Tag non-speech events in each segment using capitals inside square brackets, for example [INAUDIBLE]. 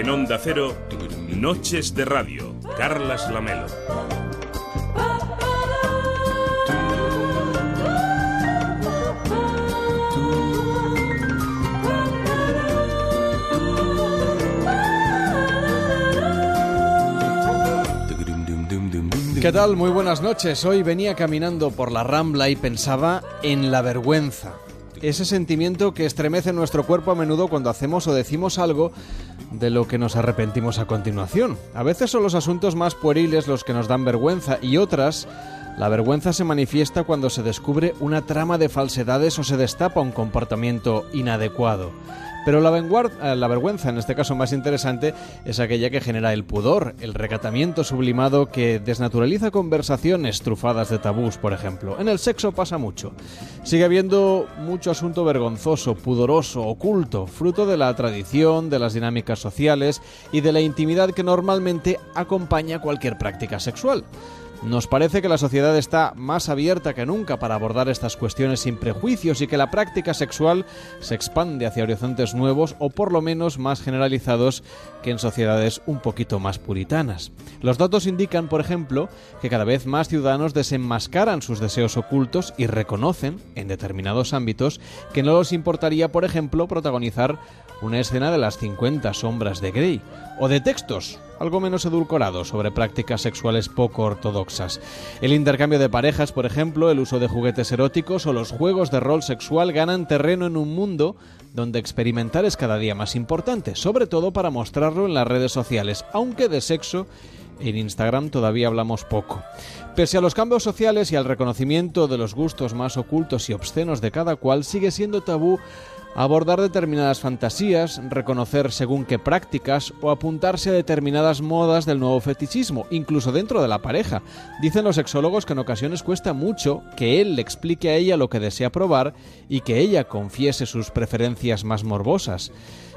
En Onda Cero, Noches de Radio, Carlas Lamelo. ¿Qué tal? Muy buenas noches. Hoy venía caminando por la Rambla y pensaba en la vergüenza. Ese sentimiento que estremece nuestro cuerpo a menudo cuando hacemos o decimos algo de lo que nos arrepentimos a continuación. A veces son los asuntos más pueriles los que nos dan vergüenza y otras la vergüenza se manifiesta cuando se descubre una trama de falsedades o se destapa un comportamiento inadecuado. Pero la, eh, la, vergüenza, en este caso más interesante, es aquella que genera el pudor, el recatamiento sublimado que desnaturaliza conversaciones trufadas de tabús, por ejemplo. En el sexo pasa mucho. Sigue habiendo mucho asunto vergonzoso, pudoroso, oculto, fruto de la tradición, de las dinámicas sociales y de la intimidad que normalmente acompaña cualquier práctica sexual. Nos parece que la sociedad está más abierta que nunca para abordar estas cuestiones sin prejuicios y que la práctica sexual se expande hacia horizontes nuevos o por lo menos más generalizados que en sociedades un poquito más puritanas. Los datos indican, por ejemplo, que cada vez más ciudadanos desenmascaran sus deseos ocultos y reconocen, en determinados ámbitos, que no les importaría, por ejemplo, protagonizar una escena de las 50 sombras de Grey, o de textos, algo menos edulcorados, sobre prácticas sexuales poco ortodoxas. El intercambio de parejas, por ejemplo, el uso de juguetes eróticos o los juegos de rol sexual ganan terreno en un mundo donde experimentar es cada día más importante, sobre todo para mostrarlo en las redes sociales, aunque de sexo en Instagram todavía hablamos poco. Pese a los cambios sociales y al reconocimiento de los gustos más ocultos y obscenos de cada cual, sigue siendo tabú abordar determinadas fantasías, reconocer según qué prácticas o apuntarse a determinadas modas del nuevo fetichismo, incluso dentro de la pareja. Dicen los sexólogos que en ocasiones cuesta mucho que él le explique a ella lo que desea probar y que ella confiese sus preferencias más morbosas.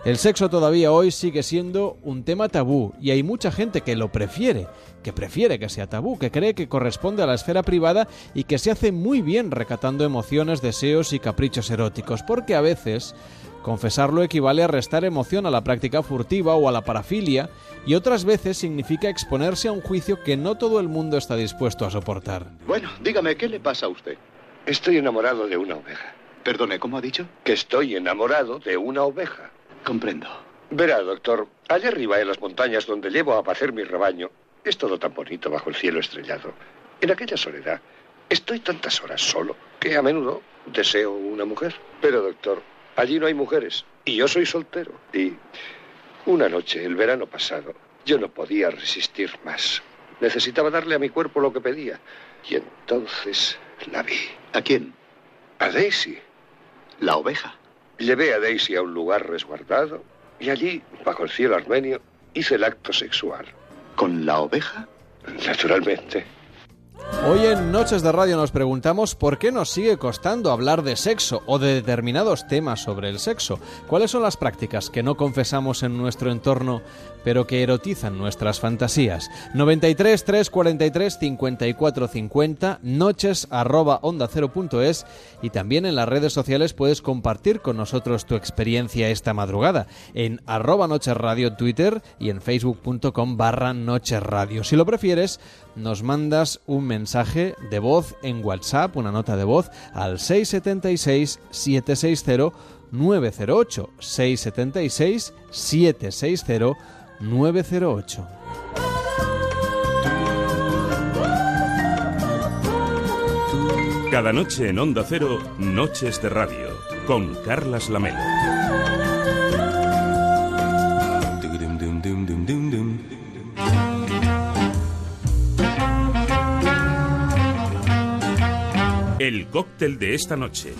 El sexo todavía hoy sigue siendo un tema tabú y hay mucha gente que lo prefiere, que prefiere que sea tabú, que cree que corresponde a la esfera privada y que se hace muy bien recatando emociones, deseos y caprichos eróticos, porque a veces confesarlo equivale a restar emoción a la práctica furtiva o a la parafilia y otras veces significa exponerse a un juicio que no todo el mundo está dispuesto a soportar. Bueno, dígame, ¿qué le pasa a usted? Estoy enamorado de una oveja. Perdone, ¿cómo ha dicho? Que estoy enamorado de una oveja. Comprendo. Verá, doctor, allá arriba en las montañas donde llevo a pacer mi rebaño, es todo tan bonito bajo el cielo estrellado. En aquella soledad, estoy tantas horas solo que a menudo deseo una mujer. Pero, doctor, allí no hay mujeres y yo soy soltero. Y una noche, el verano pasado, yo no podía resistir más. Necesitaba darle a mi cuerpo lo que pedía. Y entonces la vi. ¿A quién? A Daisy. La oveja. Llevé a Daisy a un lugar resguardado y allí, bajo el cielo armenio, hice el acto sexual. ¿Con la oveja? Naturalmente. Hoy en Noches de Radio nos preguntamos por qué nos sigue costando hablar de sexo o de determinados temas sobre el sexo. ¿Cuáles son las prácticas que no confesamos en nuestro entorno pero que erotizan nuestras fantasías? 93 343 54 50 noches onda es y también en las redes sociales puedes compartir con nosotros tu experiencia esta madrugada en arroba noches radio Twitter y en facebook.com barra noches radio. Si lo prefieres, nos mandas un mensaje de voz en WhatsApp, una nota de voz al 676 760 908 676 760 908. Cada noche en Onda Cero, Noches de Radio, con Carlas Lamelo. El cóctel de esta noche.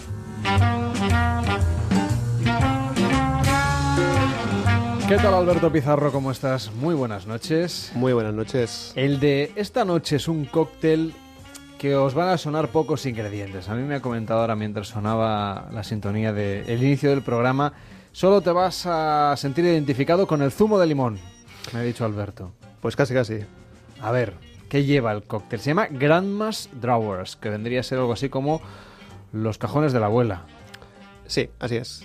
¿Qué tal Alberto Pizarro? ¿Cómo estás? Muy buenas noches. Muy buenas noches. El de esta noche es un cóctel que os van a sonar pocos ingredientes. A mí me ha comentado ahora mientras sonaba la sintonía del inicio del programa, solo te vas a sentir identificado con el zumo de limón, me ha dicho Alberto. Pues casi casi. A ver, ¿Qué lleva el cóctel? Se llama Grandma's Drawers, que vendría a ser algo así como los cajones de la abuela. Sí, así es.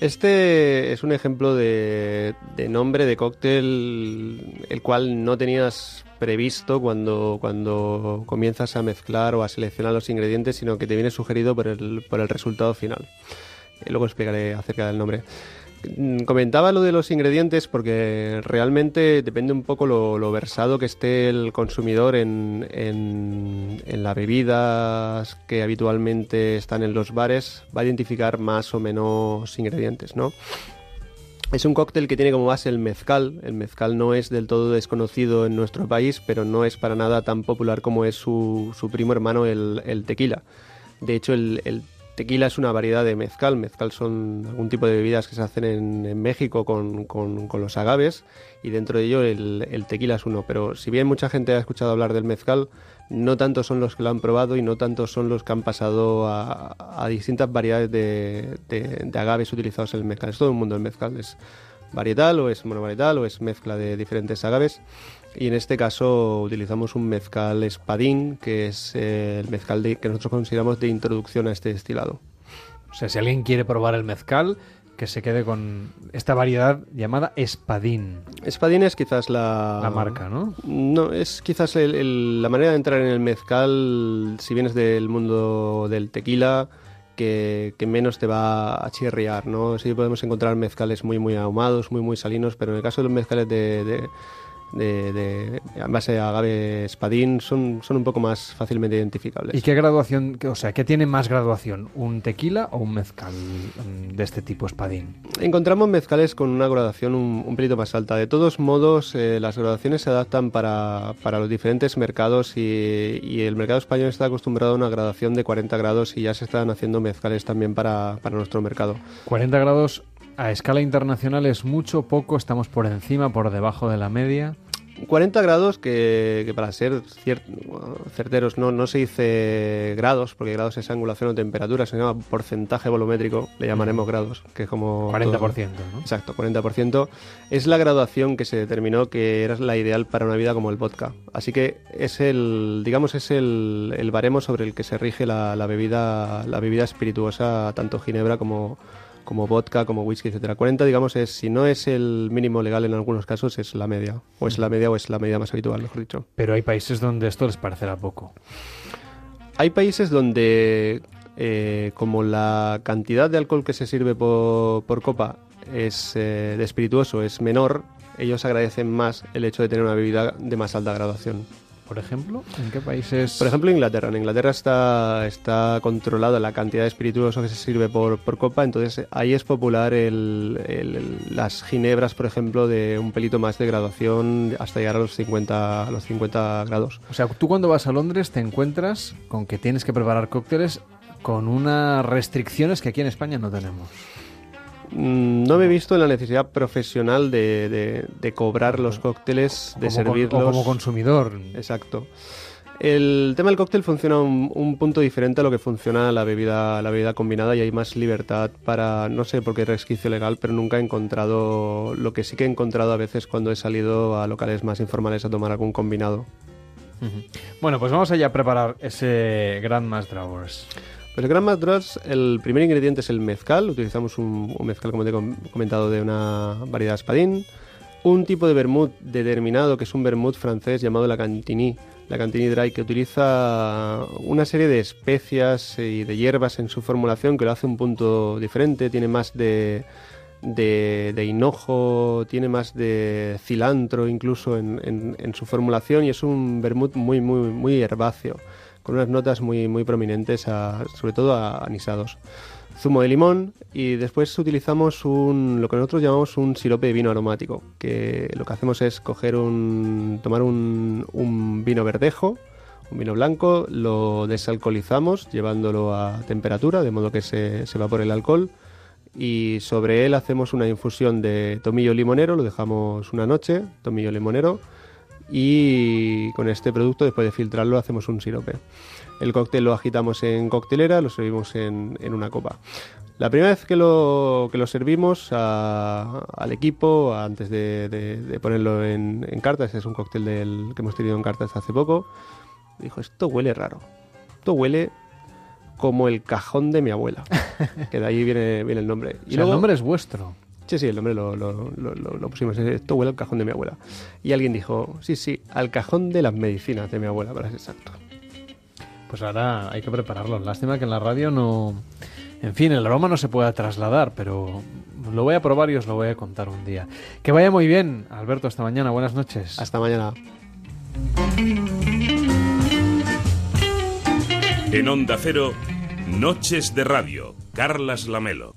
Este es un ejemplo de, de nombre de cóctel el cual no tenías previsto cuando, cuando comienzas a mezclar o a seleccionar los ingredientes, sino que te viene sugerido por el, por el resultado final. Eh, luego explicaré acerca del nombre. Mm, comentaba lo de los ingredientes porque realmente depende un poco lo, versado que esté el consumidor en, en, las bebidas que habitualmente están en los bares, va a identificar más o menos ingredientes, ¿no? Es un cóctel que tiene como base el mezcal. El mezcal no es del todo desconocido en nuestro país, pero no es para nada tan popular como es su, su primo hermano el, tequila. De hecho, el, el Tequila es una variedad de mezcal. Mezcal son algún tipo de bebidas que se hacen en, México con, los agaves y dentro de ello el, tequila es uno. Pero si bien mucha gente ha escuchado hablar del mezcal, no tanto son los que lo han probado y no tanto son los que han pasado a, distintas variedades de, agaves utilizados en el mezcal. Es todo un mundo el mezcal. Es varietal o es monovarietal o es mezcla de diferentes agaves. Y en este caso utilizamos un mezcal espadín, que es eh, el mezcal que nosotros consideramos de introducción a este destilado. O sea, si alguien quiere probar el mezcal, que se quede con esta variedad llamada espadín. Espadín es quizás la... La marca, ¿no? No, es quizás la manera de entrar en el mezcal, si vienes del mundo del tequila, que, menos te va a chirriar, ¿no? Sí podemos encontrar mezcales muy, muy ahumados, muy, muy salinos, pero en el caso de los mezcales de de, de en base a agave espadín son, son un poco más fácilmente identificables. ¿Y qué graduación, o sea, qué tiene más graduación? ¿Un tequila o un mezcal mm, de este tipo espadín? Encontramos mezcales con una graduación un, pelito más alta. De todos modos, eh, las graduaciones se adaptan para, para los diferentes mercados y, y, el mercado español está acostumbrado a una graduación de 40 grados y ya se están haciendo mezcales también para, para nuestro mercado. 40 grados a escala internacional es mucho, poco, estamos por encima, por debajo de la media. 40 grados que, para ser certeros no, no se dice grados, porque grados es angulación o temperatura, se llama porcentaje volumétrico, le llamaremos grados, que es como... 40%, ¿no? Exacto, 40%. Es la graduación que se determinó que era la ideal para una vida como el vodka. Así que es el, digamos, es el, el baremo sobre el que se rige la, la, bebida, la bebida espirituosa, tanto ginebra como como vodka, como whisky, etcétera. 40, digamos, es si no es el mínimo legal en algunos casos, es la media. O es la media o es la medida más habitual, mejor dicho. Pero hay países donde esto les parecerá poco. Hay países donde, eh, como la cantidad de alcohol que se sirve por, copa es eh, de espirituoso es menor, ellos agradecen más el hecho de tener una bebida de más alta graduación. Por ejemplo, ¿en qué países? Por ejemplo, Inglaterra. En Inglaterra está, está controlada la cantidad de espirituoso que se sirve por, por copa, entonces ahí es popular el, las ginebras, por ejemplo, de un pelito más de graduación hasta llegar a los 50, a los 50 grados. O sea, tú cuando vas a Londres te encuentras con que tienes que preparar cócteles con unas restricciones que aquí en España no tenemos. Mm, no me he visto en la necesidad profesional de, cobrar los cócteles, de servirlos. como consumidor. Exacto. El tema del cóctel funciona un, un, punto diferente a lo que funciona la bebida, la bebida combinada y hay más libertad para, no sé por qué resquicio legal, pero nunca he encontrado lo que sí que he encontrado a veces cuando he salido a locales más informales a tomar algún combinado. Bueno, pues vamos allá a preparar ese Grandmas Drawers. Pues el Gran Madras, el primer ingrediente es el mezcal. Utilizamos un, mezcal, como te he comentado, de una variedad espadín. Un tipo de vermut determinado, que es un vermut francés llamado la Cantigny. La Cantigny Dry, que utiliza una serie de especias y de hierbas en su formulación, que lo hace un punto diferente. Tiene más de, de, hinojo, tiene más de cilantro incluso en, en su formulación y es un vermut muy, muy, muy herbáceo con unas notas muy, muy prominentes, sobre todo a anisados. Zumo de limón y después utilizamos un, lo que nosotros llamamos un sirope de vino aromático, que lo que hacemos es coger un, tomar un, un vino verdejo, un vino blanco, lo desalcoholizamos llevándolo a temperatura, de modo que se, se evapore el alcohol y sobre él hacemos una infusión de tomillo limonero, lo dejamos una noche, tomillo limonero, y con este producto, después de filtrarlo, hacemos un sirope. El cóctel lo agitamos en coctelera, lo servimos en, una copa. La primera vez que lo, que lo servimos al equipo, antes de, ponerlo en, cartas, es un cóctel del, que hemos tenido en cartas hace poco, dijo, esto huele raro, esto huele como el cajón de mi abuela. [LAUGHS] que de ahí viene, viene el nombre. Y el nombre es vuestro. Sí, sí, el nombre lo, lo, lo, pusimos. Esto huele al cajón de mi abuela. Y alguien dijo, sí, sí, al cajón de las medicinas de mi abuela, para ser exacto. Pues ahora hay que prepararlo. Lástima que en la radio no... En fin, el aroma no se pueda trasladar, pero lo voy a probar y os lo voy a contar un día. Que vaya muy bien, Alberto, hasta mañana. Buenas noches. Hasta mañana. En Onda Cero, Noches de Radio, Carlas Lamelo.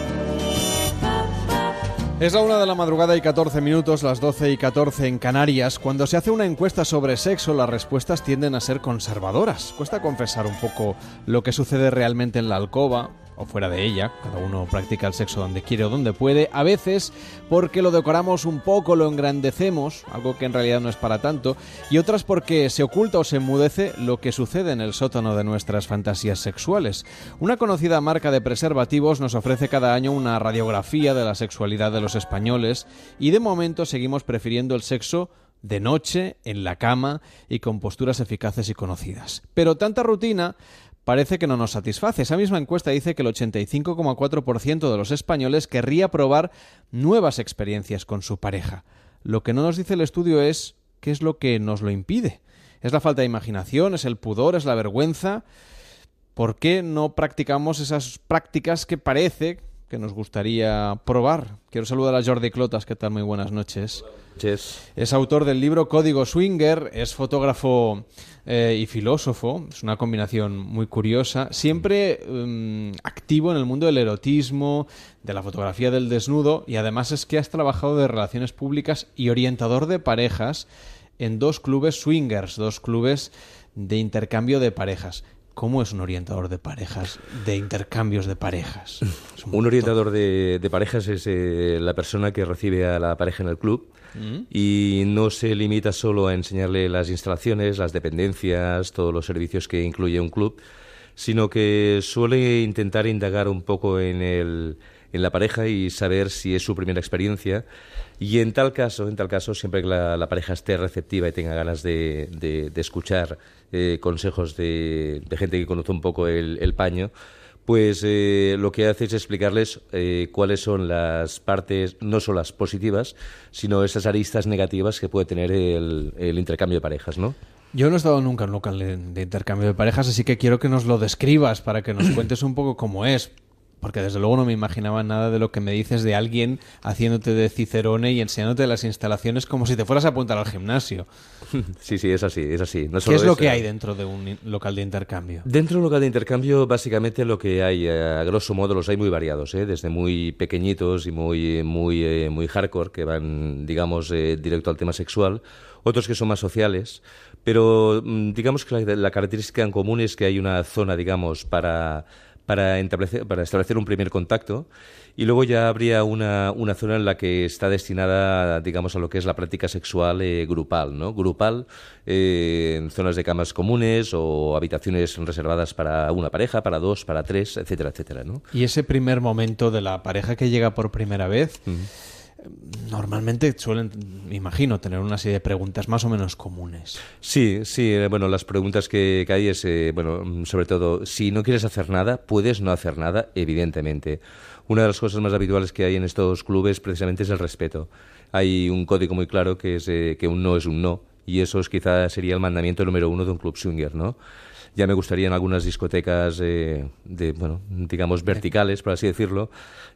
Es la una de la madrugada y 14 minutos, las 12 y 14 en Canarias. Cuando se hace una encuesta sobre sexo, las respuestas tienden a ser conservadoras. Cuesta confesar un poco lo que sucede realmente en la alcoba, o fuera de ella, cada uno practica el sexo donde quiere o donde puede, a veces porque lo decoramos un poco, lo engrandecemos, algo que en realidad no es para tanto, y otras porque se oculta o se enmudece lo que sucede en el sótano de nuestras fantasías sexuales. Una conocida marca de preservativos nos ofrece cada año una radiografía de la sexualidad de los españoles y de momento seguimos prefiriendo el sexo de noche, en la cama y con posturas eficaces y conocidas. Pero tanta rutina parece que no nos satisface. Esa misma encuesta dice que el 85,4% de los españoles querría probar nuevas experiencias con su pareja. Lo que no nos dice el estudio es qué es lo que nos lo impide. ¿Es la falta de imaginación? ¿Es el pudor? ¿Es la vergüenza? ¿Por qué no practicamos esas prácticas que parece que nos gustaría probar? Quiero saludar a Jordi Clotas, ¿qué tal? Muy buenas noches. Es autor del libro Código Swinger, es fotógrafo eh, y filósofo, es una combinación muy curiosa, siempre em, activo en el mundo del erotismo, de la fotografía del desnudo y además es que has trabajado de relaciones públicas y orientador de parejas en dos clubes swingers, dos clubes de intercambio de parejas. ¿Cómo es un orientador de parejas, de intercambios de parejas? [LAUGHS] Un, orientador de, parejas es eh, la persona que recibe a la pareja en el club mm. y no se limita solo a enseñarle las instalaciones, las dependencias, todos los servicios que incluye un club, sino que suele intentar indagar un poco en, el, en la pareja y saber si es su primera experiencia y en tal caso, en tal caso, siempre que la, pareja esté receptiva y tenga ganas de, de, escuchar eh, consejos de, gente que conoce un poco el, paño, pues eh, lo que hace es explicarles eh, cuáles son las partes, no solo las positivas, sino esas aristas negativas que puede tener el, el intercambio de parejas, ¿no? Yo no he estado nunca en un local de, intercambio de parejas, así que quiero que nos lo describas para que nos [CLEARS THROAT] cuentes un poco cómo es porque desde luego no me imaginaba nada de lo que me dices de alguien haciéndote de cicerone y enseñándote las instalaciones como si te fueras a apuntar al gimnasio. [LAUGHS] Sí, sí, es así, es así. ¿Qué es lo que hay dentro de un local de intercambio? Dentro de un local de intercambio, básicamente lo que hay, eh, a grosso modo, los hay muy variados, ¿eh? desde muy pequeñitos y muy, muy, eh, muy hardcore, que van, digamos, directo al tema sexual, otros que son más sociales, pero mm, digamos que la, la característica en común es que hay una zona, digamos, para para establecer, para establecer un primer contacto y luego ya habría una, una, zona en la que está destinada, digamos, a lo que es la práctica sexual eh, grupal, ¿no? Grupal, eh, en zonas de camas comunes o habitaciones reservadas para una pareja, para dos, para tres, etcétera, etcétera, ¿no? Y ese primer momento de la pareja que llega por primera vez normalmente suelen, imagino, tener una serie de preguntas más o menos comunes. Sí, sí, eh, bueno, las preguntas que, hay es, eh, bueno, mm, sobre todo, si no quieres hacer nada, puedes no hacer nada, evidentemente. Una de las cosas más habituales que hay en estos clubes precisamente es el respeto. Hay un código muy claro que es eh, que un no es un no, y eso es, quizá sería el mandamiento número uno de un club swinger, ¿no? Ya me gustaría en algunas discotecas, de, bueno, digamos, verticales, por así decirlo,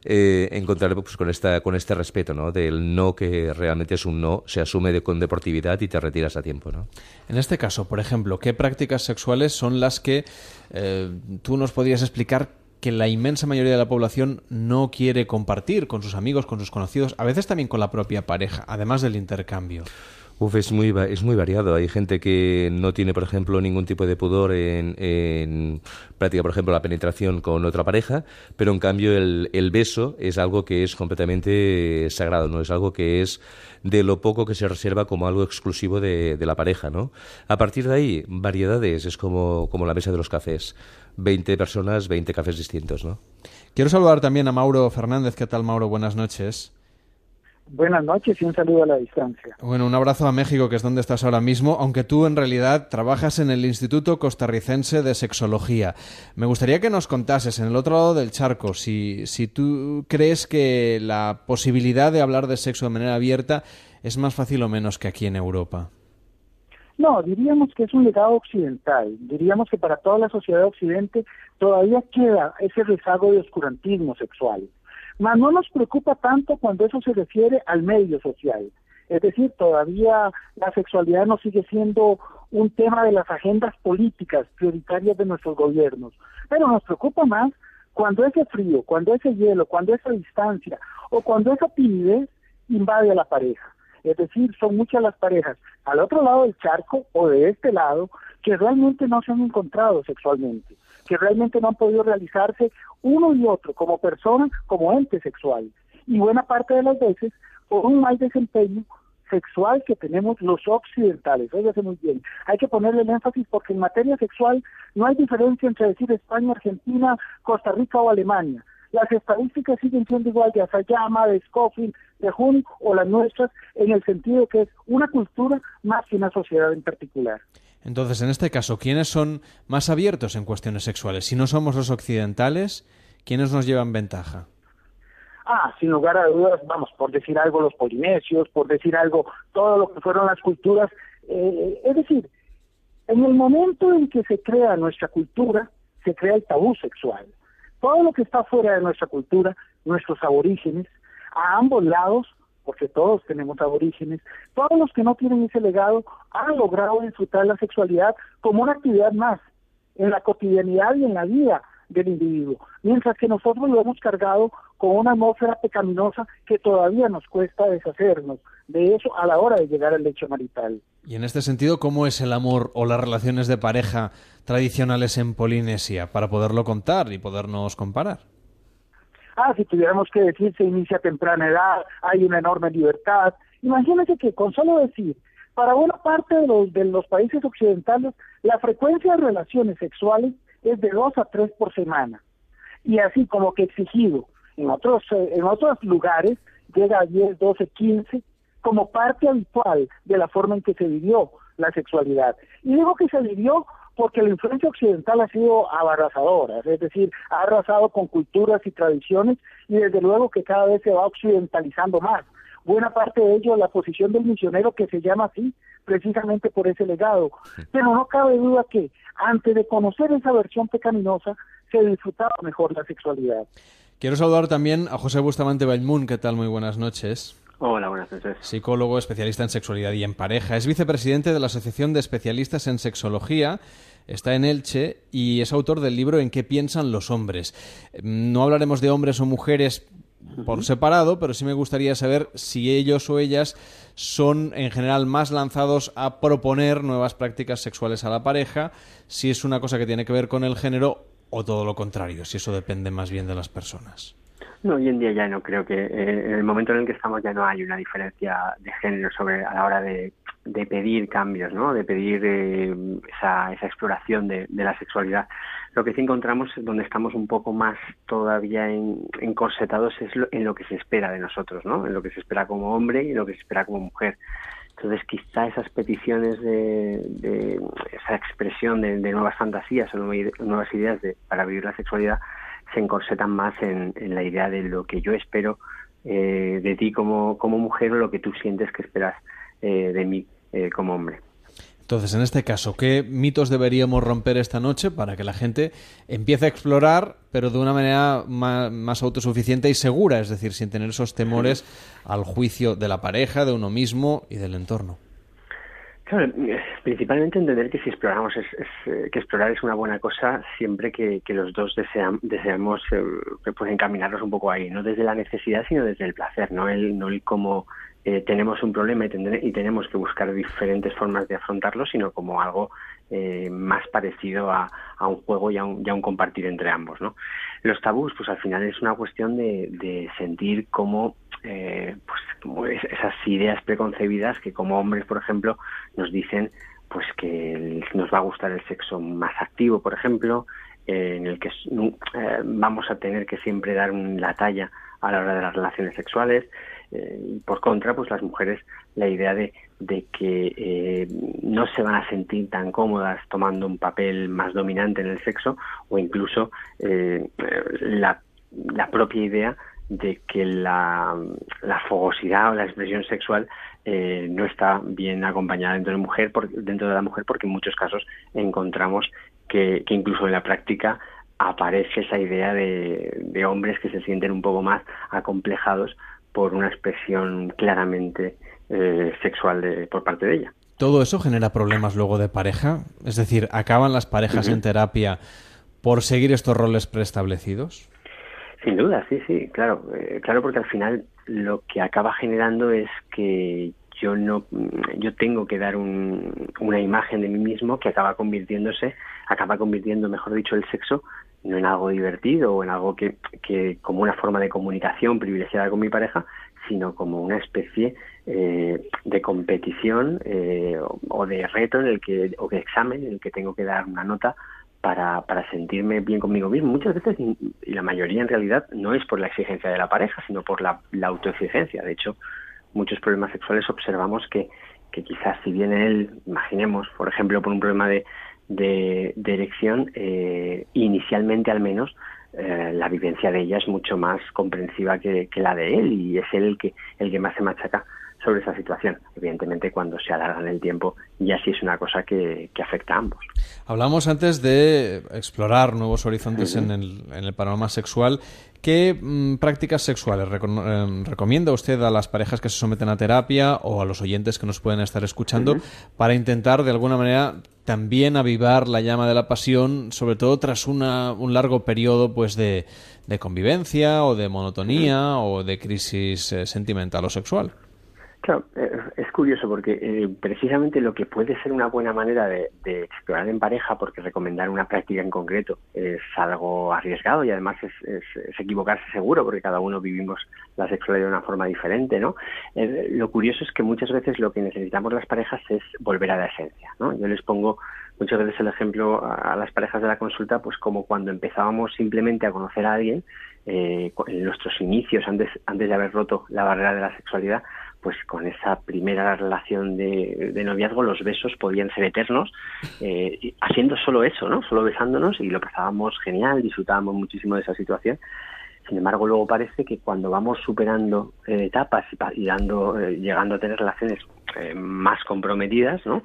eh, encontrar pues, con, esta, con este respeto, ¿no? Del no que realmente es un no, se asume con deportividad y te retiras a tiempo, ¿no? En este caso, por ejemplo, ¿qué prácticas sexuales son las que eh, tú nos podrías explicar que la inmensa mayoría de la población no quiere compartir con sus amigos, con sus conocidos, a veces también con la propia pareja, además del intercambio? Uf, es muy, es muy variado. Hay gente que no tiene, por ejemplo, ningún tipo de pudor en, en práctica, por ejemplo, la penetración con otra pareja, pero en cambio el, el, beso es algo que es completamente sagrado, ¿no? Es algo que es de lo poco que se reserva como algo exclusivo de, de la pareja, ¿no? A partir de ahí, variedades, es como, como la mesa de los cafés. 20 personas, 20 cafés distintos, ¿no? Quiero saludar también a Mauro Fernández. ¿Qué tal, Mauro? Buenas noches. Buenas noches y un saludo a la distancia. Bueno, un abrazo a México, que es donde estás ahora mismo, aunque tú en realidad trabajas en el Instituto Costarricense de Sexología. Me gustaría que nos contases, en el otro lado del charco, si, si tú crees que la posibilidad de hablar de sexo de manera abierta es más fácil o menos que aquí en Europa. No, diríamos que es un legado occidental. Diríamos que para toda la sociedad occidente todavía queda ese rezago de oscurantismo sexual. Mas no nos preocupa tanto cuando eso se refiere al medio social. Es decir, todavía la sexualidad no sigue siendo un tema de las agendas políticas prioritarias de nuestros gobiernos. Pero nos preocupa más cuando ese frío, cuando ese hielo, cuando esa distancia o cuando esa timidez invade a la pareja. Es decir, son muchas las parejas al otro lado del charco o de este lado que realmente no se han encontrado sexualmente, que realmente no han podido realizarse uno y otro como persona, como ente sexual. Y buena parte de las veces por un mal desempeño sexual que tenemos los occidentales. Óigase muy bien. Hay que ponerle el énfasis porque en materia sexual no hay diferencia entre decir España, Argentina, Costa Rica o Alemania. Las estadísticas siguen siendo igual de Asayama, de Scofield, de Hunt o las nuestras, en el sentido que es una cultura más que una sociedad en particular. Entonces, en este caso, ¿quiénes son más abiertos en cuestiones sexuales? Si no somos los occidentales, ¿quiénes nos llevan ventaja? Ah, sin lugar a dudas, vamos, por decir algo, los polinesios, por decir algo, todo lo que fueron las culturas. Eh, es decir, en el momento en que se crea nuestra cultura, se crea el tabú sexual. Todo lo que está fuera de nuestra cultura, nuestros aborígenes, a ambos lados, porque todos tenemos aborígenes, todos los que no tienen ese legado han logrado disfrutar la sexualidad como una actividad más en la cotidianidad y en la vida del individuo, mientras que nosotros lo hemos cargado con una atmósfera pecaminosa que todavía nos cuesta deshacernos de eso a la hora de llegar al lecho marital. Y en este sentido, ¿cómo es el amor o las relaciones de pareja tradicionales en Polinesia para poderlo contar y podernos comparar? Ah, si tuviéramos que decir se inicia a temprana edad, hay una enorme libertad. Imagínense que con solo decir, para buena parte de los, de los países occidentales, la frecuencia de relaciones sexuales es de dos a tres por semana. Y así como que exigido. En otros, en otros lugares llega a 10, 12, 15 como parte habitual de la forma en que se vivió la sexualidad. Y digo que se vivió porque la influencia occidental ha sido abarrasadora, es decir, ha arrasado con culturas y tradiciones y desde luego que cada vez se va occidentalizando más. Buena parte de ello la posición del misionero que se llama así, precisamente por ese legado. Pero no cabe duda que antes de conocer esa versión pecaminosa, se disfrutaba mejor la sexualidad. Quiero saludar también a José Bustamante Belmún. ¿Qué tal? Muy buenas noches. Hola, buenas noches. Psicólogo, especialista en sexualidad y en pareja. Es vicepresidente de la Asociación de Especialistas en Sexología. Está en Elche y es autor del libro En qué piensan los hombres. No hablaremos de hombres o mujeres por separado, pero sí me gustaría saber si ellos o ellas son en general más lanzados a proponer nuevas prácticas sexuales a la pareja, si es una cosa que tiene que ver con el género o todo lo contrario, si eso depende más bien de las personas. No, hoy en día ya no creo que eh, en el momento en el que estamos ya no hay una diferencia de género sobre a la hora de, pedir cambios, ¿no? De pedir eh, esa, esa exploración de, la sexualidad. Lo que sí encontramos donde estamos un poco más todavía encorsetados es en lo que se espera de nosotros, ¿no? En lo que se espera como hombre y en lo que se espera como mujer. Entonces, quizá esas peticiones de, esa expresión de, nuevas fantasías o nuevas ideas de, para vivir la sexualidad se encorsetan más en, la idea de lo que yo espero eh, de ti como, como mujer o lo que tú sientes que esperas eh, de mí eh, como hombre. Entonces, en este caso, ¿qué mitos deberíamos romper esta noche para que la gente empiece a explorar, pero de una manera más, autosuficiente y segura, es decir, sin tener esos temores al juicio de la pareja, de uno mismo y del entorno? Claro, principalmente entender que si exploramos, es, eh, que explorar es una buena cosa siempre que, los dos deseamos eh, pues encaminarnos un poco ahí, no desde la necesidad, sino desde el placer, no el, no el cómo eh, tenemos un problema y, tenemos que buscar diferentes formas de afrontarlo, sino como algo eh, más parecido a, un juego y a un, un, compartir entre ambos. ¿no? Los tabús, pues al final es una cuestión de, sentir cómo eh, pues, esas ideas preconcebidas que como hombres, por ejemplo, nos dicen pues que nos va a gustar el sexo más activo, por ejemplo, en el que vamos a tener que siempre dar la talla a la hora de las relaciones sexuales, eh, y por contra, pues las mujeres, la idea de, que eh, no se van a sentir tan cómodas tomando un papel más dominante en el sexo o incluso eh, la, propia idea de que la, fogosidad o la expresión sexual no está bien acompañada dentro de, mujer dentro de la mujer porque en muchos casos encontramos que, incluso en la práctica aparece esa idea de, hombres que se sienten un poco más acomplejados por una expresión claramente eh, sexual por parte de ella. ¿Todo eso genera problemas luego de pareja? Es decir, ¿acaban las parejas en terapia por seguir estos roles preestablecidos? Sin duda, sí, sí, claro. Eh, claro, porque al final lo que acaba generando es que yo no yo tengo que dar una imagen de mí mismo que acaba convirtiéndose acaba convirtiendo mejor dicho el sexo no en algo divertido o en algo que, que como una forma de comunicación privilegiada con mi pareja, sino como una especie eh, de competición eh, o, de reto en el que, o de examen en el que tengo que dar una nota para, para sentirme bien conmigo mismo. Muchas veces, y la mayoría en realidad, no es por la exigencia de la pareja, sino por la, autoexigencia. De hecho, muchos problemas sexuales observamos que, que quizás si viene él, imaginemos, por ejemplo, por un problema de, de, elección, eh, inicialmente al menos, eh, la vivencia de ella es mucho más comprensiva que, la de él y es él el que, el que más se machaca sobre esa situación. Evidentemente, cuando se alarga en el tiempo, ya sí es una cosa que, afecta a ambos. Hablamos antes de explorar nuevos horizontes en, el, en el panorama sexual. ¿Qué mm, prácticas sexuales eh, recomienda usted a las parejas que se someten a terapia o a los oyentes que nos pueden estar escuchando para intentar, de alguna manera, también avivar la llama de la pasión, sobre todo tras una, un largo periodo pues de, de convivencia o de monotonía o de crisis eh, sentimental o sexual? Claro, eh, es curioso porque eh, precisamente lo que puede ser una buena manera de, explorar en pareja, porque recomendar una práctica en concreto es algo arriesgado y además es, equivocarse seguro, porque cada uno vivimos la sexualidad de una forma diferente, ¿no? Eh, lo curioso es que muchas veces lo que necesitamos las parejas es volver a la esencia, ¿no? Yo les pongo muchas veces el ejemplo a, las parejas de la consulta, pues como cuando empezábamos simplemente a conocer a alguien, en nuestros inicios, antes, antes de haber roto la barrera de la sexualidad, pues con esa primera relación de, noviazgo los besos podían ser eternos, eh, haciendo solo eso, ¿no? Solo besándonos y lo pasábamos genial, disfrutábamos muchísimo de esa situación. Sin embargo, luego parece que cuando vamos superando eh, etapas y, dando, eh, llegando a tener relaciones eh, más comprometidas, ¿no?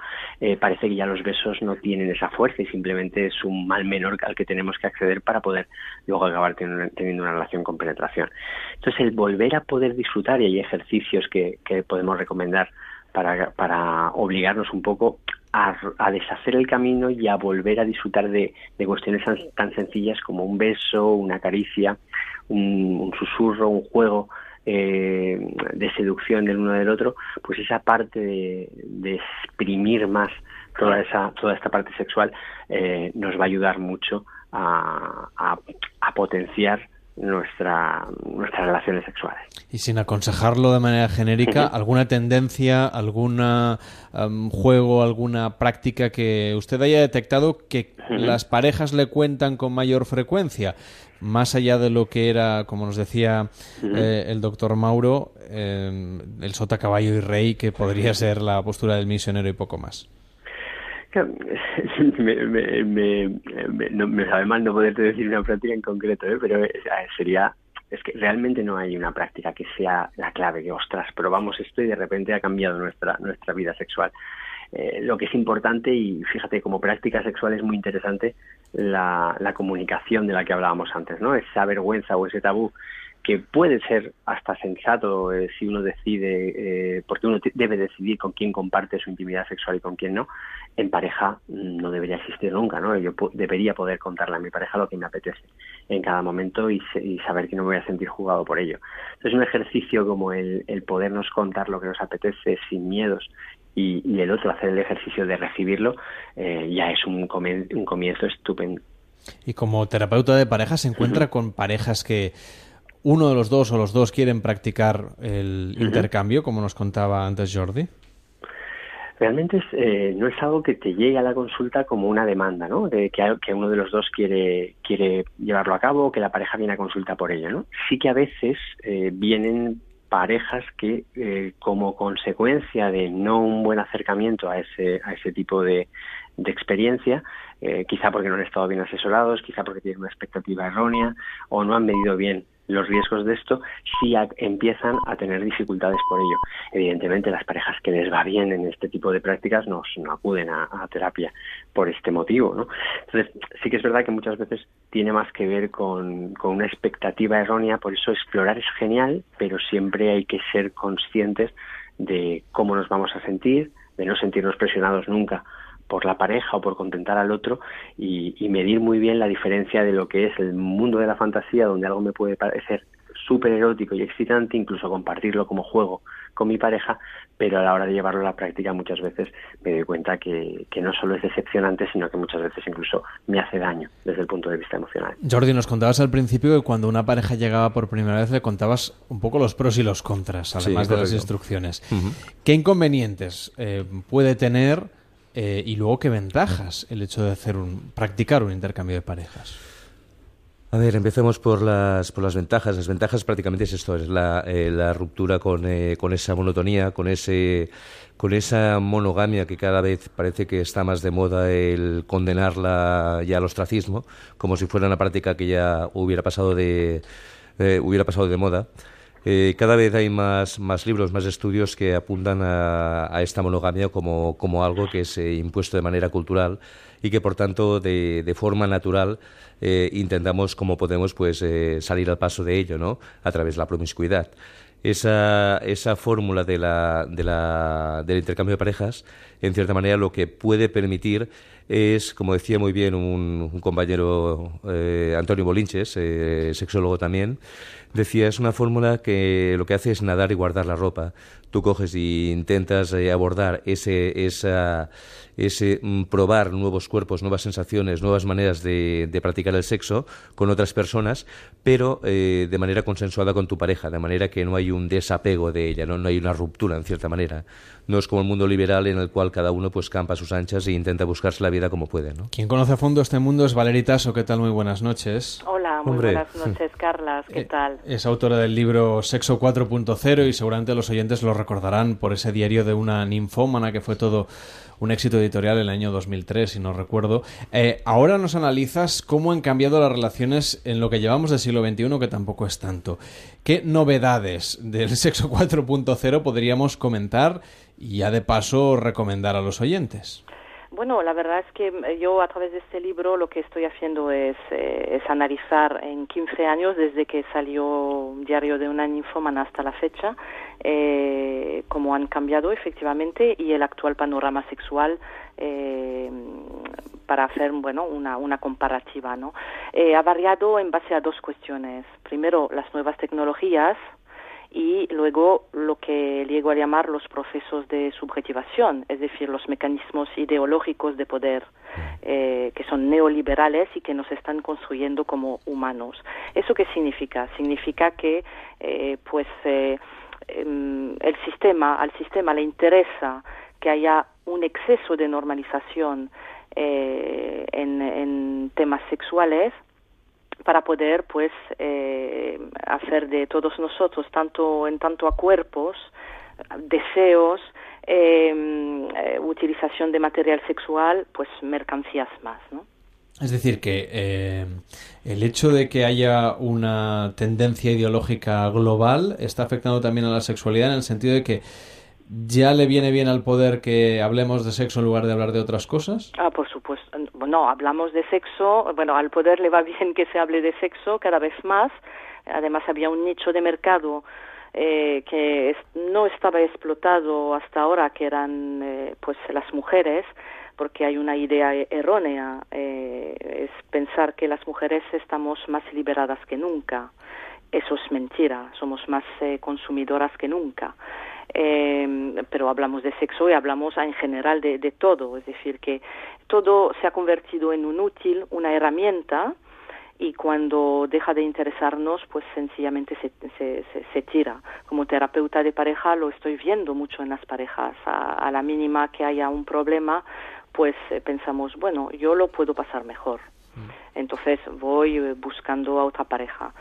parece que ya los besos no tienen esa fuerza y simplemente es un mal menor al que tenemos que acceder para poder luego acabar teniendo, una relación con penetración. Entonces, el volver a poder disfrutar, y hay ejercicios que, podemos recomendar para, para obligarnos un poco a, deshacer el camino y a volver a disfrutar de, cuestiones tan, sencillas como un beso, una caricia, un, susurro, un juego eh, de seducción del uno del otro, pues esa parte de, exprimir más toda esa toda esta parte sexual eh, nos va a ayudar mucho a, a potenciar nuestra, nuestras relaciones sexuales. Y sin aconsejarlo de manera genérica, ¿alguna tendencia, algún juego, alguna práctica que usted haya detectado que las parejas le cuentan con mayor frecuencia? Más allá de lo que era, como nos decía eh, el doctor Mauro, eh, el sota, caballo y rey, que podría ser la postura del misionero y poco más. [LAUGHS] me, me, me, me, sabe mal no poderte decir una práctica en concreto, ¿eh? pero eh, sería es que realmente no hay una práctica que sea la clave, que ostras, probamos esto y de repente ha cambiado nuestra, nuestra vida sexual. Eh, lo que es importante, y fíjate, como práctica sexual es muy interesante la, la comunicación de la que hablábamos antes, ¿no? Esa vergüenza o ese tabú que puede ser hasta sensato eh, si uno decide, eh, porque uno debe decidir con quién comparte su intimidad sexual y con quién no, en pareja no debería existir nunca, ¿no? Yo debería poder contarle a mi pareja lo que me apetece en cada momento y, saber que no me voy a sentir jugado por ello. Entonces, un ejercicio como el, podernos contar lo que nos apetece sin miedos y, el otro hacer el ejercicio de recibirlo, eh, ya es un, un comienzo estupendo. Y como terapeuta de pareja, ¿se encuentra con parejas que uno de los dos o los dos quieren practicar el intercambio, como nos contaba antes Jordi? Realmente eh, no es algo que te llegue a la consulta como una demanda, ¿no? De que, uno de los dos quiere, quiere llevarlo a cabo o que la pareja viene a consulta por ello, ¿no? Sí que a veces eh, vienen parejas que eh, como consecuencia de no un buen acercamiento a ese, a ese tipo de, de experiencia, quizá porque no han estado bien asesorados, quizá porque tienen una expectativa errónea o no han medido bien los riesgos de esto si empiezan a tener dificultades por ello. Evidentemente, las parejas que les va bien en este tipo de prácticas no, acuden a, terapia por este motivo. ¿no? Entonces, sí que es verdad que muchas veces tiene más que ver con, con una expectativa errónea, por eso explorar es genial, pero siempre hay que ser conscientes de cómo nos vamos a sentir, de no sentirnos presionados nunca por la pareja o por contentar al otro y, medir muy bien la diferencia de lo que es el mundo de la fantasía, donde algo me puede parecer súper erótico y excitante, incluso compartirlo como juego con mi pareja, pero a la hora de llevarlo a la práctica muchas veces me doy cuenta que, que, no solo es decepcionante, sino que muchas veces incluso me hace daño desde el punto de vista emocional. Jordi, nos contabas al principio que cuando una pareja llegaba por primera vez le contabas un poco los pros y los contras, además de las instrucciones. ¿Qué inconvenientes eh, puede tener eh, y luego, ¿qué ventajas el hecho de hacer un, practicar un intercambio de parejas? A ver, empecemos por las, por las ventajas. Las ventajas prácticamente es esto, es la, eh, la ruptura con, eh, con, esa monotonía, con, ese, con esa monogamia que cada vez parece que está más de moda el condenarla ya al ostracismo, como si fuera una práctica que ya hubiera pasado de, hubiera pasado de moda. Eh, cada vez hay más, más, libros, más estudios que apuntan a, esta monogamia como, como, algo que es eh, impuesto de manera cultural y que, por tanto, de, de forma natural eh, intentamos, como podemos, pues salir al paso de ello, ¿no? A través de la promiscuidad. Esa, esa fórmula de la, de la, del intercambio de parejas, en cierta manera, lo que puede permitir es, como decía muy bien un, compañero Antonio Bolinches, sexólogo también, Decía, es una fórmula que lo que hace es nadar y guardar la ropa. Tú coges y intentas eh, abordar ese, esa, ese mm, probar nuevos cuerpos, nuevas sensaciones, nuevas maneras de, practicar el sexo con otras personas, pero eh, de manera consensuada con tu pareja, de manera que no hay un desapego de ella, no, no hay una ruptura en cierta manera. No es como el mundo liberal en el cual cada uno pues campa a sus anchas e intenta buscarse la vida como puede. ¿no? Quien conoce a fondo este mundo es Valeritas, o ¿qué tal? Muy buenas noches. Hola, muy buenas noches, Carlas, ¿qué eh, tal? Es autora del libro Sexo 4.0 y seguramente los oyentes lo recordarán por ese diario de una ninfómana que fue todo un éxito editorial en el año 2003, si no recuerdo. Eh, ahora nos analizas cómo han cambiado las relaciones en lo que llevamos del siglo XXI, que tampoco es tanto. ¿Qué novedades del sexo 4.0 podríamos comentar y ya de paso recomendar a los oyentes? Bueno, la verdad es que eh, yo a través de este libro lo que estoy haciendo es, eh, analizar en 15 años, desde que salió Diario de una ninfómana hasta la fecha, eh, cómo han cambiado efectivamente y el actual panorama sexual eh, para hacer bueno una, una comparativa. ¿no? ha variado en base a dos cuestiones. Primero, las nuevas tecnologías y luego lo que llego a llamar los procesos de subjetivación, es decir, los mecanismos ideológicos de poder eh, que son neoliberales y que nos están construyendo como humanos. ¿Eso qué significa? Significa que eh, pues eh, em, el sistema, al sistema le interesa que haya un exceso de normalización en, en temas sexuales para poder pues eh, hacer de todos nosotros tanto en tanto a cuerpos deseos em, eh, utilización de material sexual pues mercancías más no es decir que eh, el hecho de que haya una tendencia ideológica global está afectando también a la sexualidad en el sentido de que ¿Ya le viene bien al poder que hablemos de sexo en lugar de hablar de otras cosas? Ah, por supuesto. Bueno, hablamos de sexo. Bueno, al poder le va [LAUGHS] bien que se hable de sexo cada vez más. además había un nicho de mercado eh, que no estaba explotado hasta ahora, que eran eh, pues las mujeres, porque hay una idea errónea, eh, es pensar que las mujeres estamos más liberadas que nunca. Eso es mentira, somos más eh, consumidoras que nunca. Eh, pero hablamos de sexo y hablamos en general de, de todo, es decir, que todo se ha convertido en un útil, una herramienta, y cuando deja de interesarnos, pues sencillamente se, se, se, tira. Como terapeuta de pareja lo estoy viendo mucho en las parejas. A, a la mínima que haya un problema, pues eh, pensamos, bueno, yo lo puedo pasar mejor. Mm. Entonces voy eh, buscando a otra pareja.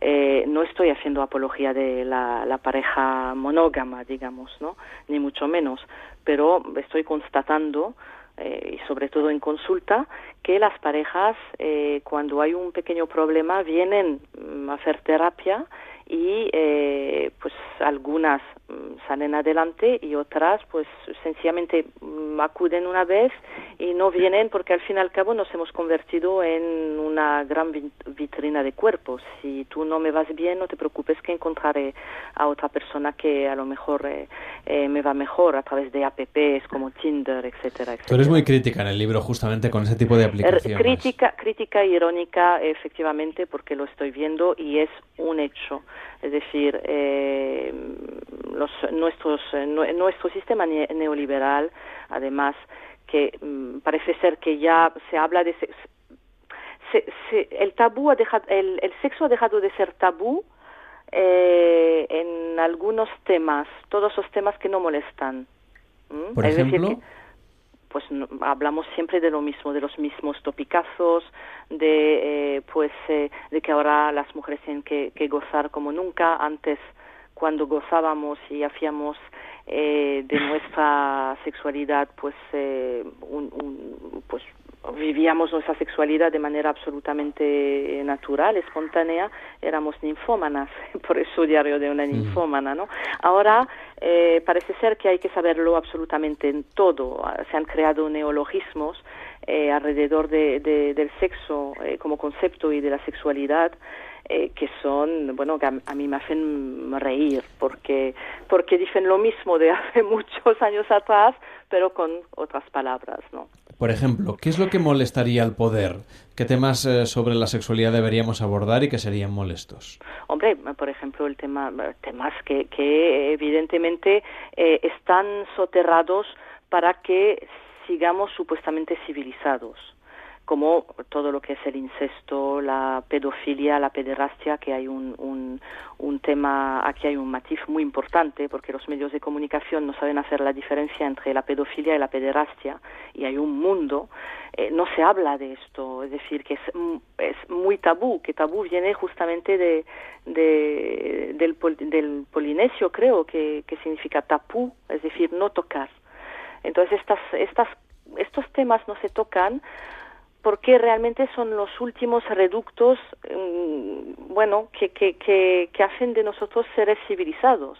Eh, no estoy haciendo apología de la, pareja monógama, digamos, ¿no? Ni mucho menos, pero estoy constatando eh, y sobre todo en consulta, que las parejas, eh, cuando hay un pequeño problema, vienen a hacer terapia y eh, pues algunas mm, salen adelante y otras pues sencillamente mm, acuden una vez y no vienen porque al fin y al cabo nos hemos convertido en una gran vitrina de cuerpos. Si tú no me vas bien, no te preocupes que encontraré a otra persona que a lo mejor eh, eh, me va mejor a través de apps como Tinder, etcétera, etcétera. Tú eres muy crítica en el libro justamente con ese tipo de er, aplicaciones. Crítica, crítica irónica efectivamente porque lo estoy viendo y es un hecho. Es decir, eh, los, nuestros, nuestro sistema neoliberal, además, que mm, parece ser que ya se habla de... Se, se, el tabú ha dejado, el, el, sexo ha dejado de ser tabú eh, en algunos temas, todos los temas que no molestan. Por es ejemplo, decir que, pues hablamos siempre de lo mismo, de los mismos topicazos, de eh, pues eh, de que ahora las mujeres tienen que, que, gozar como nunca. Antes cuando gozábamos y hacíamos eh, de nuestra sexualidad pues eh, un, un, pues vivíamos nuestra sexualidad de manera absolutamente natural, espontánea, éramos ninfómanas, [LAUGHS] por eso diario de una ninfómana, ¿no? Ahora eh, parece ser que hay que saberlo absolutamente en todo. Se han creado neologismos eh, alrededor de, de, del sexo eh, como concepto y de la sexualidad eh, que son, bueno, que a, a, mí me hacen reír porque, porque dicen lo mismo de [LAUGHS] hace muchos años atrás, pero con otras palabras, ¿no? Por ejemplo, ¿qué es lo que molestaría al poder? ¿Qué temas eh, sobre la sexualidad deberíamos abordar y que serían molestos? Hombre, por ejemplo, el tema, temas que, evidentemente eh, están soterrados para que sigamos supuestamente civilizados como todo lo que es el incesto, la pedofilia, la pederastia, que hay un, un, un, tema, aquí hay un matiz muy importante, porque los medios de comunicación no saben hacer la diferencia entre la pedofilia y la pederastia, y hay un mundo, eh, no se habla de esto, es decir, que es, es muy tabú, que tabú viene justamente de, de del, del polinesio, creo, que, que significa tapú, es decir, no tocar. Entonces, estas, estas, estos temas no se tocan porque realmente son los últimos reductos, mm, bueno, que, que, hacen de nosotros seres civilizados.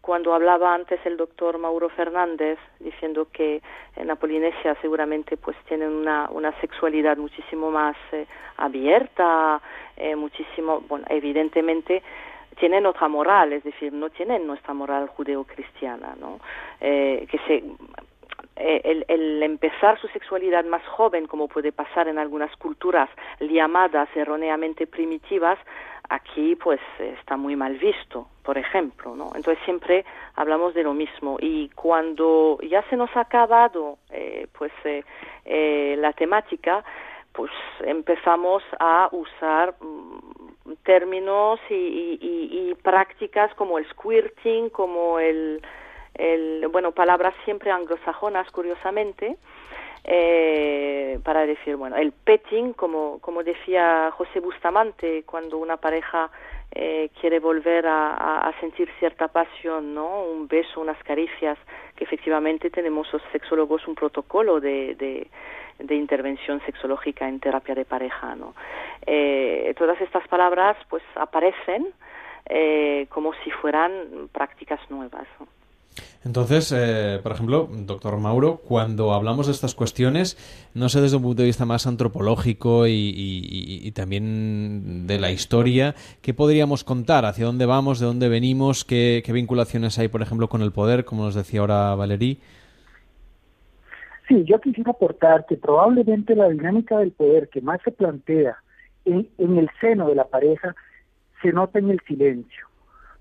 Cuando hablaba antes el doctor Mauro Fernández diciendo que en la Polinesia seguramente pues tienen una, una sexualidad muchísimo más eh, abierta, eh, muchísimo, bueno, evidentemente tienen otra moral, es decir, no tienen nuestra moral judeocristiana, ¿no? Eh, que se eh, el, el, empezar su sexualidad más joven, como puede pasar en algunas culturas llamadas erróneamente primitivas, aquí pues está muy mal visto, por ejemplo, ¿no? Entonces siempre hablamos de lo mismo y cuando ya se nos ha acabado eh, pues eh, eh, la temática, pues empezamos a usar mm, términos y, y, y, y prácticas como el squirting, como el el, bueno, palabras siempre anglosajonas, curiosamente, eh, para decir, bueno, el petting, como, como decía José Bustamante, cuando una pareja eh, quiere volver a, sentir cierta pasión, ¿no? Un beso, unas caricias, que efectivamente tenemos los sexólogos un protocolo de, de, intervención sexológica en terapia de pareja, ¿no? Eh, todas estas palabras, pues, aparecen eh, como si fueran prácticas nuevas. Entonces, eh, por ejemplo, doctor Mauro, cuando hablamos de estas cuestiones, no sé desde un punto de vista más antropológico y, también de la historia, ¿qué podríamos contar? ¿Hacia dónde vamos? ¿De dónde venimos? ¿Qué, vinculaciones hay, por ejemplo, con el poder, como nos decía ahora Valerí? Sí, yo quisiera aportar que probablemente la dinámica del poder que más se plantea en, en el seno de la pareja se nota en el silencio.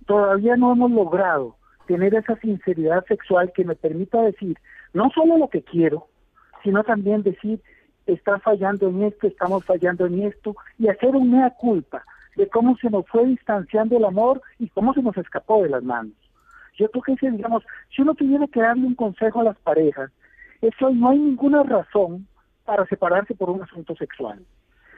Todavía no hemos logrado tener esa sinceridad sexual que me permita decir no solo lo que quiero, sino también decir, está fallando en esto, estamos fallando en esto, y hacer una culpa de cómo se nos fue distanciando el amor y cómo se nos escapó de las manos. Yo creo que, digamos, si uno tuviera que darle un consejo a las parejas, es que no hay ninguna razón para separarse por un asunto sexual.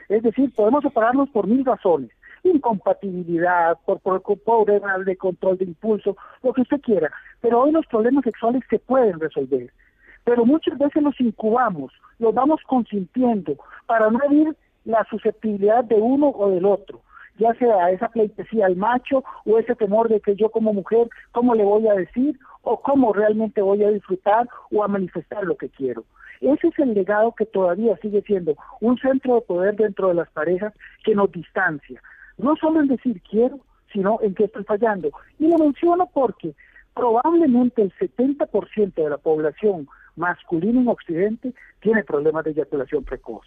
Es decir, podemos separarnos por mil razones, incompatibilidad, por, por problemas de control de impulso, lo que usted quiera. Pero hoy los problemas sexuales se pueden resolver. Pero muchas veces los incubamos, los vamos consintiendo para no herir la susceptibilidad de uno o del otro, ya sea esa pleitesía al macho o ese temor de que yo como mujer, ¿cómo le voy a decir? o cómo realmente voy a disfrutar o a manifestar lo que quiero. Ese es el legado que todavía sigue siendo un centro de poder dentro de las parejas que nos distancia, no solo en decir quiero, sino en que estoy fallando. Y lo menciono porque probablemente el 70% de la población masculina en Occidente tiene problemas de eyaculación precoz.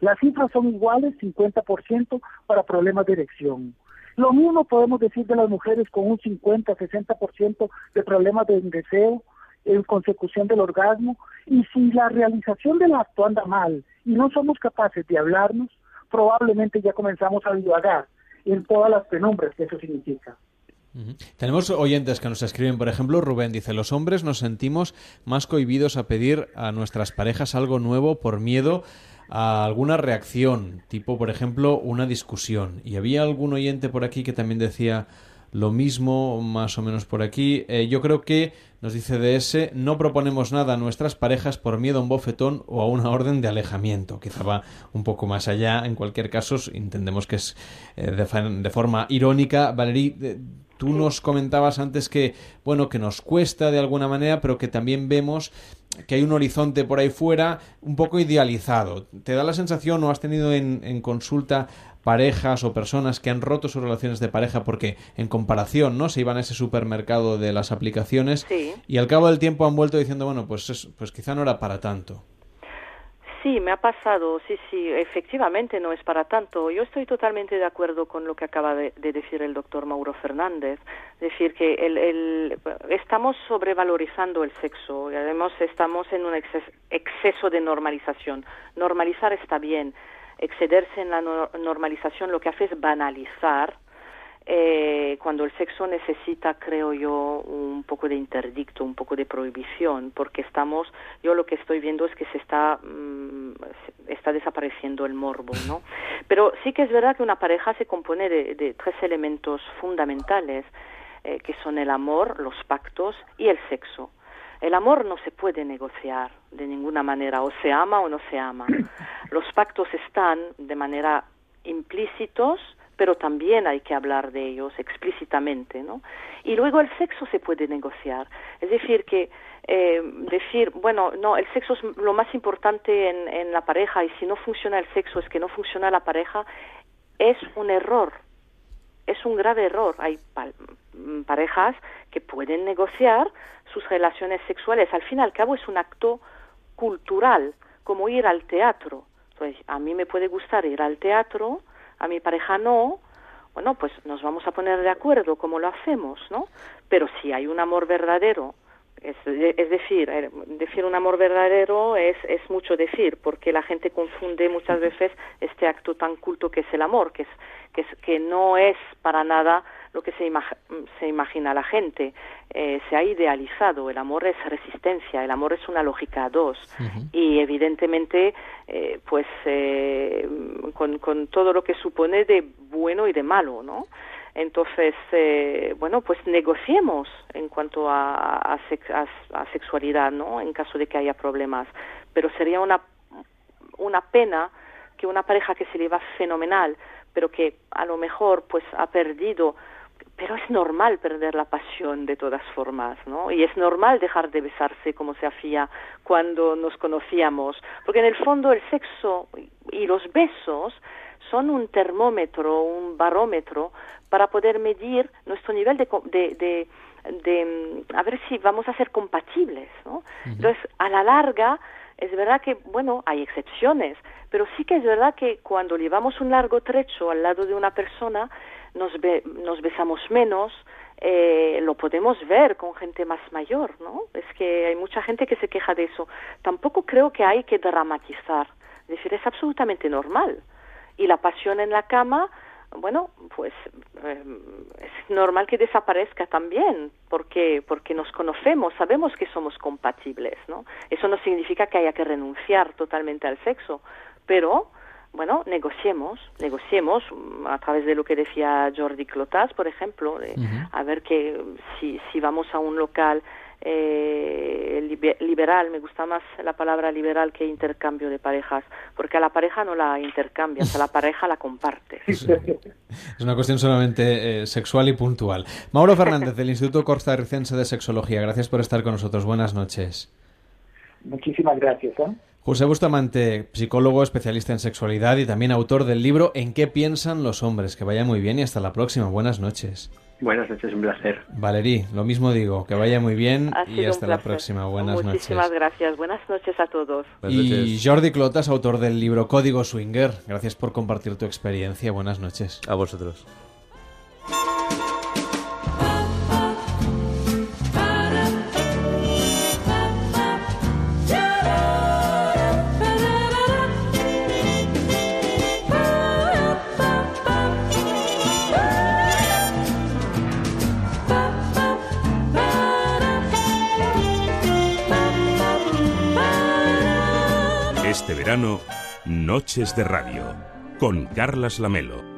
Las cifras son iguales, 50% para problemas de erección. Lo mismo podemos decir de las mujeres con un 50-60% de problemas de deseo en consecución del orgasmo. Y si la realización del acto anda mal y no somos capaces de hablarnos, probablemente ya comenzamos a divagar en todas las penumbras que eso significa. Tenemos oyentes que nos escriben, por ejemplo, Rubén dice, los hombres nos sentimos más cohibidos a pedir a nuestras parejas algo nuevo por miedo a alguna reacción, tipo, por ejemplo, una discusión. Y había algún oyente por aquí que también decía lo mismo, más o menos por aquí. Eh, yo creo que, nos dice DS, no proponemos nada a nuestras parejas por miedo a un bofetón o a una orden de alejamiento. Quizá va un poco más allá. En cualquier caso, entendemos que es eh, de, forma irónica. Valerie, tú nos comentabas antes que, bueno, que nos cuesta de alguna manera, pero que también vemos que hay un horizonte por ahí fuera un poco idealizado. ¿Te da la sensación o has tenido en, en consulta parejas o personas que han roto sus relaciones de pareja porque en comparación no se iban a ese supermercado de las aplicaciones y al cabo del tiempo han vuelto diciendo bueno pues pues quizá no era para tanto Sí, me ha pasado, sí, sí, efectivamente no es para tanto. Yo estoy totalmente de acuerdo con lo que acaba de, decir el doctor Mauro Fernández, decir que el, el, estamos sobrevalorizando el sexo y además estamos en un exceso de normalización. Normalizar está bien, excederse en la normalización lo que hace es banalizar eh, cuando el sexo necesita, creo yo, un poco de interdicto, un poco de prohibición, porque estamos, yo lo que estoy viendo es que se está, mm, está desapareciendo el morbo, ¿no? [LAUGHS] Pero sí que es verdad que una pareja se compone de, tres elementos fundamentales, eh, que son el amor, los pactos y el sexo. El amor no se puede negociar de ninguna manera, o se ama o no se ama. [CLEARS THROAT] Los pactos están de manera implícitos, pero también hay que hablar de ellos explícitamente, ¿no? Y luego el sexo se puede negociar, es decir que eh, decir, bueno, no, el sexo es lo más importante en, en la pareja y si no funciona el sexo es que no funciona la pareja, es un error, es un grave error. Hay parejas que pueden negociar sus relaciones sexuales. Al fin y al cabo es un acto cultural, como ir al teatro. Pues a mí me puede gustar ir al teatro, a mi pareja no, bueno, pues nos vamos a poner de acuerdo cómo lo hacemos, ¿no? Pero si hay un amor verdadero, es, es decir, eh, decir un amor verdadero es, es mucho decir, porque la gente confunde muchas veces este acto tan culto que es el amor, que, es, que, es, que no es para nada lo que se, se imagina la gente. Eh, se ha idealizado, el amor es resistencia, el amor es una lógica dos y evidentemente eh, pues eh, con, con, todo lo que supone de bueno y de malo, ¿no? Entonces, bueno, pues negociemos en cuanto a, a, a, sexualidad, ¿no? En caso de que haya problemas. Pero sería una, una pena que una pareja que se le va fenomenal, pero que a lo mejor pues ha perdido pero es normal perder la pasión de todas formas, ¿no? Y es normal dejar de besarse como se hacía cuando nos conocíamos, porque en el fondo el sexo y los besos son un termómetro, un barómetro para poder medir nuestro nivel de, de, de, a ver si vamos a ser compatibles, ¿no? Entonces, a la larga, es verdad que, bueno, hay excepciones, pero sí que es verdad que cuando llevamos un largo trecho al lado de una persona, nos, nos besamos menos, eh, lo podemos ver con gente más mayor, ¿no? Es que hay mucha gente que se queja de eso. Tampoco creo que hay que dramatizar. Es decir, es absolutamente normal. Y la pasión en la cama, bueno, pues eh, es normal que desaparezca también, porque, porque nos conocemos, sabemos que somos compatibles, ¿no? Eso no significa que haya que renunciar totalmente al sexo, pero bueno, negociemos, negociemos mm, a través de lo que decía Jordi Clotas, por ejemplo, a ver que si, si vamos a un local eh, liberal, me gusta más la palabra liberal que intercambio de parejas, porque a la pareja no la intercambias, a la [LAUGHS] pareja la compartes. Es una cuestión solamente eh, sexual y puntual. Mauro Fernández, del Instituto Costarricense de Sexología, gracias por estar con nosotros. Buenas noches. Muchísimas gracias. ¿eh? José Bustamante, psicólogo, especialista en sexualidad y también autor del libro ¿En qué piensan los hombres? Que vaya muy bien y hasta la próxima. Buenas noches. Buenas noches, un placer. Valerí, lo mismo digo, que vaya muy bien y hasta la próxima. Buenas noches. Muchísimas gracias. Buenas noches a todos. y Jordi Clotas, autor del libro Código Swinger. Gracias por compartir tu experiencia. Buenas noches. A vosotros. Este verano, Noches de Radio, con Carlas Lamelo.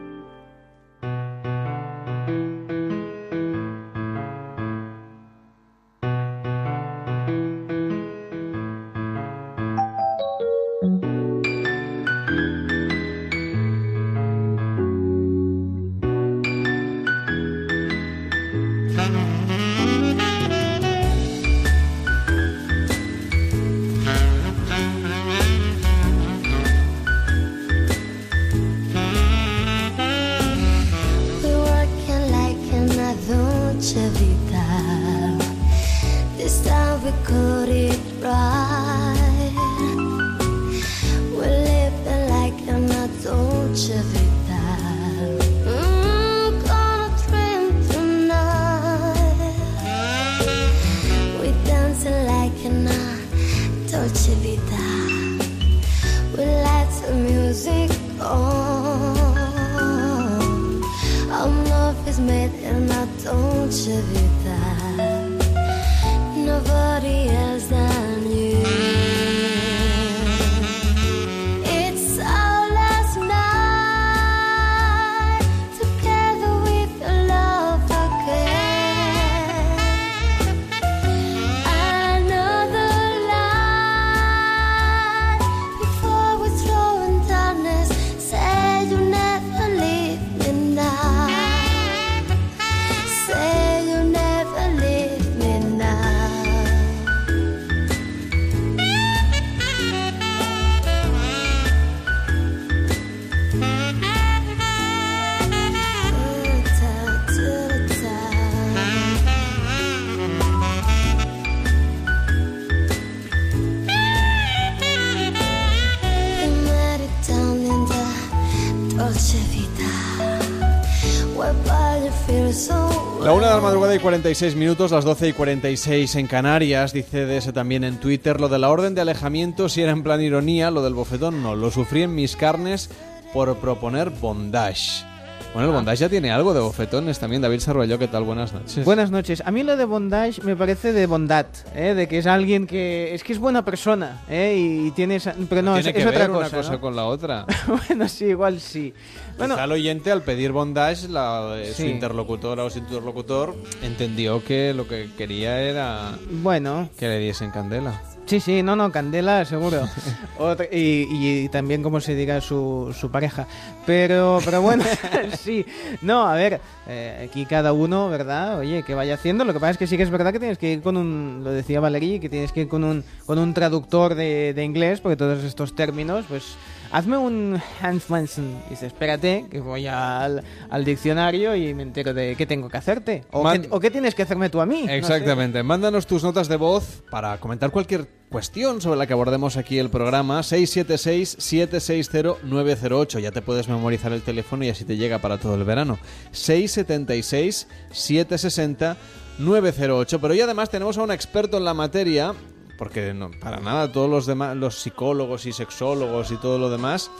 46 minutos, las 12 y 46 en Canarias. Dice ese también en Twitter lo de la orden de alejamiento, si era en plan ironía, lo del bofetón no. Lo sufrí en mis carnes por proponer bondage. Bueno, el ah. bondage ya tiene algo de bofetones también. David Sarroyo, ¿qué tal? Buenas noches. Buenas noches. A mí lo de bondage me parece de bondad, ¿eh? de que es alguien que es que es buena persona ¿eh? y tiene pero no, tiene es, que otra ver cosa, una cosa con la otra. [LAUGHS] bueno, sí, igual sí. Bueno, Quizá el oyente al pedir bondage, la, eh, su interlocutora o su interlocutor entendió que lo que quería era bueno que le diesen candela. Sí, sí, no, no, Candela, seguro. [LAUGHS] Otra- y, y también, como se diga, su, su pareja. Pero, pero bueno, [LAUGHS] [LAUGHS] sí. No, a ver, eh, aquí cada uno, ¿verdad? Oye, que vaya haciendo. Lo que pasa es que sí que es verdad que tienes que ir con un, lo decía Valerie, que tienes que ir con un, con un traductor de, de inglés, porque todos estos términos, pues hazme un Hans Manson. Y dice, espérate, que voy al, al diccionario y me entero de qué tengo que hacerte. O, Man- qué, o qué tienes que hacerme tú a mí. no sé. Exactamente. Mándanos tus notas de voz para comentar cualquier cuestión sobre la que abordemos aquí el programa. 676-760-908. Ya te puedes memorizar el teléfono y así te llega para todo el verano. 676-760-908. Pero hoy además tenemos a un experto en la materia. Porque no, para nada todos los demás, los psicólogos y sexólogos y todo lo demás,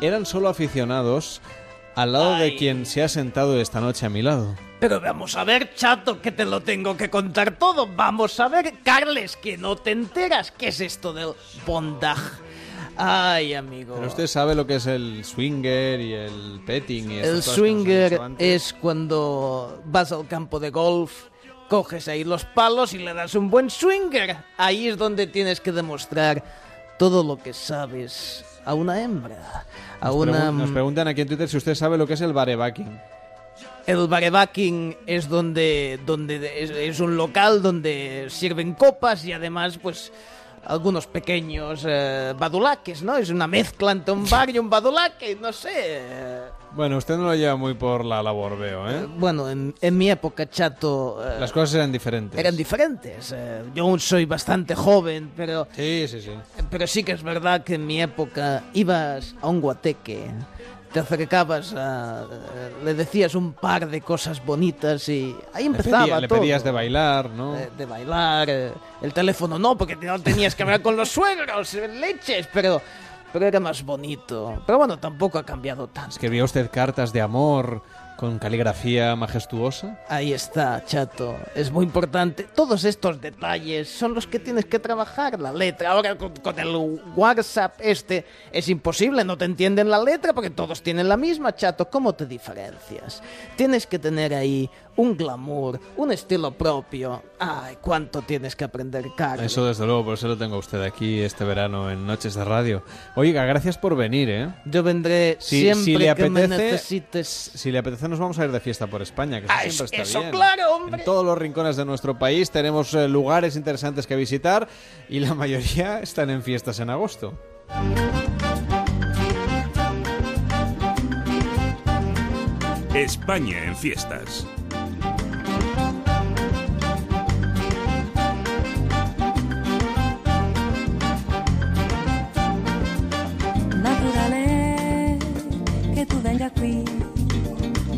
eran solo aficionados al lado de quien se ha sentado esta noche a mi lado. Pero vamos a ver, chato, que te lo tengo que contar todo. Vamos a ver, Carles, que no te enteras. ¿Qué es esto del bondage? Ay, amigo. Pero usted sabe lo que es el swinger y el petting y El swinger es cuando vas al campo de golf, coges ahí los palos y le das un buen swinger. Ahí es donde tienes que demostrar todo lo que sabes a una hembra. A Nos, una... pregun- nos preguntan aquí en Twitter si usted sabe lo que es el barebacking. El barebacking es donde, donde es, es un local donde sirven copas y además, pues, algunos pequeños eh, badulaques, ¿no? Es una mezcla entre un bar y un badulaque, no sé. eh, Bueno, usted no lo lleva muy por la labor, veo, ¿eh? Bueno, en, en mi época, chato, eh, Las cosas eran diferentes. eran diferentes. eh, yo aún soy bastante joven, pero, Sí, sí, sí. pero sí que es verdad que en mi época ibas a un guateque, te acercabas, a, eh, le decías un par de cosas bonitas y ahí Le, empezaba le todo. pedías de bailar, ¿no? de, de bailar, eh, el teléfono no, porque no tenías que hablar con los suegros, eh, leches, pero, pero era más bonito. Pero bueno, tampoco ha cambiado tanto. ¿Escribía usted cartas de amor con caligrafía majestuosa? Ahí está, chato. Es muy importante. Todos estos detalles son los que tienes que trabajar. La letra. Ahora con, con el WhatsApp este es imposible. No te entienden la letra porque todos tienen la misma, chato. ¿Cómo te diferencias? Tienes que tener ahí un glamour, un estilo propio. Ay, cuánto tienes que aprender, Carlos. Eso desde luego, por eso lo tengo a usted aquí este verano en Noches de Radio. Oiga, gracias por venir, ¿eh? Yo vendré Si, siempre si le que me apetece, necesites. si le apetece nos vamos a ir de fiesta por España, que eso Ah, siempre está eso, bien. claro, hombre. En todos los rincones de nuestro país tenemos eh, lugares interesantes que visitar y la mayoría [LAUGHS] están en fiestas en agosto. España en fiestas. Tu venga qui,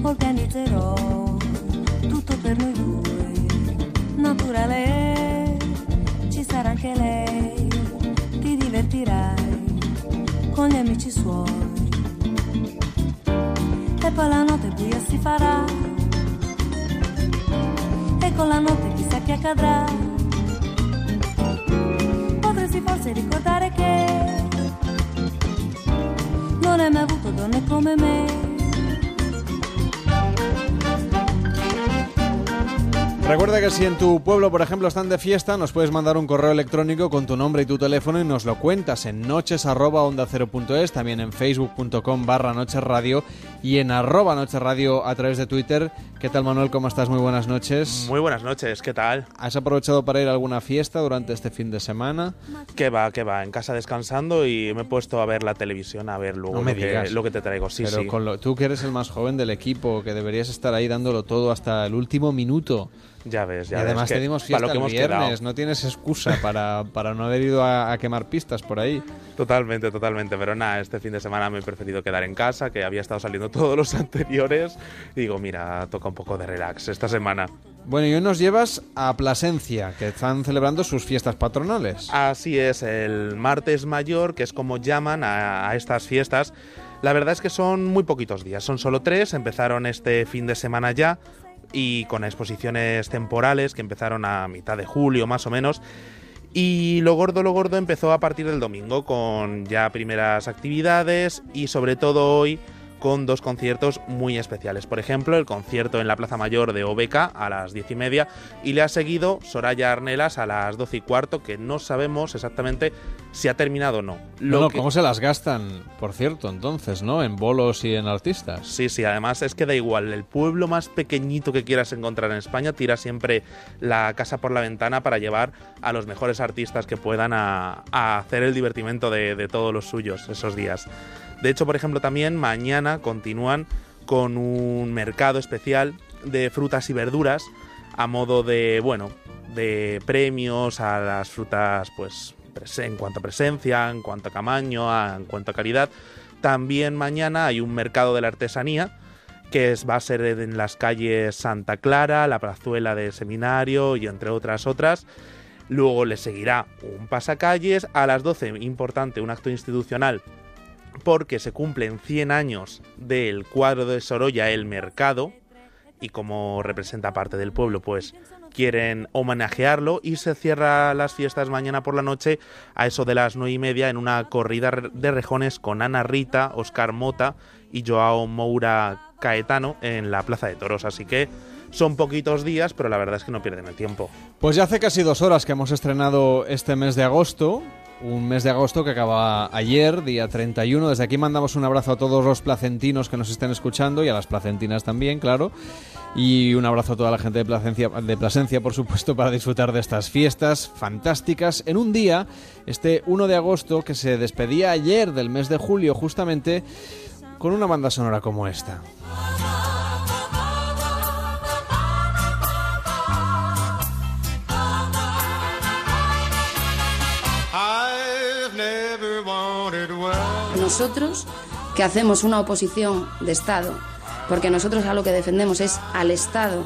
organizzerò tutto per noi due. Naturale, ci sarà anche lei, ti divertirai con gli amici suoi. E poi la notte buia si farà, e con la notte chissà che accadrà. Potresti forse ricordare che hai mai avuto donne me. Recuerda que si en tu pueblo, por ejemplo, están de fiesta, nos puedes mandar un correo electrónico con tu nombre y tu teléfono y nos lo cuentas en noches arroba onda cero punto es, también en facebook.com barra noches radio y en arroba noches radio a través de Twitter. ¿Qué tal Manuel? ¿Cómo estás? Muy buenas noches. Muy buenas noches, ¿qué tal? ¿Has aprovechado para ir a alguna fiesta durante este fin de semana? ¿Qué va, qué va? En casa descansando y me he puesto a ver la televisión, a ver luego No me lo, que, lo que te traigo. Sí, Pero sí. con lo- tú que eres el más joven del equipo, que deberías estar ahí dándolo todo hasta el último minuto. Ya ves, Y ya además ves. te dimos fiesta lo que el viernes, quedado. no tienes excusa para, para no haber ido a, a quemar pistas por ahí. Totalmente, totalmente. Pero nada, este fin de semana me he preferido quedar en casa, que había estado saliendo [LAUGHS] todos los anteriores. Y digo, mira, toca un poco de relax esta semana. Bueno, y hoy nos llevas a Plasencia, que están celebrando sus fiestas patronales. Así es, el martes mayor, que es como llaman a, a estas fiestas. La verdad es que son muy poquitos días, son solo tres, empezaron este fin de semana ya y con exposiciones temporales que empezaron a mitad de julio más o menos. Y lo gordo, lo gordo empezó a partir del domingo con ya primeras actividades y sobre todo hoy con dos conciertos muy especiales. Por ejemplo, el concierto en la Plaza Mayor de Obeca a las diez y media y le ha seguido Soraya Arnelas a las doce y cuarto, que no sabemos exactamente si ha terminado o no. Lo no, ¿Cómo se las gastan, por cierto, entonces, no? En bolos y en artistas. Sí, sí, además es que da igual, el pueblo más pequeñito que quieras encontrar en España tira siempre la casa por la ventana para llevar a los mejores artistas que puedan a, hacer el divertimento de, de todos los suyos esos días. De hecho, por ejemplo, también mañana continúan con un mercado especial de frutas y verduras a modo de, bueno, de premios a las frutas, pues, en cuanto a presencia, en cuanto a tamaño, en cuanto a calidad. También mañana hay un mercado de la artesanía que va a ser en las calles Santa Clara, la plazuela del Seminario y entre otras otras. Luego le seguirá un pasacalles. A las 12, importante, un acto institucional porque se cumplen 100 años del cuadro de Sorolla El Mercado y como representa parte del pueblo, pues quieren homenajearlo y se cierra las fiestas mañana por la noche a eso de las nueve y media en una corrida de rejones con Ana Rita, Oscar Mota y Joao Moura Caetano en la Plaza de Toros. Así que son poquitos días, pero la verdad es que no pierden el tiempo. Pues ya hace casi dos horas que hemos estrenado este mes de agosto un mes de agosto que acaba ayer, día 31. Desde aquí mandamos un abrazo a todos los placentinos que nos estén escuchando y a las placentinas también, claro. Y un abrazo a toda la gente de Plasencia, de Plasencia, por supuesto, para disfrutar de estas fiestas fantásticas en un día, este 1 de agosto, que se despedía ayer del mes de julio, justamente con una banda sonora como esta. Nosotros que hacemos una oposición de Estado, porque nosotros a lo que defendemos es al Estado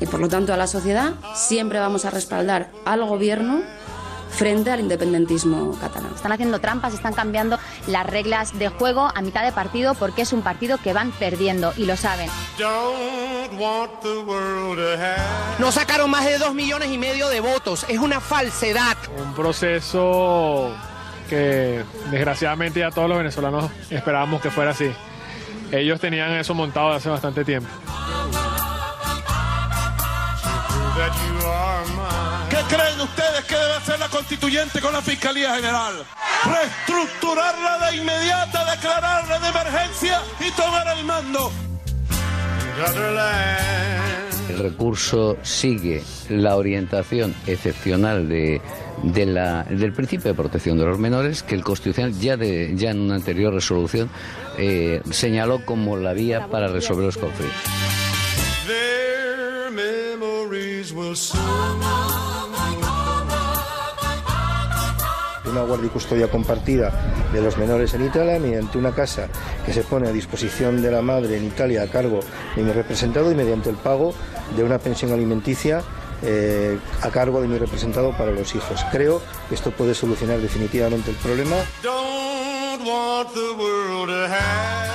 y por lo tanto a la sociedad, siempre vamos a respaldar al gobierno frente al independentismo catalán. Están haciendo trampas, están cambiando las reglas de juego a mitad de partido porque es un partido que van perdiendo y lo saben. No sacaron más de dos millones y medio de votos, es una falsedad. Un proceso que desgraciadamente ya todos los venezolanos esperábamos que fuera así. Ellos tenían eso montado hace bastante tiempo. ¿Qué creen ustedes que debe hacer la constituyente con la Fiscalía General? Reestructurarla de inmediata, declararla de emergencia y tomar el mando. El recurso sigue la orientación excepcional de del principio de protección de los menores que el Constitucional ya, de, ya en una anterior resolución eh, señaló como la vía para resolver los conflictos. Una guardia y custodia compartida de los menores en Italia mediante una casa que se pone a disposición de la madre en Italia a cargo de mi representado y mediante el pago de una pensión alimenticia eh, a cargo de mi representado para los hijos. Creo que esto puede solucionar definitivamente el problema.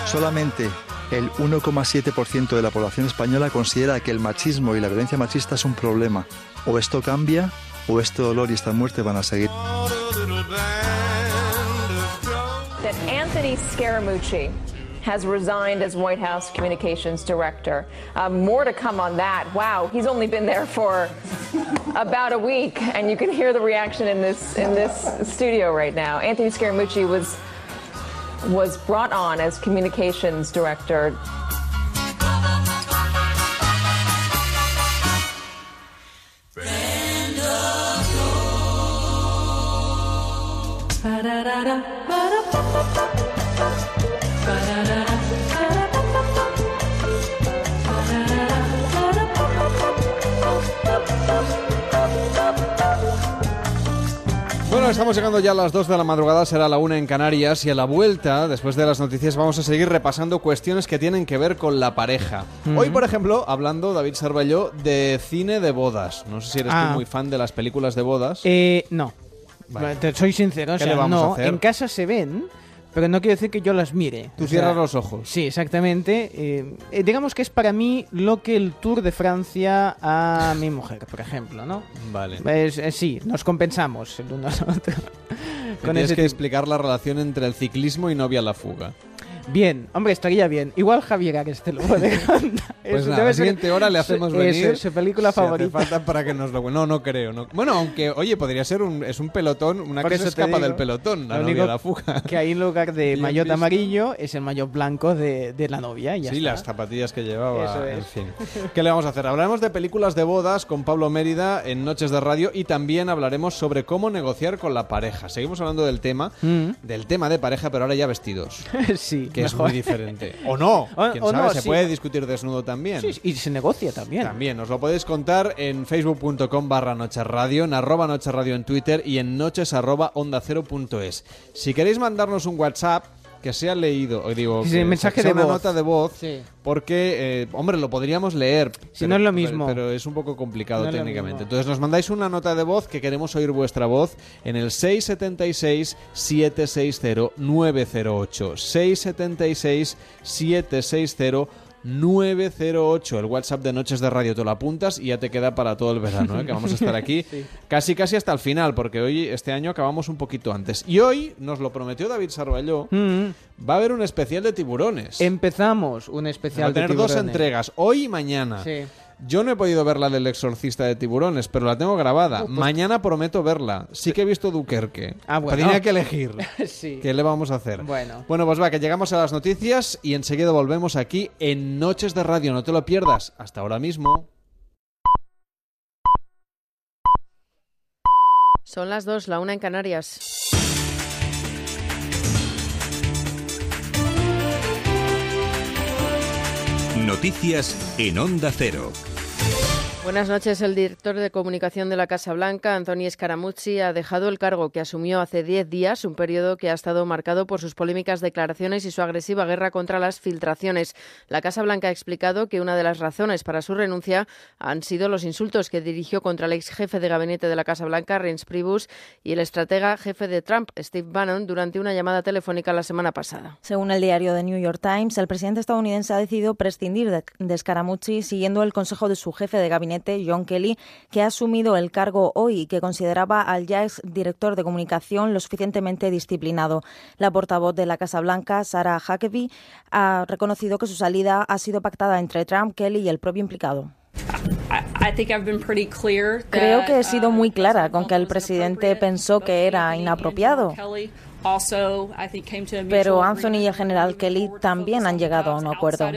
Solamente el 1,7% de la población española considera que el machismo y la violencia machista es un problema. O esto cambia o este dolor y esta muerte van a seguir. Anthony Scaramucci has resigned as White House communications director. Um, more to come on that. Wow, he's only been there for about a week, and you can hear the reaction in this in this studio right now. Anthony Scaramucci was was brought on as communications director. Bueno, estamos llegando ya a las 2 de la madrugada, será la 1 en Canarias y a la vuelta, después de las noticias, vamos a seguir repasando cuestiones que tienen que ver con la pareja. Hoy, por ejemplo, hablando, David Sarballó, de cine de bodas. No sé si eres tú Ah. muy fan de las películas de bodas. Eh, no. Vale. Te soy sincero, o ¿Qué sea, no, en casa se ven, pero no quiere decir que yo las mire. Tú O sea, cierras los ojos. Sí, exactamente. Eh, eh, digamos que es para mí lo que el Tour de Francia a mi mujer, por ejemplo, ¿no? Vale. Es- eh, sí, nos compensamos el uno al otro. [LAUGHS] Tienes ese que explicar la relación entre el ciclismo y novia a la fuga. Bien, hombre, estaría bien. Igual Javier Ares te lo puede [LAUGHS] contar. Pues nada, la siguiente hora le hacemos su- venir. eso, su película si hace favorita. falta para que nos lo... No, no creo. No. Bueno, aunque, oye, podría ser un... Es un pelotón, una Por que se escapa digo, del pelotón, la novia único la fuga. Que hay en lugar de [LAUGHS] maillot amarillo es el maillot blanco de, de la novia. y ya Sí, está. las zapatillas que llevaba, Eso en fin. ¿Qué le vamos a hacer? Hablaremos de películas de bodas con Pablo Mérida en Noches de Radio y también hablaremos sobre cómo negociar con la pareja. Seguimos hablando del tema, Mm. del tema de pareja, pero ahora ya vestidos. [LAUGHS] sí, Que es muy diferente. [LAUGHS] O no, O- quién o sabe, no, se sí. puede discutir desnudo también. Sí, y se negocia también. También, os lo podéis contar en facebook.com barra en arroba Noches Radio en Twitter y en noches arroba onda cero punto es. Si queréis mandarnos un WhatsApp que sea leído, o digo, Sí, que mensaje sea de una voz. nota de voz, Sí. porque, eh, hombre, lo podríamos leer. Si pero- no es lo pero- mismo. Pero, es un poco complicado No técnicamente. Entonces nos mandáis una nota de voz que queremos oír vuestra voz en el 676-760-908. 676-760-908. 908, el WhatsApp de Noches de Radio, te lo apuntas y ya te queda para todo el verano, ¿eh? que vamos a estar aquí [LAUGHS] Sí. casi casi hasta el final, porque hoy, este año, acabamos un poquito antes. Y hoy, nos lo prometió David Sarballó, Mm. va a haber un especial de tiburones. Empezamos un Va especial a tener de dos entregas, hoy y mañana. Sí. Yo no he podido ver la del exorcista de tiburones, pero la tengo grabada. Uh, pues- Mañana prometo verla. Sí que he visto Duquerque. Ah, bueno. Tenía que elegir. [LAUGHS] sí. ¿Qué le vamos a hacer? Bueno. Bueno, pues va, que llegamos a las noticias y enseguida volvemos aquí en Noches de Radio. No te lo pierdas. Hasta ahora mismo. Son las dos, la una en Canarias. Noticias en Onda Cero. Buenas noches. El director de comunicación de la Casa Blanca, Anthony Scaramucci, ha dejado el cargo que asumió hace 10 días, un periodo que ha estado marcado por sus polémicas declaraciones y su agresiva guerra contra las filtraciones. La Casa Blanca ha explicado que una de las razones para su renuncia han sido los insultos que dirigió contra el ex jefe de gabinete de la Casa Blanca, Reince Priebus, y el estratega jefe de Trump, Steve Bannon, durante una llamada telefónica la semana pasada. Según el diario The New York Times, el presidente estadounidense ha decidido prescindir de, de Scaramucci siguiendo el consejo de su jefe de gabinete, John Kelly, que ha asumido el cargo hoy y que consideraba al ya ex director de comunicación lo suficientemente disciplinado. La portavoz de la Casa Blanca, Sarah Huckabee, ha reconocido que su salida ha sido pactada entre Trump, Kelly y el propio implicado. Creo que he sido muy clara con que el presidente pensó que era inapropiado. Pero Anthony y el general Kelly también han llegado a un acuerdo.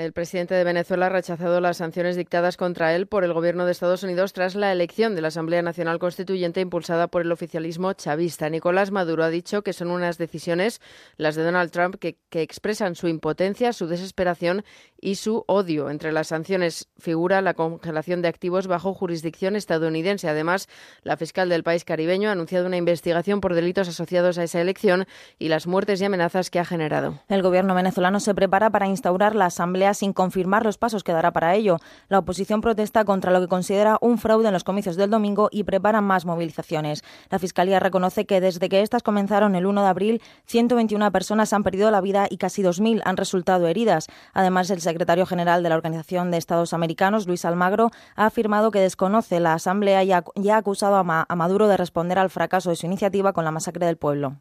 El presidente de Venezuela ha rechazado las sanciones dictadas contra él por el gobierno de Estados Unidos tras la elección de la Asamblea Nacional Constituyente impulsada por el oficialismo chavista. Nicolás Maduro ha dicho que son unas decisiones, las de Donald Trump, que, que expresan su impotencia, su desesperación y su odio. Entre las sanciones figura la congelación de activos bajo jurisdicción estadounidense. Además, la fiscal del país caribeño ha anunciado una investigación por delitos asociados a esa elección y las muertes y amenazas que ha generado. El gobierno venezolano se prepara para instaurar la asamblea sin confirmar los pasos que dará para ello. La oposición protesta contra lo que considera un fraude en los comicios del domingo y prepara más movilizaciones. La Fiscalía reconoce que desde que estas comenzaron el 1 de abril, 121 personas han perdido la vida y casi 2.000 han resultado heridas. Además, el secretario general de la Organización de Estados Americanos, Luis Almagro, ha afirmado que desconoce la asamblea y ha, acusado a Maduro de responder al fracaso de su iniciativa con la masacre del pueblo.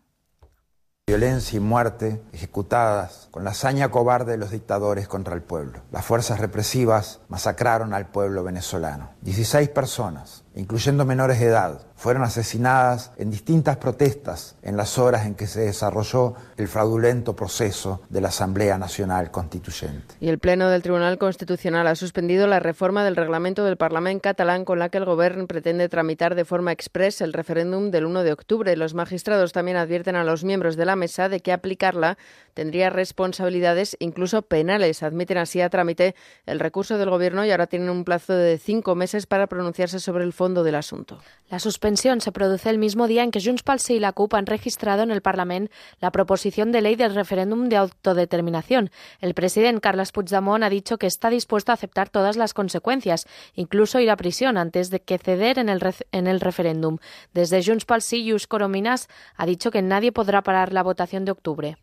Violencia y muerte ejecutadas con la hazaña cobarde de los dictadores contra el pueblo. Las fuerzas represivas masacraron al pueblo venezolano. 16 personas, incluyendo menores de edad, fueron asesinadas en distintas protestas en las horas en que se desarrolló el fraudulento proceso de la Asamblea Nacional Constituyente. Y el Pleno del Tribunal Constitucional ha suspendido la reforma del reglamento del Parlamento catalán con la que el Gobierno pretende tramitar de forma express el referéndum del 1 de octubre. Los magistrados también advierten a los miembros de la mesa de que aplicarla tendría responsabilidades, incluso penales. Admiten así a trámite el recurso del Gobierno y ahora tienen un plazo de cinco meses para pronunciarse sobre el fondo del asunto. La suspensión se produce el mismo día en que Junts pel Sí y la CUP han registrado en el Parlamento la proposición de ley del referéndum de autodeterminación. El presidente Carles Puigdemont ha dicho que está dispuesto a aceptar todas las consecuencias, incluso ir a prisión antes de que ceder en el, en el referéndum. Desde Junts pel Sí, Lluís Corominas ha dicho que nadie podrá parar la votación de octubre.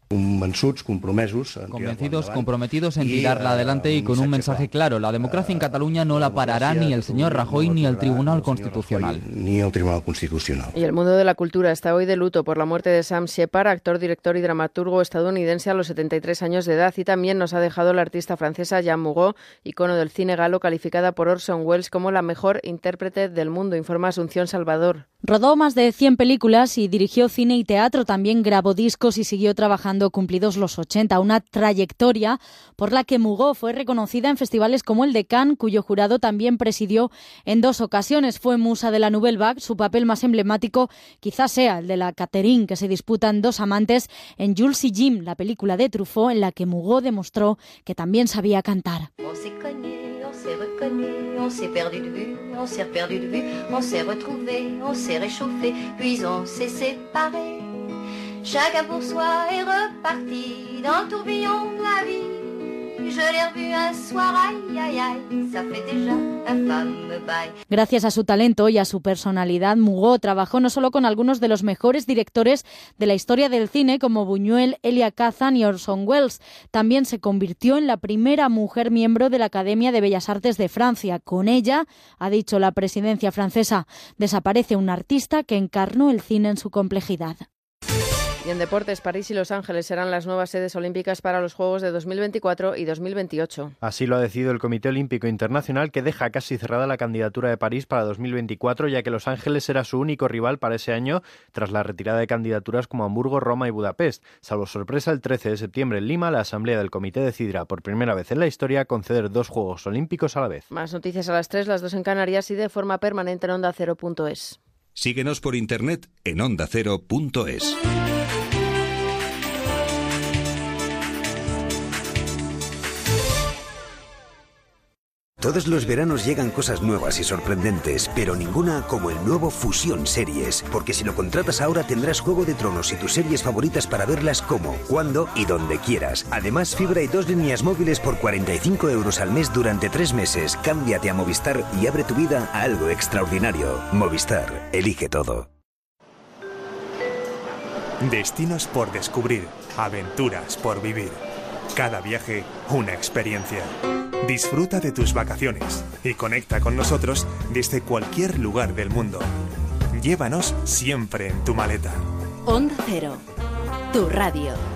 Convencidos, comprometidos en tirarla eh, adelante y con un mensaje claro. La democracia en Cataluña no la parará ni el señor Rajoy ni el Tribunal Constitucional. Ni el Tribunal Constitucional. Y el mundo de la cultura está hoy de luto por la muerte de Sam Shepard, actor, director y dramaturgo estadounidense a los 73 años de edad. Y también nos ha dejado la artista francesa Jean Mugo, icono del cine galo, calificada por Orson Welles como la mejor intérprete del mundo, informa Asunción Salvador. Rodó más de 100 películas y dirigió cine y teatro. También grabó discos y siguió trabajando cumplidos los 80. Una trayectoria por la que Mugo fue reconocida en festivales como el de Cannes, cuyo jurado también presidió en dos ocasiones. Fue musa de la Nouvelle Vague. Su papel más emblemático quizás sea el de la Catherine, que se disputan dos amantes en Jules y Jim, la película de Truffaut, en la que Mugo demostró que también sabía cantar. on s'est perdu de vue, on s'est retrouvé, on s'est réchauffé, puis on s'est séparé. Chacun pour soi est reparti dans le tourbillon de la vie. Gracias a su talento y a su personalidad, Mugo trabajó no solo con algunos de los mejores directores de la historia del cine, como Buñuel, Elia Kazan y Orson Welles. También se convirtió en la primera mujer miembro de la Academia de Bellas Artes de Francia. Con ella, ha dicho la presidencia francesa, desaparece un artista que encarnó el cine en su complejidad. Y en deportes, París y Los Ángeles serán las nuevas sedes olímpicas para los Juegos de 2024 y 2028. Así lo ha decidido el Comité Olímpico Internacional, que deja casi cerrada la candidatura de París para 2024, ya que Los Ángeles será su único rival para ese año, tras la retirada de candidaturas como Hamburgo, Roma y Budapest. Salvo sorpresa, el 13 de septiembre en Lima, la Asamblea del Comité decidirá por primera vez en la historia conceder dos Juegos Olímpicos a la vez. Más noticias a las 3, las dos en Canarias y de forma permanente en onda ondacero.es. Síguenos por internet en ondacero.es. Todos los veranos llegan cosas nuevas y sorprendentes, pero ninguna como el nuevo Fusión Series, porque si lo contratas ahora tendrás Juego de Tronos y tus series favoritas para verlas como, cuando y donde quieras. Además, fibra y dos líneas móviles por 45 euros al mes durante tres meses. Cámbiate a Movistar y abre tu vida a algo extraordinario. Movistar, elige todo. Destinos por descubrir, aventuras por vivir. Cada viaje, una experiencia. Disfruta de tus vacaciones y conecta con nosotros desde cualquier lugar del mundo. Llévanos siempre en tu maleta. Onda Cero, tu radio.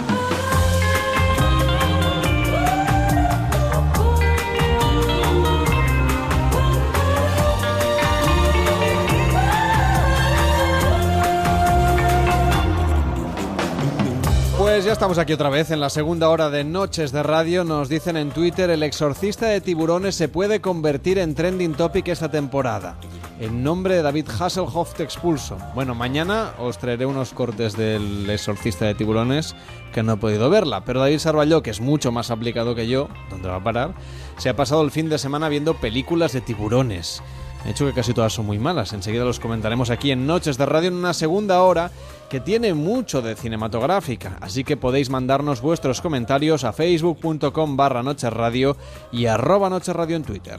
Pues ya estamos aquí otra vez en la segunda hora de Noches de Radio. Nos dicen en Twitter, el exorcista de tiburones se puede convertir en trending topic esta temporada. En nombre de David Hasselhoff te expulso. Bueno, mañana os traeré unos cortes del exorcista de tiburones que no he podido verla. Pero David Sarballó, que es mucho más aplicado que yo, ¿dónde va a parar? Se ha pasado el fin de semana viendo películas de tiburones. De hecho que casi todas son muy malas. Enseguida los comentaremos aquí en Noches de Radio en una segunda hora que tiene mucho de cinematográfica. Así que podéis mandarnos vuestros comentarios a facebook.com barra Noches Radio y arroba Noches Radio en Twitter.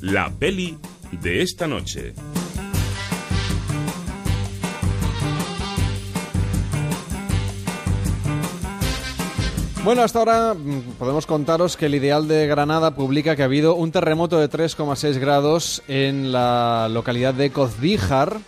La peli de esta noche. Bueno, hasta ahora mm, podemos contaros que el Ideal de Granada publica que ha habido un terremoto de 3,6 grados en la localidad de Cozbíjar,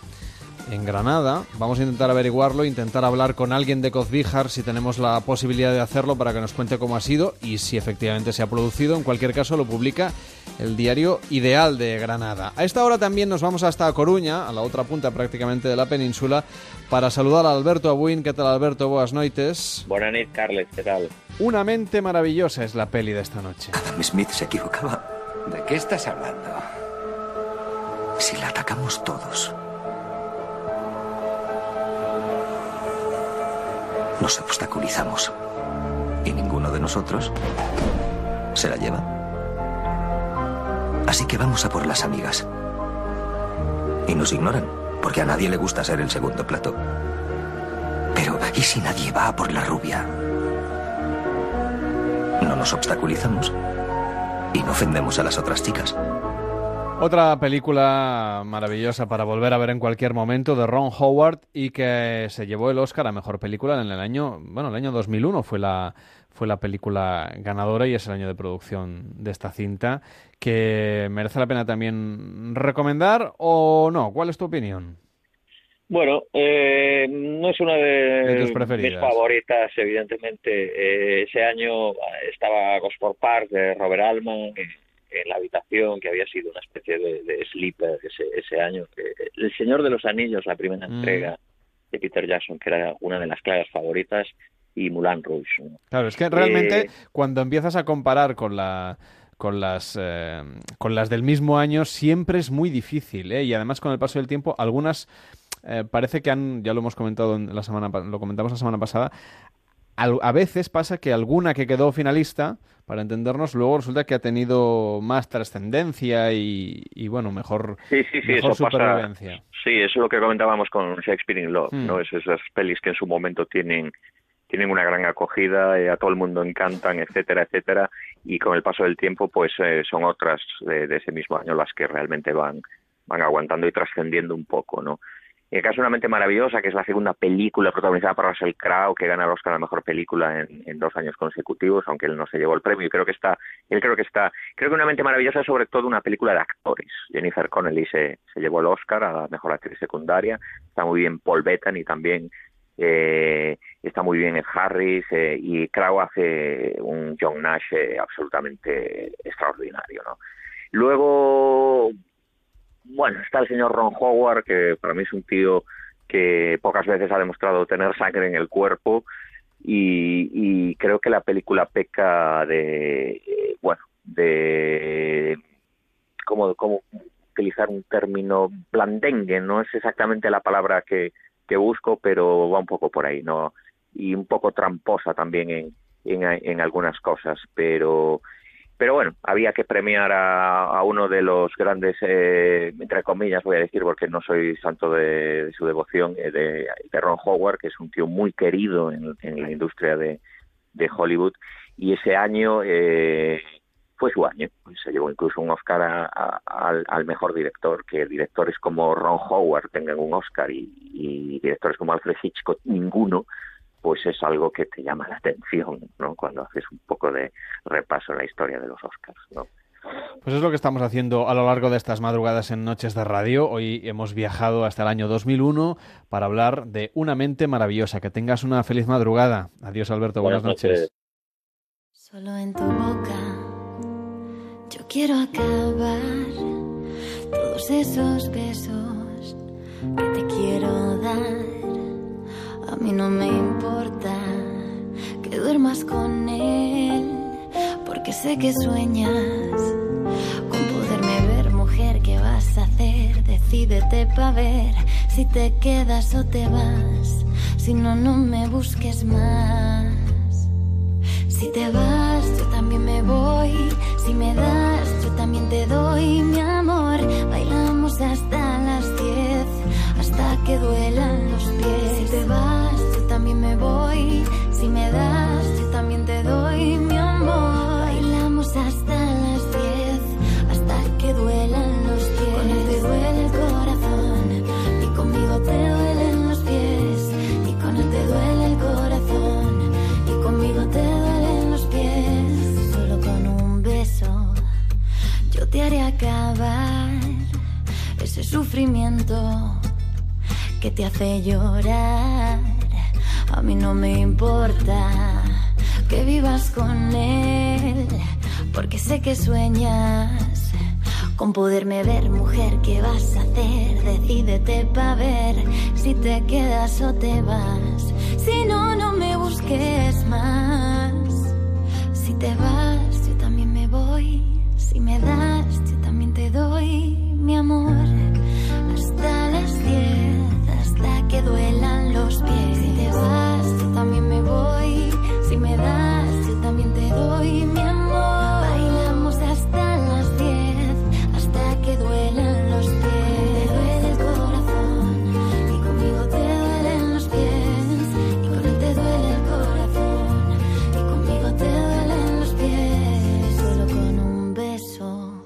en Granada. Vamos a intentar averiguarlo, intentar hablar con alguien de Cozbíjar si tenemos la posibilidad de hacerlo para que nos cuente cómo ha sido y si efectivamente se ha producido. En cualquier caso, lo publica el diario Ideal de Granada. A esta hora también nos vamos hasta Coruña, a la otra punta prácticamente de la península, para saludar a Alberto Abuin. ¿Qué tal, Alberto? Boas noites. Buenas noches, Carles. ¿Qué tal? Una mente maravillosa es la peli de esta noche. Adam Smith se equivocaba. ¿De qué estás hablando? Si la atacamos todos, nos obstaculizamos. Y ninguno de nosotros se la lleva. Así que vamos a por las amigas. Y nos ignoran, porque a nadie le gusta ser el segundo plato. Pero, ¿y si nadie va a por la rubia? No nos obstaculizamos y no ofendemos a las otras chicas. Otra película maravillosa para volver a ver en cualquier momento de Ron Howard y que se llevó el Oscar a mejor película en el año, bueno, el año 2001 fue la fue la película ganadora y es el año de producción de esta cinta que merece la pena también recomendar o no. ¿Cuál es tu opinión? Bueno, eh, no es una de, mis favoritas, evidentemente. Eh, ese año estaba Gosport Park de Robert Altman, en la habitación, que había sido una especie de, sleeper ese, ese año. El Señor de los Anillos, la primera mm. entrega de Peter Jackson, que era una de las claves favoritas, y Mulan Rouge. Claro, es que realmente eh, cuando empiezas a comparar con la con las eh, con las del mismo año siempre es muy difícil ¿eh? y además con el paso del tiempo algunas parece que han ya lo hemos comentado en la semana lo comentamos la semana pasada a veces pasa que alguna que quedó finalista, para entendernos, luego resulta que ha tenido más trascendencia y, bueno, mejor, sí, sí, sí, eso supervivencia. Sí, eso es lo que comentábamos con Shakespeare in Love, ¿no? Hmm. Es esas pelis que en su momento tienen tienen una gran acogida, eh, a todo el mundo encantan, etcétera, etcétera, y con el paso del tiempo, pues eh, son otras de, de, ese mismo año las que realmente van, van aguantando y trascendiendo un poco, ¿no? El caso de Una mente maravillosa, que es la segunda película protagonizada por Russell Crowe, que gana el Oscar a la mejor película en, dos años consecutivos, aunque él no se llevó el premio. Y creo que está, él creo que está, creo que Una mente maravillosa es sobre todo una película de actores. Jennifer Connelly se, se llevó el Oscar a la mejor actriz secundaria. Está muy bien Paul Bettany también. Eh, está muy bien Ed Harris eh, y Crowe hace un John Nash eh, absolutamente extraordinario, ¿no? Luego bueno, está el señor Ron Howard, que para mí es un tío que pocas veces ha demostrado tener sangre en el cuerpo y, creo que la película peca de, bueno, de, ¿cómo, cómo utilizar un término blandengue? No es exactamente la palabra que, busco, pero va un poco por ahí, ¿no? Y un poco tramposa también en, en, en algunas cosas, pero pero bueno, había que premiar a, uno de los grandes, eh, entre comillas voy a decir, porque no soy santo de, su devoción, eh, de, Ron Howard, que es un tío muy querido en, la industria de, Hollywood, y ese año eh, fue su año, se llevó incluso un Oscar al, mejor director, que directores como Ron Howard tengan un Oscar y directores como Alfred Hitchcock ninguno, pues es algo que te llama la atención, ¿no? Cuando haces un poco de repaso en la historia de los Oscars, ¿no? Pues es lo que estamos haciendo a lo largo de estas madrugadas en Noches de Radio. Hoy hemos viajado hasta el año 2001 para hablar de Una mente maravillosa. Que tengas una feliz madrugada. Adiós, Alberto. Buenas, noches. Solo en tu boca yo quiero acabar todos esos besos que te quiero dar a mí no me importa que duermas con él, porque sé que sueñas con poderme ver, mujer. ¿Qué vas a hacer? Decídete para ver si te quedas o te vas. Si no, no me busques más. Si te vas, yo también me voy. Si me das, yo también te doy mi amor. Bailamos hasta las diez, hasta que duelan los pies. Si te vas, yo también me voy. Si me das, yo también te doy mi amor. Bailamos hasta las diez, hasta que duelan los pies. Con él te duele el corazón y conmigo te duelen los pies. Y con él te duele el corazón y conmigo te duelen los pies. Solo con un beso yo te haré acabar ese sufrimiento que te hace llorar. A mí no me importa que vivas con él, porque sé que sueñas con poderme ver, mujer. ¿Qué vas a hacer? Decídete pa' ver si te quedas o te vas. Si no, no me busques más. Si te vas, yo también me voy. Si me das, yo también te doy mi amor hasta las hasta que duelan los pies. Si te vas, yo también me voy. Si me das, yo también te doy mi amor. Bailamos hasta las 10, hasta que duelan los pies. Te duele el corazón, y conmigo te duelen los pies. Y con él te duele el corazón, y conmigo te duelen los pies. Solo con un beso,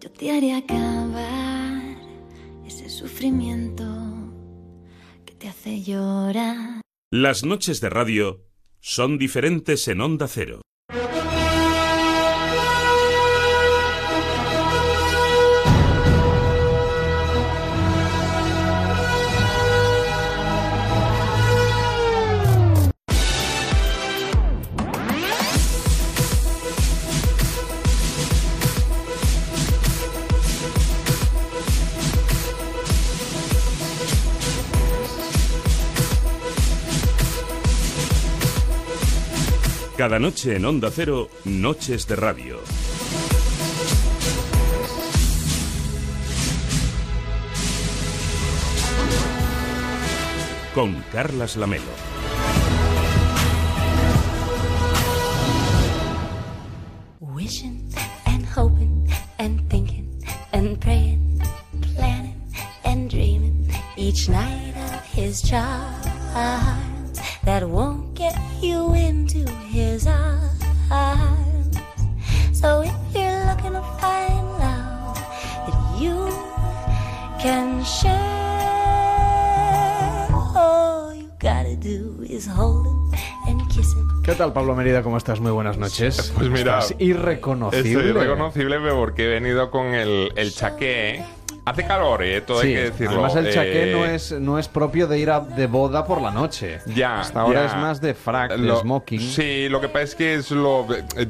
yo te haría acabar ese sufrimiento. Las noches de radio son diferentes en Onda Cero. Cada noche en Onda Cero, Noches de Radio. Con Carlas Lamelo. Wishing and hoping and thinking and praying, planning and dreaming each night of his charms that won't you into his arms. So if you're looking to find love that you can share, all you gotta do is hold him and kiss him. ¿Qué tal, Pablo Merida? ¿Cómo estás? Muy buenas noches. Pues mira, Estás irreconocible. Estoy irreconocible porque he venido con el, el chaqué. Hace calor, ¿eh? Todo Sí, hay que decirlo. Además, el chaqué Eh, no es, no es propio de ir a, de boda por la noche. Ya, Hasta ahora es más de frac, de smoking. Sí, lo que pasa es que es lo, eh,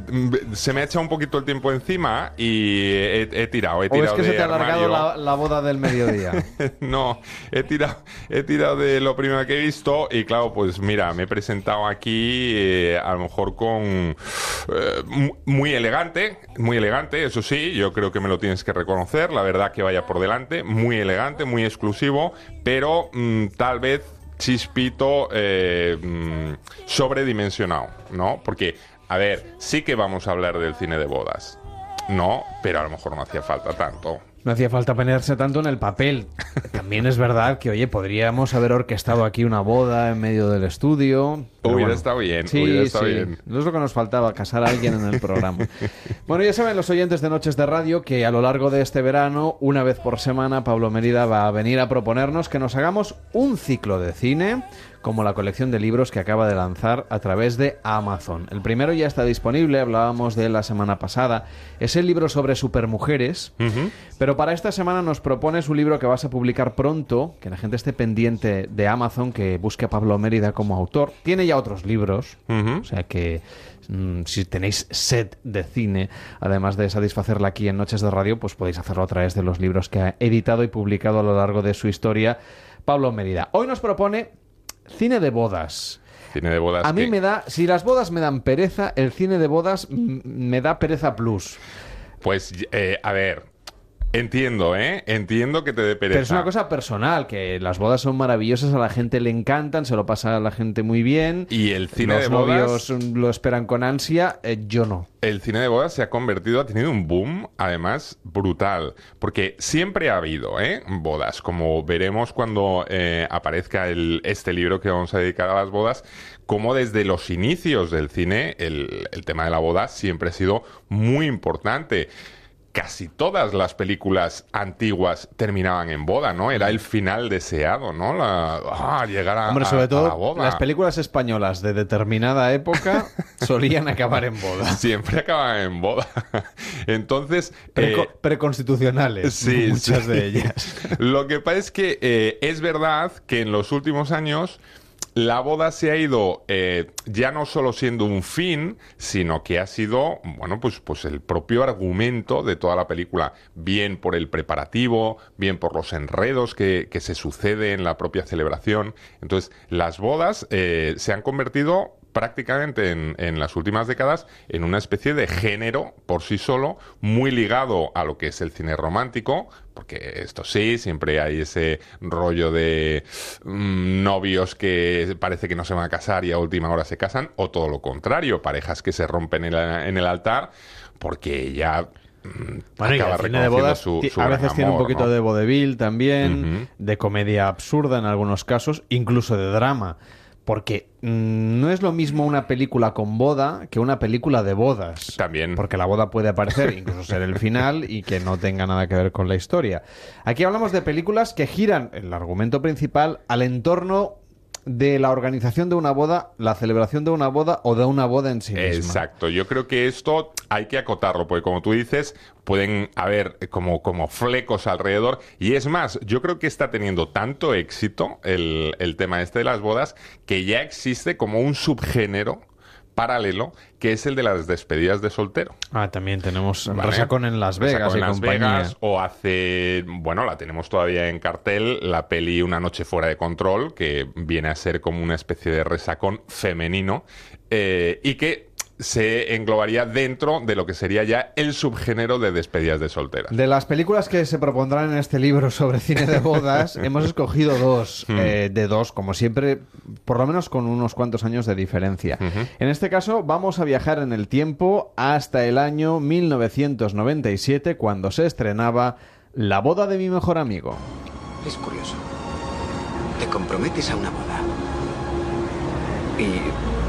se me ha echado un poquito el tiempo encima y he, he tirado, he ¿O tirado es que se te ha alargado la, la boda del mediodía? [LAUGHS] no, he tirado, he tirado de lo primero que he visto y claro, pues mira, me he presentado aquí eh, a lo mejor con eh, mu- muy elegante, muy elegante, eso sí, yo creo que me lo tienes que reconocer, la verdad que vaya por delante, muy elegante, muy exclusivo, pero mm, tal vez chispito eh, mm, sobredimensionado, ¿no? Porque, a ver, sí que vamos a hablar del cine de bodas. No, pero a lo mejor no hacía falta tanto. No hacía falta ponerse tanto en el papel. También es verdad que, oye, podríamos haber orquestado aquí una boda en medio del estudio. Hubiera bueno. estado bien, Sí, hubiera estado sí. bien. No es lo que nos faltaba, casar a alguien en el programa. bueno, ya saben los oyentes de Noches de Radio que a lo largo de este verano, una vez por semana, Pablo Merida va a venir a proponernos que nos hagamos un ciclo de cine como la colección de libros que acaba de lanzar a través de Amazon. El primero ya está disponible, hablábamos de él la semana pasada. Es el libro sobre supermujeres, pero para esta semana nos propones un libro que vas a publicar pronto, que la gente esté pendiente de Amazon, que busque a Pablo Mérida como autor. Tiene ya otros libros, o sea que mm, si tenéis sed de cine, además de satisfacerla aquí en Noches de Radio, pues podéis hacerlo a través de los libros que ha editado y publicado a lo largo de su historia Pablo Mérida. Hoy nos propone cine de bodas. Cine de bodas. A mí que- me da, si las bodas me dan pereza, el cine de bodas me da pereza plus. Pues, eh, a ver, entiendo, ¿eh? Entiendo que te dé pereza. Pero es una cosa personal, que las bodas son maravillosas, a la gente le encantan, se lo pasa a la gente muy bien. Y el cine Los de bodas... novios lo esperan con ansia, eh, yo no. El cine de bodas se ha convertido, ha tenido un boom, además, brutal. Porque siempre ha habido, ¿eh? Bodas. Como veremos cuando eh, aparezca el- este libro que vamos a dedicar a las bodas, como desde los inicios del cine, el, el tema de la boda siempre ha sido muy importante. Casi todas las películas antiguas terminaban en boda, ¿no? Era el final deseado, ¿no? La, ah, llegar a, Hombre, sobre a todo la boda. las películas españolas de determinada época [LAUGHS] solían acabar en boda. Siempre acaban en boda. [LAUGHS] Entonces... Preco- eh, preconstitucionales, Sí, muchas sí. de ellas. [LAUGHS] Lo que pasa es que eh, es verdad que en los últimos años la boda se ha ido eh, ya no solo siendo un fin, sino que ha sido, bueno, pues, pues el propio argumento de toda la película, bien por el preparativo, bien por los enredos que, que se sucede en la propia celebración. Entonces, las bodas eh, se han convertido prácticamente en, en las últimas décadas en una especie de género por sí solo, muy ligado a lo que es el cine romántico, porque esto sí, siempre hay ese rollo de mm, novios que parece que no se van a casar y a última hora se casan, o todo lo contrario, parejas que se rompen en, la- en el altar porque ya mm, Bueno, y el cine de bodas su- su a veces tiene un poquito ¿no? de vodevil también, de comedia absurda en algunos casos, incluso de drama. Porque mm, no es lo mismo una película con boda que una película de bodas. También. Porque la boda puede aparecer, [LAUGHS] incluso ser el final y que no tenga nada que ver con la historia. Aquí hablamos de películas que giran el argumento principal al entorno de la organización de una boda, la celebración de una boda o de una boda en sí misma. Exacto, yo creo que esto hay que acotarlo, porque como tú dices, pueden haber como, como flecos alrededor. Y es más, yo creo que está teniendo tanto éxito el, el tema este de las bodas que ya existe como un subgénero paralelo, que es el de las despedidas de soltero. Ah, también tenemos Resacón en Las Vegas. en Las Vegas, o hace, bueno, la tenemos todavía en cartel, la peli Una noche fuera de control, que viene a ser como una especie de resacón femenino, eh, y que se englobaría dentro de lo que sería ya el subgénero de despedidas de solteras. De las películas que se propondrán en este libro sobre cine de bodas, [LAUGHS] hemos escogido dos, hmm. eh, de dos, como siempre, por lo menos con unos cuantos años de diferencia. En este caso, vamos a viajar en el tiempo hasta el año 1997, cuando se estrenaba La boda de mi mejor amigo. Es curioso. Te comprometes a una boda. Y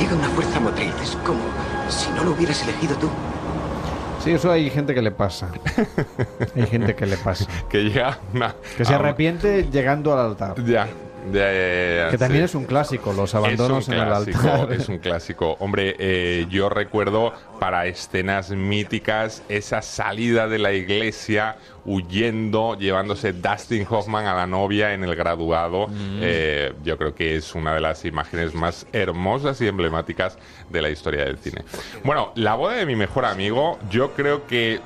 llega una fuerza motriz. Es como si no lo hubieras elegido tú. Sí, eso hay gente que le pasa. [LAUGHS] hay gente que le pasa. que llega Que se arrepiente llegando al altar. Ya. Que también es un clásico, los abandonos en el altar. [LAUGHS] Es un clásico. Hombre, eh, yo recuerdo para escenas míticas esa salida de la iglesia huyendo, llevándose Dustin Hoffman a la novia en el graduado. Mm. Eh, yo creo que es una de las imágenes más hermosas y emblemáticas de la historia del cine. Bueno, la boda de mi mejor amigo, yo creo que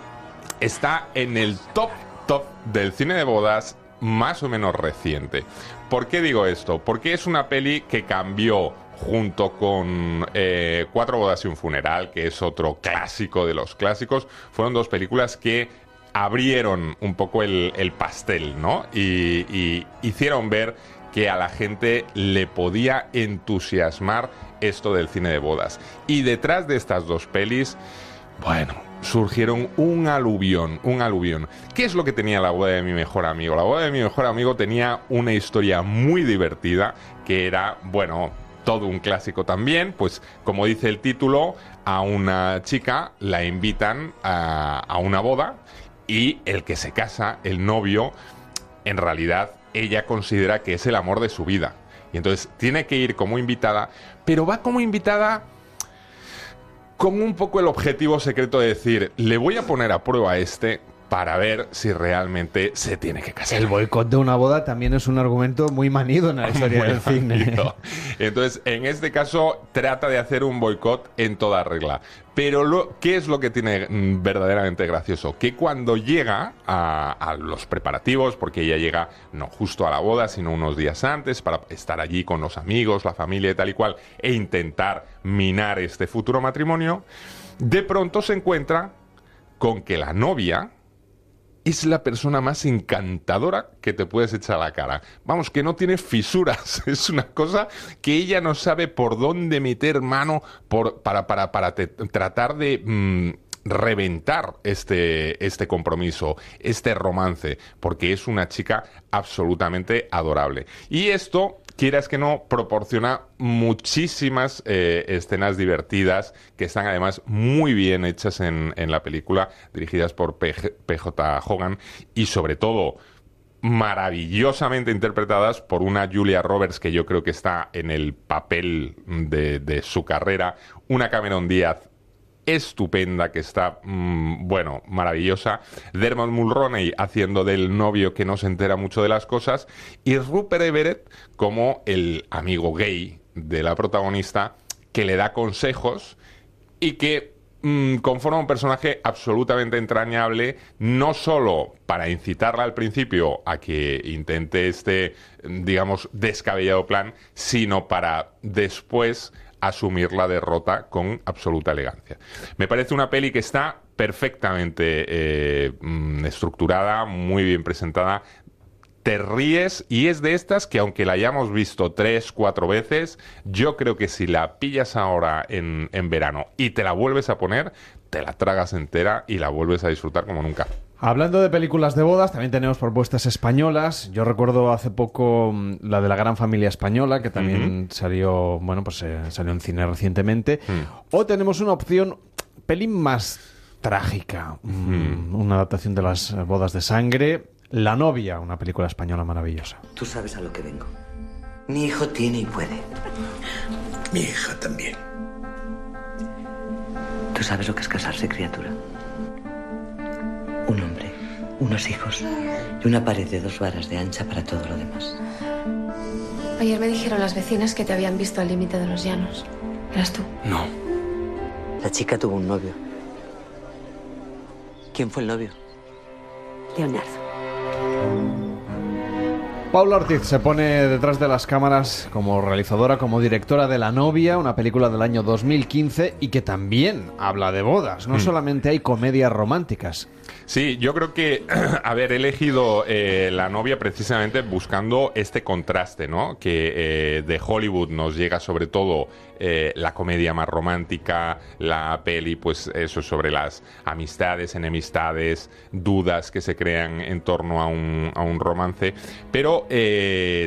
está en el top top del cine de bodas más o menos reciente. ¿Por qué digo esto? Porque es una peli que cambió junto con eh, Cuatro bodas y un funeral, que es otro clásico de los clásicos. Fueron dos películas que abrieron un poco el, pastel, ¿no? Y, hicieron ver que a la gente le podía entusiasmar esto del cine de bodas. Y detrás de estas dos pelis, bueno, surgieron un aluvión, un aluvión. ¿Qué es lo que tenía la boda de mi mejor amigo? La boda de mi mejor amigo tenía una historia muy divertida que era, bueno, todo un clásico también, pues como dice el título, a una chica la invitan a, a una boda y el que se casa, el novio, en realidad ella considera que es el amor de su vida. Y entonces tiene que ir como invitada, pero va como invitada con un poco el objetivo secreto de decir, le voy a poner a prueba a este para ver si realmente se tiene que casar. El boicot de una boda también es un argumento muy manido en la [LAUGHS] historia del cine. Entonces, en este caso, trata de hacer un boicot en toda regla. Pero, lo, ¿qué es lo que tiene mm, verdaderamente gracioso? Que cuando llega a, a, los preparativos, porque ella llega no justo a la boda, sino unos días antes, para estar allí con los amigos, la familia y tal y cual, e intentar minar este futuro matrimonio, de pronto se encuentra con que la novia, es la persona más encantadora que te puedes echar a la cara. Vamos, que no tiene fisuras. [LAUGHS] Es una cosa que ella no sabe por dónde meter mano para, para, para tratar de... Mm, reventar este, este compromiso, este romance, porque es una chica absolutamente adorable. Y esto quieras que no, proporciona muchísimas eh, escenas divertidas que están además muy bien hechas en, la película, dirigidas por PJ Hogan y sobre todo maravillosamente interpretadas por una Julia Roberts que yo creo que está en el papel de, de su carrera, una Cameron Díaz estupenda, que está, mm, bueno, maravillosa. Dermot Mulroney haciendo del novio que no se entera mucho de las cosas. Y Rupert Everett como el amigo gay de la protagonista que le da consejos y que mm, conforma un personaje absolutamente entrañable, no solo para incitarla al principio a que intente este, digamos, descabellado plan, sino para después asumir la derrota con absoluta elegancia. Me parece una peli que está perfectamente eh, mm, estructurada, muy bien presentada. Te ríes y es de estas que aunque la hayamos visto tres, cuatro veces, yo creo que si la pillas ahora en, en verano y te la vuelves a poner, te la tragas entera y la vuelves a disfrutar como nunca. Hablando de películas de bodas, también tenemos propuestas españolas. Yo recuerdo hace poco mm, la de la gran familia española, que también salió, bueno, pues eh, salió en cine recientemente. Mm. O tenemos una opción pelín más trágica, mm, una adaptación de las bodas de sangre. La novia, una película española maravillosa. Tú sabes a lo que vengo. Mi hijo tiene y puede. Mi hija también. ¿Tú sabes lo que es casarse, criatura? Un hombre, unos hijos y una pared de dos varas de ancha para todo lo demás. Ayer me dijeron las vecinas que te habían visto al límite de los llanos. ¿Eras tú? No. La chica tuvo un novio. ¿Quién fue el novio? Leonardo. Paula Ortiz se pone detrás de las cámaras como realizadora, como directora de La novia, una película del año 2015 y que también habla de bodas. No Mm. solamente hay comedias románticas. Sí, yo creo que [CLEARS THROAT] haber elegido eh, la novia precisamente buscando este contraste, ¿no? Que eh, de Hollywood nos llega sobre todo eh, la comedia más romántica, la peli, pues eso sobre las amistades, enemistades, dudas que se crean en torno a un, a un romance. Pero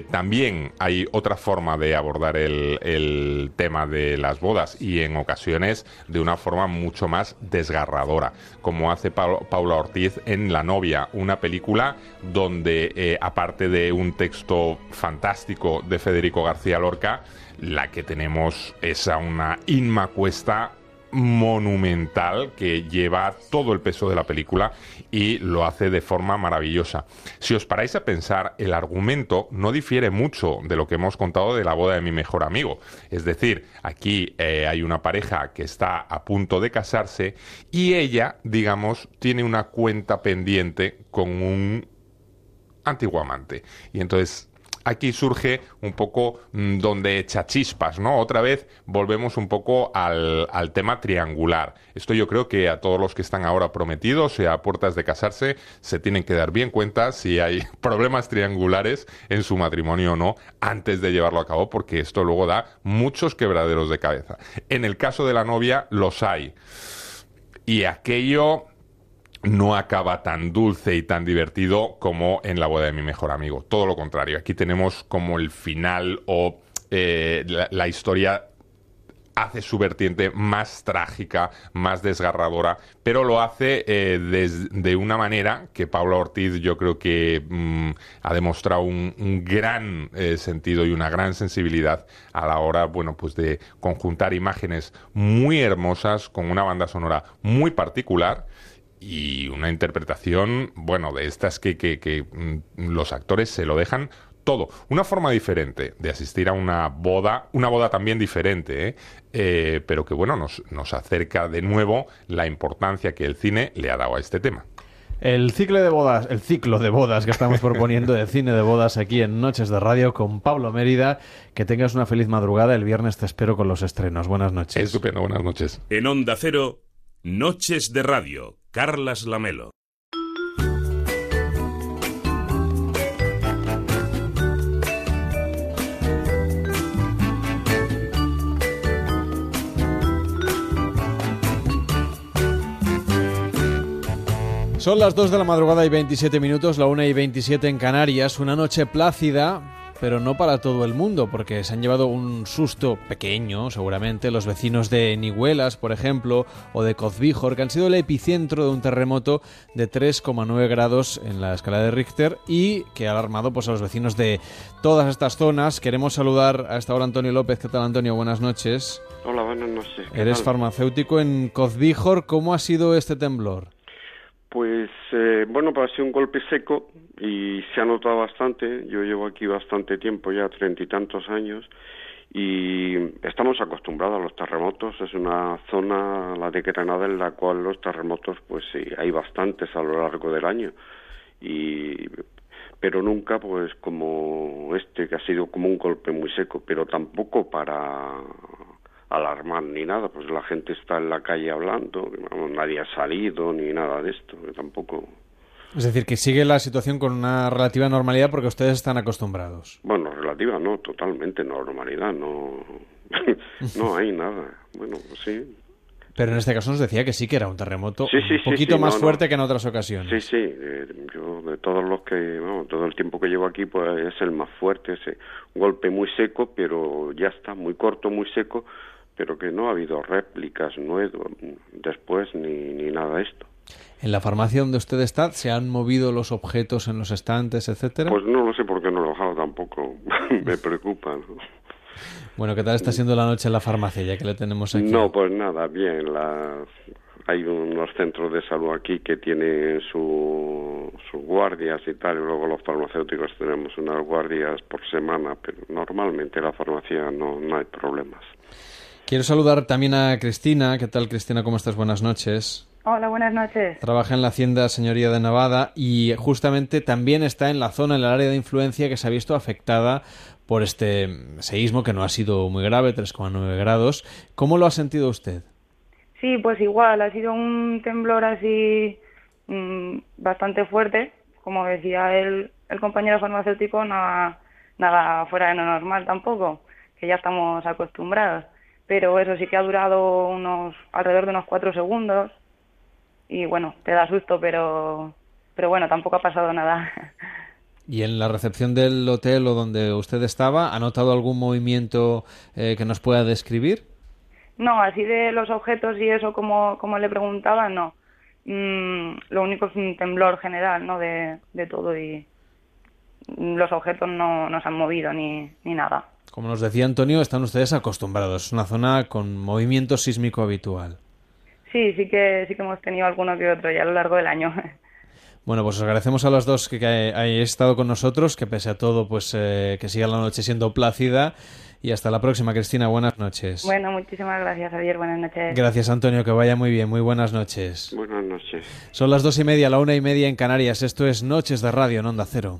también hay otra forma de abordar el, el tema de las bodas y en ocasiones de una forma mucho más desgarradora, como hace Pau- Ortiz en La novia, una película donde eh, aparte de un texto fantástico de Federico García Lorca, la que tenemos es a una Inma Cuesta monumental que lleva todo el peso de la película y lo hace de forma maravillosa. Si os paráis a pensar, el argumento no difiere mucho de lo que hemos contado de la boda de mi mejor amigo. Es decir, aquí eh, hay una pareja que está a punto de casarse y ella, digamos, tiene una cuenta pendiente con un antiguo amante. Y entonces aquí surge un poco mm, donde echa chispas, ¿no? Otra vez volvemos un poco al, al tema triangular. Esto yo creo que a todos los que están ahora prometidos y a puertas de casarse se tienen que dar bien cuenta si hay [LAUGHS] problemas triangulares en su matrimonio o no antes de llevarlo a cabo, porque esto luego da muchos quebraderos de cabeza. En el caso de la novia los hay. Y aquello no acaba tan dulce y tan divertido como en la boda de mi mejor amigo. Todo lo contrario, aquí tenemos como el final o eh, la, historia hace su vertiente más trágica, más desgarradora, pero lo hace eh, de una manera que Paula Ortiz yo creo que mm, ha demostrado un, un gran eh, sentido y una gran sensibilidad a la hora, bueno, pues de conjuntar imágenes muy hermosas con una banda sonora muy particular y una interpretación, bueno, de estas que, que- que, mm, los actores se lo dejan todo. Una forma diferente de asistir a una boda, una boda también diferente, ¿eh? Eh, pero que, bueno, nos, nos acerca de nuevo la importancia que el cine le ha dado a este tema. El ciclo de bodas, el ciclo de bodas que estamos proponiendo de cine de bodas aquí en Noches de Radio con Pablo Mérida. Que tengas una feliz madrugada. El viernes te espero con los estrenos. Buenas noches. Estupendo, buenas noches. En Onda Cero, Noches de Radio, Carlas Lamelo. Son las 2 de la madrugada y 27 minutos, la 1 y 27 en Canarias. Una noche plácida, pero no para todo el mundo, porque se han llevado un susto pequeño, seguramente, los vecinos de Nihuelas, por ejemplo, o de Cozbíjor, que han sido el epicentro de un terremoto de 3,9 grados en la escala de Richter y que ha alarmado pues, a los vecinos de todas estas zonas. Queremos saludar a esta hora a Antonio López. ¿Qué tal, Antonio? Buenas noches. Hola, buenas noches. ¿qué Eres tal? farmacéutico en Cozbíjor. ¿Cómo ha sido este temblor? Pues eh, bueno, pues ha sido un golpe seco y se ha notado bastante. Yo llevo aquí bastante tiempo, ya treinta y tantos años, y estamos acostumbrados a los terremotos. Es una zona, la de Granada, en la cual los terremotos, pues sí, hay bastantes a lo largo del año. Y pero nunca pues como este que ha sido como un golpe muy seco, pero tampoco para alarmar ni nada, pues la gente está en la calle hablando, nadie ha salido ni nada de esto, tampoco, Es decir, que sigue la situación con una relativa normalidad porque ustedes están acostumbrados. bueno, relativa no, totalmente normalidad, no, [LAUGHS] no hay nada, bueno, sí, Pero en este caso nos decía que sí que era un terremoto un poquito más fuerte que en otras ocasiones. Sí, sí. Eh, yo de todos los que, bueno, todo el tiempo que llevo aquí, pues es el más fuerte. Ese golpe muy seco, pero ya está, muy corto, muy seco, pero que no ha habido réplicas nuevas después ni, ni nada de esto. ¿En la farmacia donde usted está se han movido los objetos en los estantes, etcétera? Pues no lo sé por qué no lo he bajado tampoco. [LAUGHS] Me preocupa. Bueno, ¿qué tal está siendo la noche en la farmacia ya que le tenemos aquí? No, pues nada, bien. Hay unos centros de salud aquí que tienen sus guardias y tal, y luego los farmacéuticos tenemos unas guardias por semana, pero normalmente en la farmacia no, no hay problemas. Quiero saludar también a Cristina. ¿Qué tal, Cristina? ¿Cómo estás? Buenas noches. Hola, buenas noches. Trabaja en la Hacienda Señoría de Nevada y justamente también está en la zona, en el área de influencia que se ha visto afectada por este seísmo que no ha sido muy grave, 3,9 grados. ¿Cómo lo ha sentido usted? Sí, pues igual, ha sido un temblor así mm, bastante fuerte. Como decía el, el compañero farmacéutico, nada, nada fuera de lo normal tampoco, que ya estamos acostumbrados. Pero eso sí que ha durado unos alrededor de unos cuatro segundos y bueno, te da susto, pero, pero bueno, tampoco ha pasado nada. ¿Y en la recepción del hotel o donde usted estaba, ha notado algún movimiento eh, que nos pueda describir? No, así de los objetos y eso como, como le preguntaba, no. Mm, lo único es un temblor general, ¿no? De, de todo y los objetos no, no se han movido ni, ni nada. Como nos decía Antonio, están ustedes acostumbrados. Es una zona con movimiento sísmico habitual. Sí, sí que, sí que hemos tenido alguno que otro ya a lo largo del año. [LAUGHS] Bueno, pues os agradecemos a los dos que, hayáis estado con nosotros, que pese a todo, pues eh, que siga la noche siendo plácida. Y hasta la próxima, Cristina. Buenas noches. Bueno, muchísimas gracias, Javier. Buenas noches. Gracias, Antonio. Que vaya muy bien. Muy buenas noches. Buenas noches. Son las dos y media, la una y media en Canarias. Esto es Noches de Radio en Onda Cero.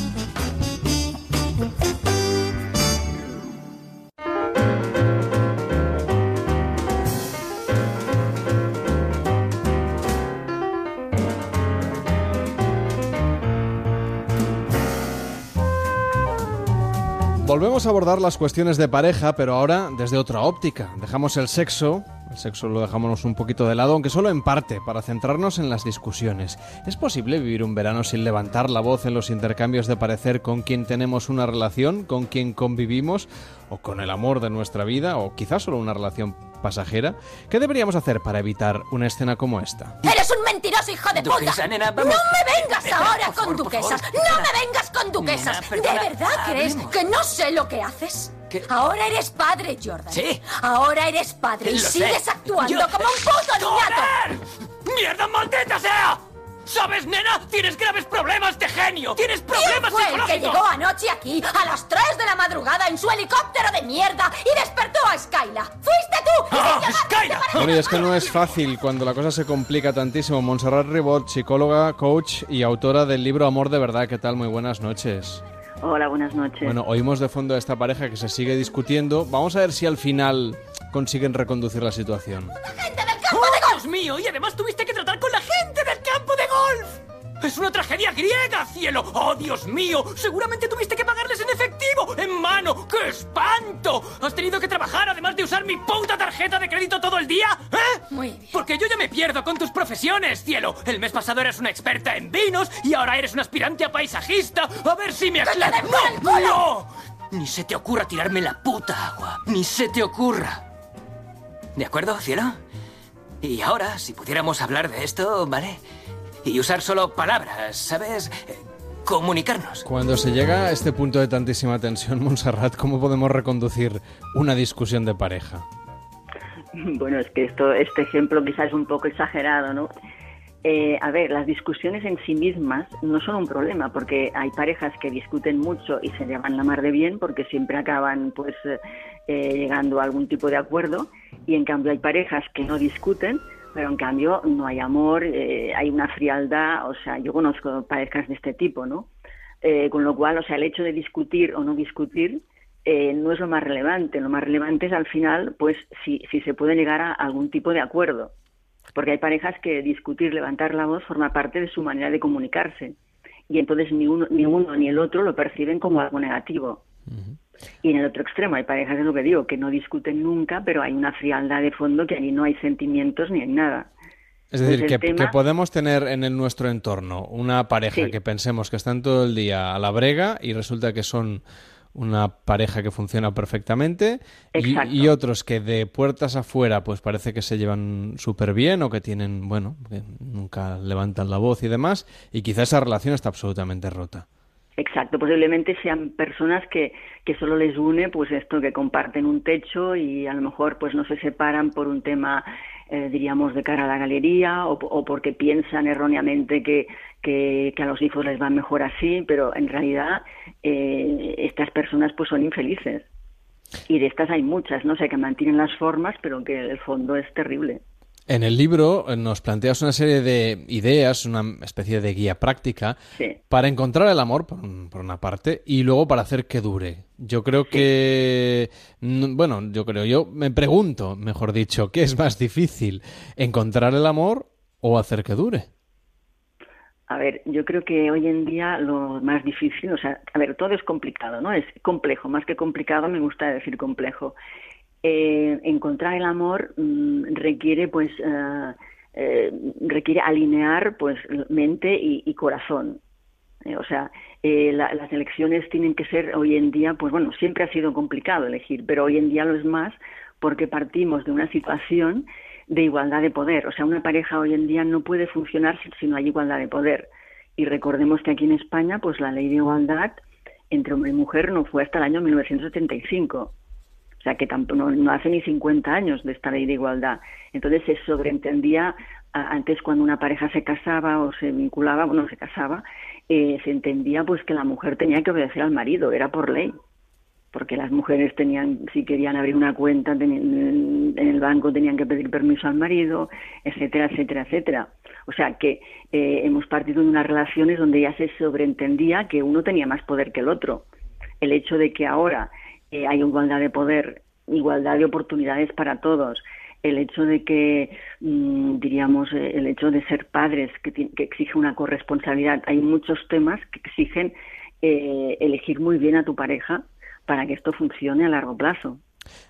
Volvemos a abordar las cuestiones de pareja, pero ahora desde otra óptica. Dejamos el sexo, el sexo lo dejamos un poquito de lado, aunque solo en parte, para centrarnos en las discusiones. ¿Es posible vivir un verano sin levantar la voz en los intercambios de parecer con quien tenemos una relación, con quien convivimos, o con el amor de nuestra vida, o quizás solo una relación pasajera? ¿Qué deberíamos hacer para evitar una escena como esta? ¡Eres un mentiroso hijo de puta! ¡No me vengas ahora con duquesas! ¡No me vengas con duquesas! ¿De verdad crees que no sé lo que haces? Ahora eres padre, Jordan. ¿Sí? Ahora eres padre y sigues actuando como un puto niñato. ¡Mierda maldita sea! ¿Sabes, nena? Tienes graves problemas de genio. Tienes problemas ¿Quién fue el que llegó anoche aquí a las 3 de la madrugada en su helicóptero de mierda y despertó a Skyla? ¡Fuiste tú! ¡Ah, Skyla! Bueno, y es que no es fácil cuando la cosa se complica tantísimo. Montserrat Ribot, psicóloga, coach y autora del libro Amor de Verdad. ¿Qué tal? Muy buenas noches. Hola, buenas noches. Bueno, oímos de fondo a esta pareja que se sigue discutiendo. Vamos a ver si al final consiguen reconducir la situación. ¡La gente del campo de! ¡Dios mío! Y además tuviste que ¡Es una tragedia griega, cielo! ¡Oh, Dios mío! Seguramente tuviste que pagarles en efectivo, en mano. ¡Qué espanto! ¿Has tenido que trabajar además de usar mi puta tarjeta de crédito todo el día? ¿Eh? Muy bien. Porque yo ya me pierdo con tus profesiones, cielo. El mes pasado eras una experta en vinos y ahora eres un aspirante a paisajista. A ver si me aclaras. ¡No! ¡No! Ni se te ocurra tirarme la puta agua. Ni se te ocurra. ¿De acuerdo, cielo? Y ahora, si pudiéramos hablar de esto, ¿vale? Y usar solo palabras, ¿sabes? Comunicarnos. Cuando se llega a este punto de tantísima tensión, Montserrat, ¿cómo podemos reconducir una discusión de pareja? Bueno, es que esto, este ejemplo quizás es un poco exagerado, ¿no? Eh, a ver, las discusiones en sí mismas no son un problema, porque hay parejas que discuten mucho y se llevan la mar de bien, porque siempre acaban, pues, eh, llegando a algún tipo de acuerdo, y en cambio hay parejas que no discuten pero en cambio no hay amor, eh, hay una frialdad, o sea, yo conozco parejas de este tipo, ¿no? Eh, con lo cual, o sea, el hecho de discutir o no discutir eh, no es lo más relevante, lo más relevante es al final, pues, si, si se puede llegar a algún tipo de acuerdo, porque hay parejas que discutir, levantar la voz forma parte de su manera de comunicarse, y entonces ni uno ni, uno, ni el otro lo perciben como algo negativo. Y en el otro extremo hay parejas, es lo que digo, que no discuten nunca, pero hay una frialdad de fondo que allí no hay sentimientos ni hay nada. Es decir, que, podemos tener en el, nuestro entorno una pareja que pensemos que están todo el día a la brega y resulta que son una pareja que funciona perfectamente y, otros que de puertas afuera pues parece que se llevan súper bien o que tienen, bueno, que nunca levantan la voz y demás y quizá esa relación está absolutamente rota. Exacto, posiblemente sean personas que, que solo les une pues esto, que comparten un techo y a lo mejor pues no se separan por un tema, eh, diríamos, de cara a la galería o, porque piensan erróneamente que, que, a los hijos les va mejor así, pero en realidad eh, estas personas pues son infelices. Y de estas hay muchas, ¿no? O sea, que mantienen las formas, pero que el fondo es terrible. En el libro eh, nos planteas una serie de ideas, una especie de guía práctica para encontrar el amor, por, una parte, y luego para hacer que dure. Yo creo que, bueno, yo creo, yo me pregunto, mejor dicho, ¿qué es más difícil? ¿Encontrar el amor o hacer que dure? A ver, yo creo que hoy en día lo más difícil, o sea, a ver, todo es complicado, ¿no? Es complejo, más que complicado me gusta decir complejo. Eh, encontrar el amor mm, requiere pues eh, eh, requiere alinear pues mente y, corazón. O sea las elecciones tienen que ser hoy en día pues bueno siempre ha sido complicado elegir pero hoy en día lo es más porque partimos de una situación de igualdad de poder. O sea una pareja hoy en día no puede funcionar si no hay igualdad de poder. Y recordemos que aquí en España pues la ley de igualdad entre hombre y mujer no fue hasta el año 1975 o sea, que tampoco, no, hace ni 50 años de esta ley de igualdad. Entonces se sobreentendía, antes cuando una pareja se casaba o se vinculaba, bueno, se casaba, eh, se entendía pues que la mujer tenía que obedecer al marido, era por ley. Porque las mujeres tenían, si querían abrir una cuenta en el banco, tenían que pedir permiso al marido, etcétera, etcétera, etcétera. O sea que eh, hemos partido de unas relaciones donde ya se sobreentendía que uno tenía más poder que el otro. El hecho de que ahora hay igualdad de poder, igualdad de oportunidades para todos. El hecho de que, mm, diríamos, eh, el hecho de ser padres, que, que, exige una corresponsabilidad. Hay muchos temas que exigen eh, elegir muy bien a tu pareja para que esto funcione a largo plazo.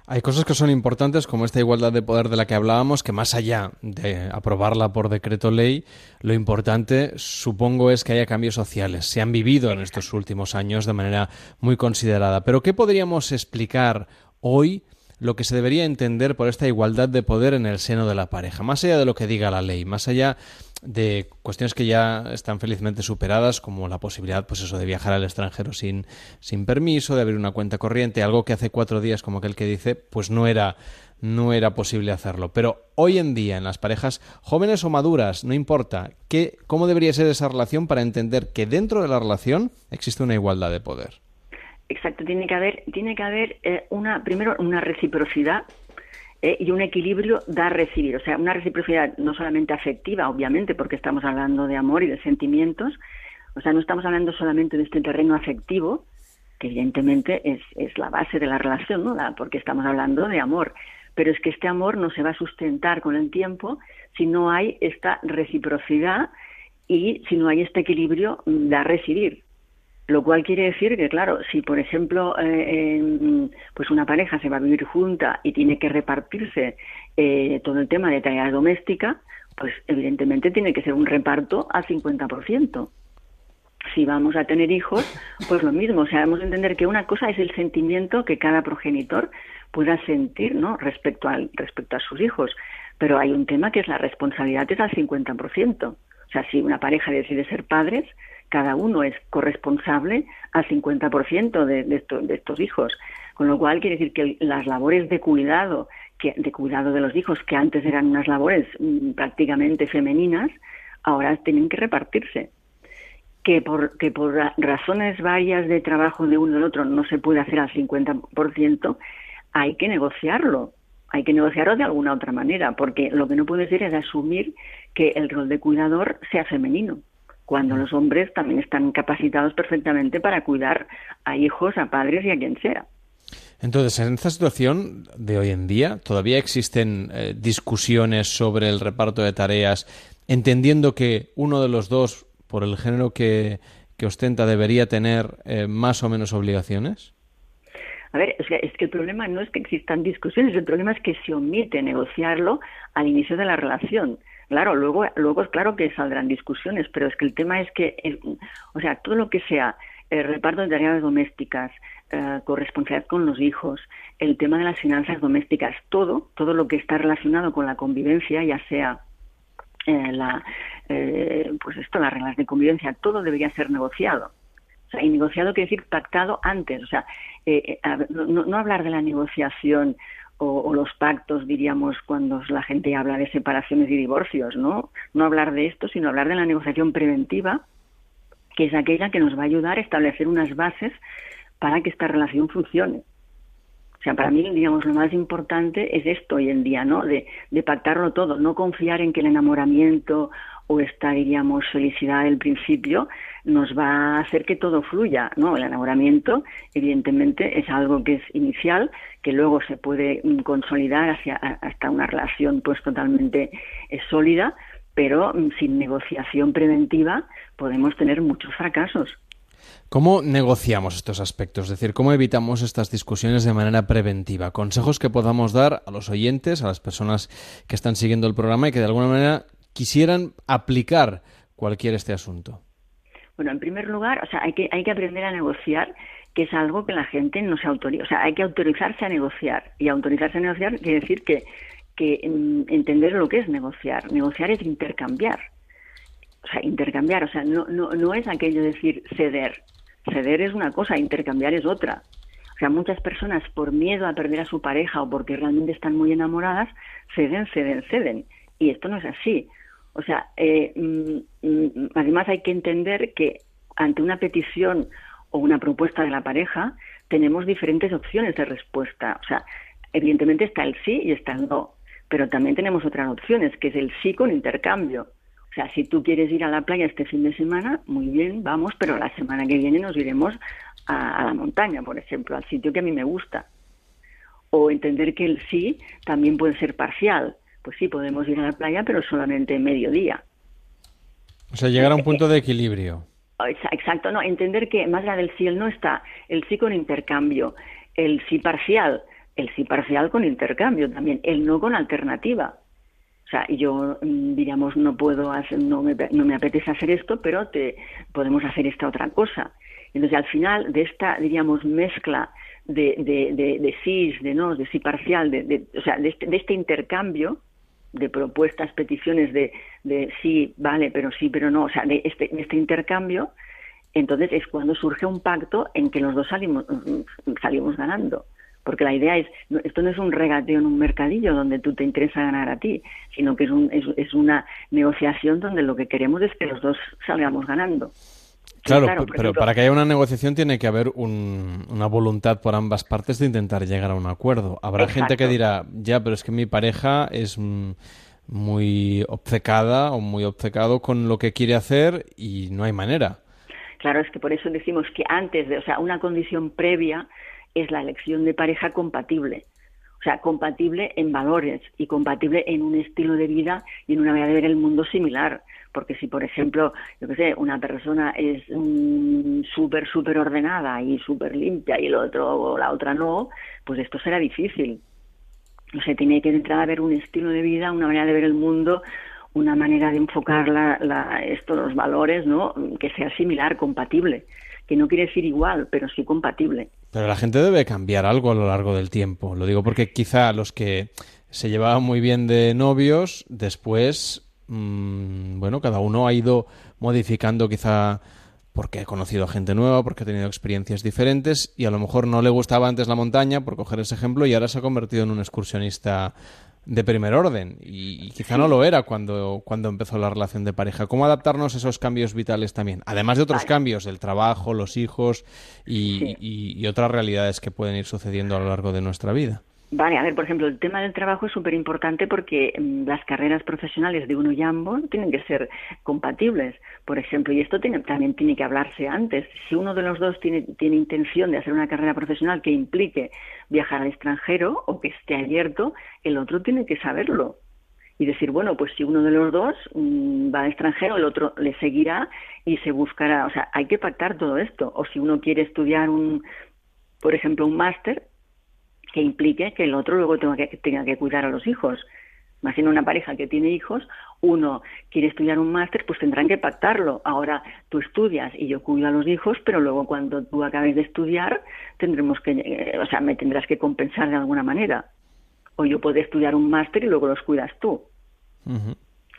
Hay cosas que son importantes, como esta igualdad de poder de la que hablábamos, que más allá de aprobarla por decreto ley, lo importante, supongo, es que haya cambios sociales. Se han vivido en estos últimos años de manera muy considerada. Pero, ¿qué podríamos explicar hoy lo que se debería entender por esta igualdad de poder en el seno de la pareja? Más allá de lo que diga la ley, más allá de cuestiones que ya están felizmente superadas, como la posibilidad, pues eso, de viajar al extranjero sin, sin permiso, de abrir una cuenta corriente, algo que hace cuatro días, como aquel que dice, pues no era, no era posible hacerlo. Pero hoy en día, en las parejas jóvenes o maduras, no importa, ¿qué, ¿cómo debería ser esa relación para entender que dentro de la relación existe una igualdad de poder? Exacto, tiene que haber, tiene que haber eh, una, primero una reciprocidad eh, y un equilibrio dar-recibir. O sea, una reciprocidad no solamente afectiva, obviamente, porque estamos hablando de amor y de sentimientos, o sea, no estamos hablando solamente de este terreno afectivo, que evidentemente es, es la base de la relación, ¿no? porque estamos hablando de amor. Pero es que este amor no se va a sustentar con el tiempo si no hay esta reciprocidad y si no hay este equilibrio dar-recibir. Lo cual quiere decir que, claro, si por ejemplo eh, pues una pareja se va a vivir junta y tiene que repartirse eh, todo el tema de tarea doméstica, pues evidentemente tiene que ser un reparto al 50%. Si vamos a tener hijos, pues lo mismo. O sea, debemos entender que una cosa es el sentimiento que cada progenitor pueda sentir ¿no? respecto, al, respecto a sus hijos. Pero hay un tema que es la responsabilidad es al 50%. O sea, si una pareja decide ser padres, cada uno es corresponsable al 50% de, de, de estos hijos. Con lo cual quiere decir que las labores de cuidado, que, de cuidado de los hijos, que antes eran unas labores mm, prácticamente femeninas, ahora tienen que repartirse. Que por, que por razones varias de trabajo de uno del otro no se puede hacer al 50%, hay que negociarlo. hay que negociarlo de alguna otra manera, porque lo que no puede ser es asumir que el rol de cuidador sea femenino, cuando los hombres también están capacitados perfectamente para cuidar a hijos, a padres y a quien sea. Entonces, en esta situación de hoy en día, ¿todavía existen eh, discusiones sobre el reparto de tareas, entendiendo que uno de los dos, por el género que, ostenta, debería tener eh, más o menos obligaciones? A ver, es que, es que el problema no es que existan discusiones, el problema es que se omite negociarlo al inicio de la relación. Claro, luego, luego es claro que saldrán discusiones, pero es que el tema es que, o sea, todo lo que sea el reparto de tareas domésticas, eh, corresponsabilidad con los hijos, el tema de las finanzas domésticas, todo, todo lo que está relacionado con la convivencia, ya sea eh, la, eh, pues esto, las reglas de convivencia, todo debería ser negociado. O sea, y negociado quiere decir pactado antes. O sea, eh, no, hablar de la negociación o, los pactos, diríamos, cuando la gente habla de separaciones y divorcios, ¿no? No hablar de esto, sino hablar de la negociación preventiva, que es aquella que nos va a ayudar a establecer unas bases para que esta relación funcione. O sea, para mí, digamos, lo más importante es esto hoy en día, ¿no? De, de pactarlo todo, no confiar en que el enamoramiento o esta, diríamos, felicidad del principio nos va a hacer que todo fluya, ¿no? El enamoramiento, evidentemente, es algo que es inicial, que luego se puede mm, consolidar hacia, hasta una relación, pues, totalmente eh, sólida, pero mm, sin negociación preventiva podemos tener muchos fracasos. ¿Cómo negociamos estos aspectos? Es decir, ¿cómo evitamos estas discusiones de manera preventiva? Consejos que podamos dar a los oyentes, a las personas que están siguiendo el programa y que de alguna manera quisieran aplicar cualquier este asunto. Bueno, en primer lugar, o sea, hay que, hay que aprender a negociar, que es algo que la gente no se autoriza. O sea, hay que autorizarse a negociar. Y autorizarse a negociar quiere decir que, que mm, entender lo que es negociar. Negociar es intercambiar. O sea, intercambiar, o sea, no, no, no es aquello de decir ceder. Ceder es una cosa, intercambiar es otra. O sea, muchas personas por miedo a perder a su pareja o porque realmente están muy enamoradas, ceden, ceden, ceden. Y esto no es así. O sea, eh, mm, mm, además hay que entender que ante una petición o una propuesta de la pareja tenemos diferentes opciones de respuesta. O sea, evidentemente está el sí y está el no, pero también tenemos otras opciones, que es el sí con intercambio. O sea, si tú quieres ir a la playa este fin de semana, muy bien, vamos, pero la semana que viene nos iremos a, la montaña, por ejemplo, al sitio que a mí me gusta. O entender que el sí también puede ser parcial. Pues sí, podemos ir a la playa, pero solamente mediodía. O sea, llegar a un punto de equilibrio. Exacto, no, entender que más allá del sí el no está el sí con intercambio, el sí parcial, el sí parcial con intercambio también, el no con alternativa. O sea, yo, mm, diríamos, no puedo hacer, no me, no me apetece hacer esto, pero te, podemos hacer esta otra cosa. Entonces, al final de esta, diríamos, mezcla de, de, de, de sí, de no, de sí parcial, de, o sea, de este, de este intercambio de propuestas, peticiones de, de sí, vale, pero sí, pero no, o sea, de este, este intercambio, entonces es cuando surge un pacto en que los dos salimos, mm, salimos ganando porque la idea es, esto no es un regateo en un mercadillo donde tú te interesa ganar a ti, sino que es, un, es, una negociación donde lo que queremos es que los dos salgamos ganando. Claro, pero para que haya una negociación tiene que haber una voluntad por ambas partes de intentar llegar a un acuerdo. Habrá gente que dirá, ya, pero es que mi pareja es muy obcecada o muy obcecado con lo que quiere hacer y no hay manera. Claro, es que por eso decimos que antes de, o sea, una condición previa es la elección de pareja compatible. O sea, compatible en valores y compatible en un estilo de vida y en una manera de ver el mundo similar. Porque si, por ejemplo, yo qué sé, una persona es súper, súper ordenada y súper limpia y el otro o la otra no, pues esto será difícil. O sea, tiene que entrar a ver un estilo de vida, una manera de ver el mundo, una manera de enfocar la, la, esto, los valores, ¿no? Que sea similar, compatible. Que no quiere decir igual, pero sí compatible. Pero la gente debe cambiar algo a lo largo del tiempo. Lo digo porque quizá los que se llevaban muy bien de novios, después, mmm, bueno, cada uno ha ido modificando quizá porque ha conocido a gente nueva, porque ha tenido experiencias diferentes y a lo mejor no le gustaba antes la montaña, por coger ese ejemplo, y ahora se ha convertido en un excursionista de primer orden y, quizá no lo era cuando, cuando empezó la relación de pareja. ¿Cómo adaptarnos a esos cambios vitales también? Además de otros cambios, el trabajo, los hijos y, y, otras realidades que pueden ir sucediendo a lo largo de nuestra vida. Vale, a ver, por ejemplo, el tema del trabajo es súper importante porque mm, las carreras profesionales de uno y ambos tienen que ser compatibles, por ejemplo, y esto también tiene que hablarse antes. Si uno de los dos tiene, tiene intención de hacer una carrera profesional que implique viajar al extranjero o que esté abierto, el otro tiene que saberlo y decir, bueno, pues si uno de los dos mm, va al extranjero, el otro le seguirá y se buscará. O sea, hay que pactar todo esto. O si uno quiere estudiar un, por ejemplo, un máster, que implique que el otro luego tenga que, tenga que cuidar a los hijos. Imagina una pareja que tiene hijos, uno quiere estudiar un máster, pues tendrán que pactarlo. Ahora tú estudias y yo cuido a los hijos, pero luego cuando tú acabes de estudiar, tendremos que, eh, o sea, me tendrás que compensar de alguna manera. O yo puedo estudiar un máster y luego los cuidas tú.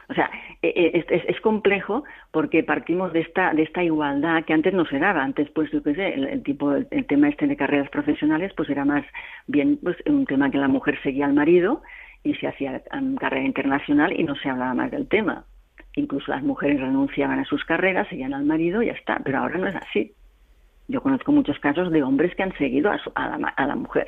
O sea, e, e, es, complejo porque partimos de esta de esta igualdad que antes no se daba. Antes, pues, yo qué sé, el, tipo, el, tema este de carreras profesionales, pues era más bien pues un tema que la mujer seguía al marido y se hacía carrera internacional y no se hablaba más del tema. Incluso las mujeres renunciaban a sus carreras, seguían al marido y ya está. Pero ahora no es así. Yo conozco muchos casos de hombres que han seguido a, a la mujer.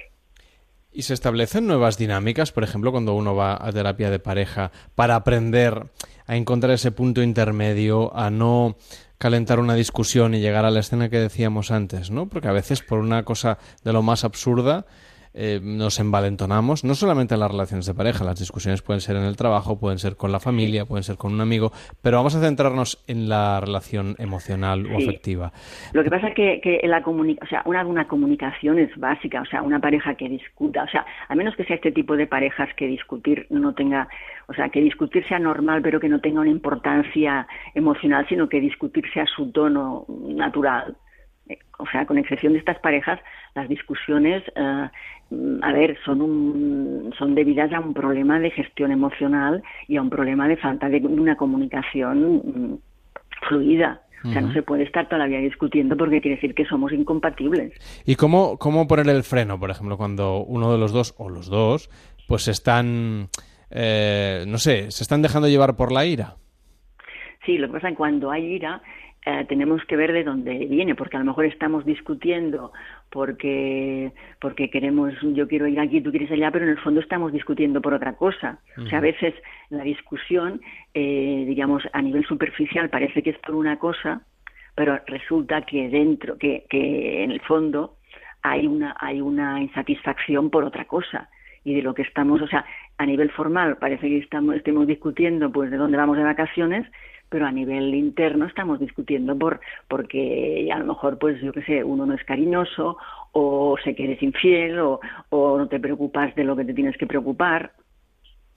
¿Y se establecen nuevas dinámicas, por ejemplo, cuando uno va a terapia de pareja, para aprender a encontrar ese punto intermedio, a no calentar una discusión y llegar a la escena que decíamos antes, ¿no? Porque a veces por una cosa de lo más absurda eh, nos envalentonamos, no solamente en las relaciones de pareja, las discusiones pueden ser en el trabajo, pueden ser con la familia, pueden ser con un amigo, pero vamos a centrarnos en la relación emocional o afectiva. Lo que pasa es que, que la o sea, una, una comunicación es básica, o sea, una pareja que discuta, o sea, a menos que sea este tipo de parejas que discutir no tenga, o sea, que discutir sea normal, pero que no tenga una importancia emocional, sino que discutir sea su tono natural o sea, con excepción de estas parejas, las discusiones, eh, a ver, son, un, son debidas a un problema de gestión emocional y a un problema de falta de una comunicación mm, fluida. O sea, no se puede estar todavía discutiendo porque quiere decir que somos incompatibles. ¿Y cómo, cómo poner el freno, por ejemplo, cuando uno de los dos o los dos, pues están, eh, no sé, se están dejando llevar por la ira? Sí, lo que pasa es que cuando hay ira, eh, tenemos que ver de dónde viene, porque a lo mejor estamos discutiendo porque, porque queremos, yo quiero ir aquí, tú quieres allá, pero en el fondo estamos discutiendo por otra cosa. O sea, a veces la discusión, eh, digamos, a nivel superficial parece que es por una cosa, pero resulta que dentro, que, que en el fondo hay una, hay una insatisfacción por otra cosa y de lo que estamos, o sea, a nivel formal parece que estamos, estemos discutiendo pues de dónde vamos de vacaciones, pero a nivel interno estamos discutiendo por porque a lo mejor pues yo qué sé uno no es cariñoso o se que eres infiel o, o no te preocupas de lo que te tienes que preocupar.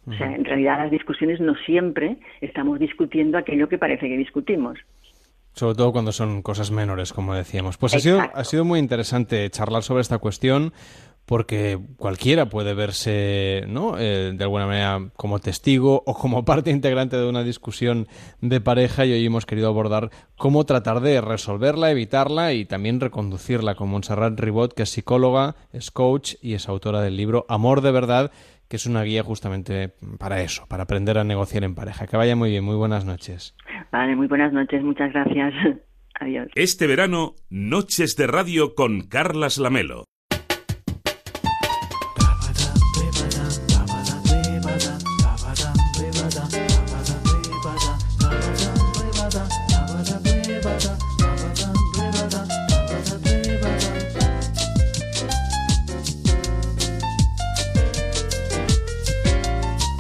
O sea en realidad las discusiones no siempre estamos discutiendo aquello que parece que discutimos. Sobre todo cuando son cosas menores, como decíamos. Pues ha sido, ha sido muy interesante charlar sobre esta cuestión porque cualquiera puede verse, ¿no? Eh, de alguna manera como testigo o como parte integrante de una discusión de pareja y hoy hemos querido abordar cómo tratar de resolverla, evitarla y también reconducirla con Montserrat Ribot, que es psicóloga, es coach y es autora del libro Amor de Verdad, que es una guía justamente para eso, para aprender a negociar en pareja. Que vaya muy bien, muy buenas noches. Vale, muy buenas noches, muchas gracias. [LAUGHS] Adiós. Este verano, Noches de Radio con Carlas Lamelo.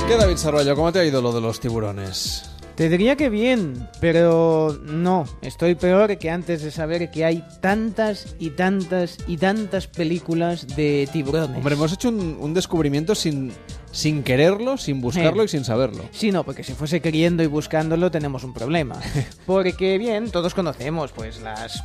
¿Qué David Sarvallo? ¿Cómo te ha ido lo de los tiburones? Te diría que bien, pero no, estoy peor que antes de saber que hay tantas y tantas y tantas películas de tiburones. Hombre, hemos hecho un, descubrimiento sin, sin quererlo, sin buscarlo y sin saberlo. Sí, no, porque si fuese queriendo y buscándolo tenemos un problema. [LAUGHS] Porque bien, todos conocemos pues las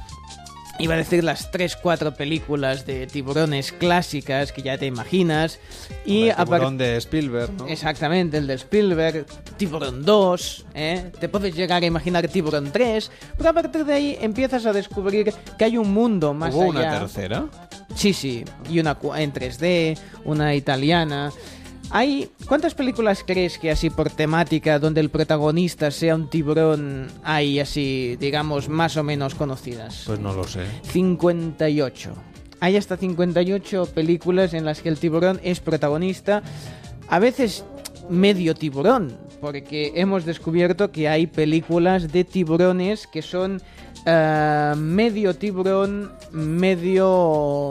Iba a decir las 3, 4 películas de tiburones clásicas que ya te imaginas. Y el tiburón de Spielberg, ¿no? Exactamente, el de Spielberg, Tiburón 2, ¿eh? te puedes llegar a imaginar Tiburón 3, pero a partir de ahí empiezas a descubrir que hay un mundo más ¿Hubo allá. una tercera? Sí, sí, y una en 3D, una italiana. Hay ¿Cuántas películas crees que así por temática donde el protagonista sea un tiburón hay así, digamos, más o menos conocidas? Pues no lo sé. 58. hay hasta 58 películas en las que el tiburón es protagonista, a veces medio tiburón, porque hemos descubierto que hay películas de tiburones que son eh, medio tiburón, medio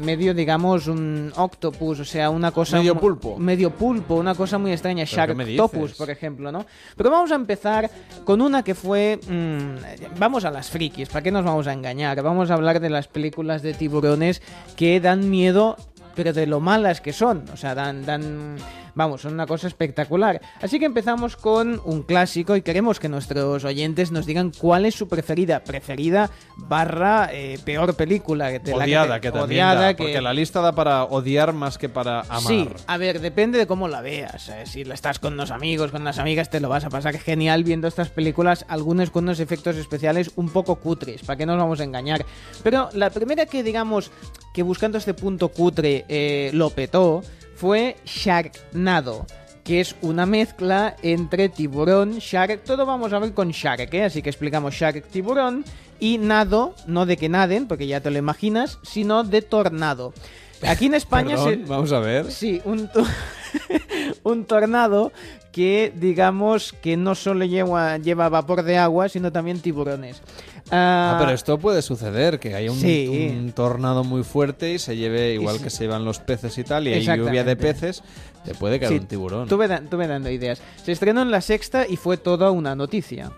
medio digamos un octopus, o sea, una cosa medio pulpo, medio pulpo, una cosa muy extraña, Sharktopus, por ejemplo, ¿no? Pero vamos a empezar con una que fue mm, vamos a las frikis, ¿para qué nos vamos a engañar? Vamos a hablar de las películas de tiburones que dan miedo pero de lo malas que son, o sea, dan dan Vamos, son una cosa espectacular. Así que empezamos con un clásico y queremos que nuestros oyentes nos digan cuál es su preferida. Preferida barra eh, peor película. De odiada, la que, te, odiada, porque la lista da para odiar más que para amar. Sí, a ver, depende de cómo la veas. Eh. Si la estás con unos amigos, con unas amigas, te lo vas a pasar genial viendo estas películas, algunas con unos efectos especiales un poco cutres, para que no nos vamos a engañar. Pero la primera que digamos que buscando este punto cutre eh, lo petó fue Sharknado que es una mezcla entre tiburón, shark, todo vamos a ver con shark, ¿eh? así que explicamos shark, tiburón y nado, no de que naden, porque ya te lo imaginas, sino de tornado. Aquí en España vamos a ver. Sí, un, [LAUGHS] un tornado que digamos que no solo lleva, lleva vapor de agua, sino también tiburones. Ah, pero esto puede suceder, que haya un, tornado muy fuerte y se lleve, igual que se llevan los peces y tal, y hay lluvia de peces, te puede caer un tiburón. Tuve, tuve dando ideas. Se estrenó en la sexta y fue toda una noticia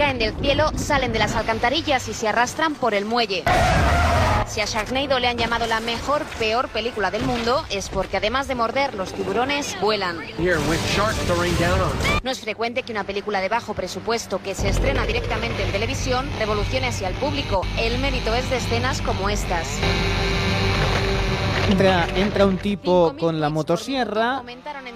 caen del cielo, salen de las alcantarillas y se arrastran por el muelle. Si a Sharknado le han llamado la mejor, peor película del mundo, es porque además de morder, los tiburones vuelan. No es frecuente que una película de bajo presupuesto que se estrena directamente en televisión revolucione así al público. El mérito es de escenas como estas. Entra, un tipo con la motosierra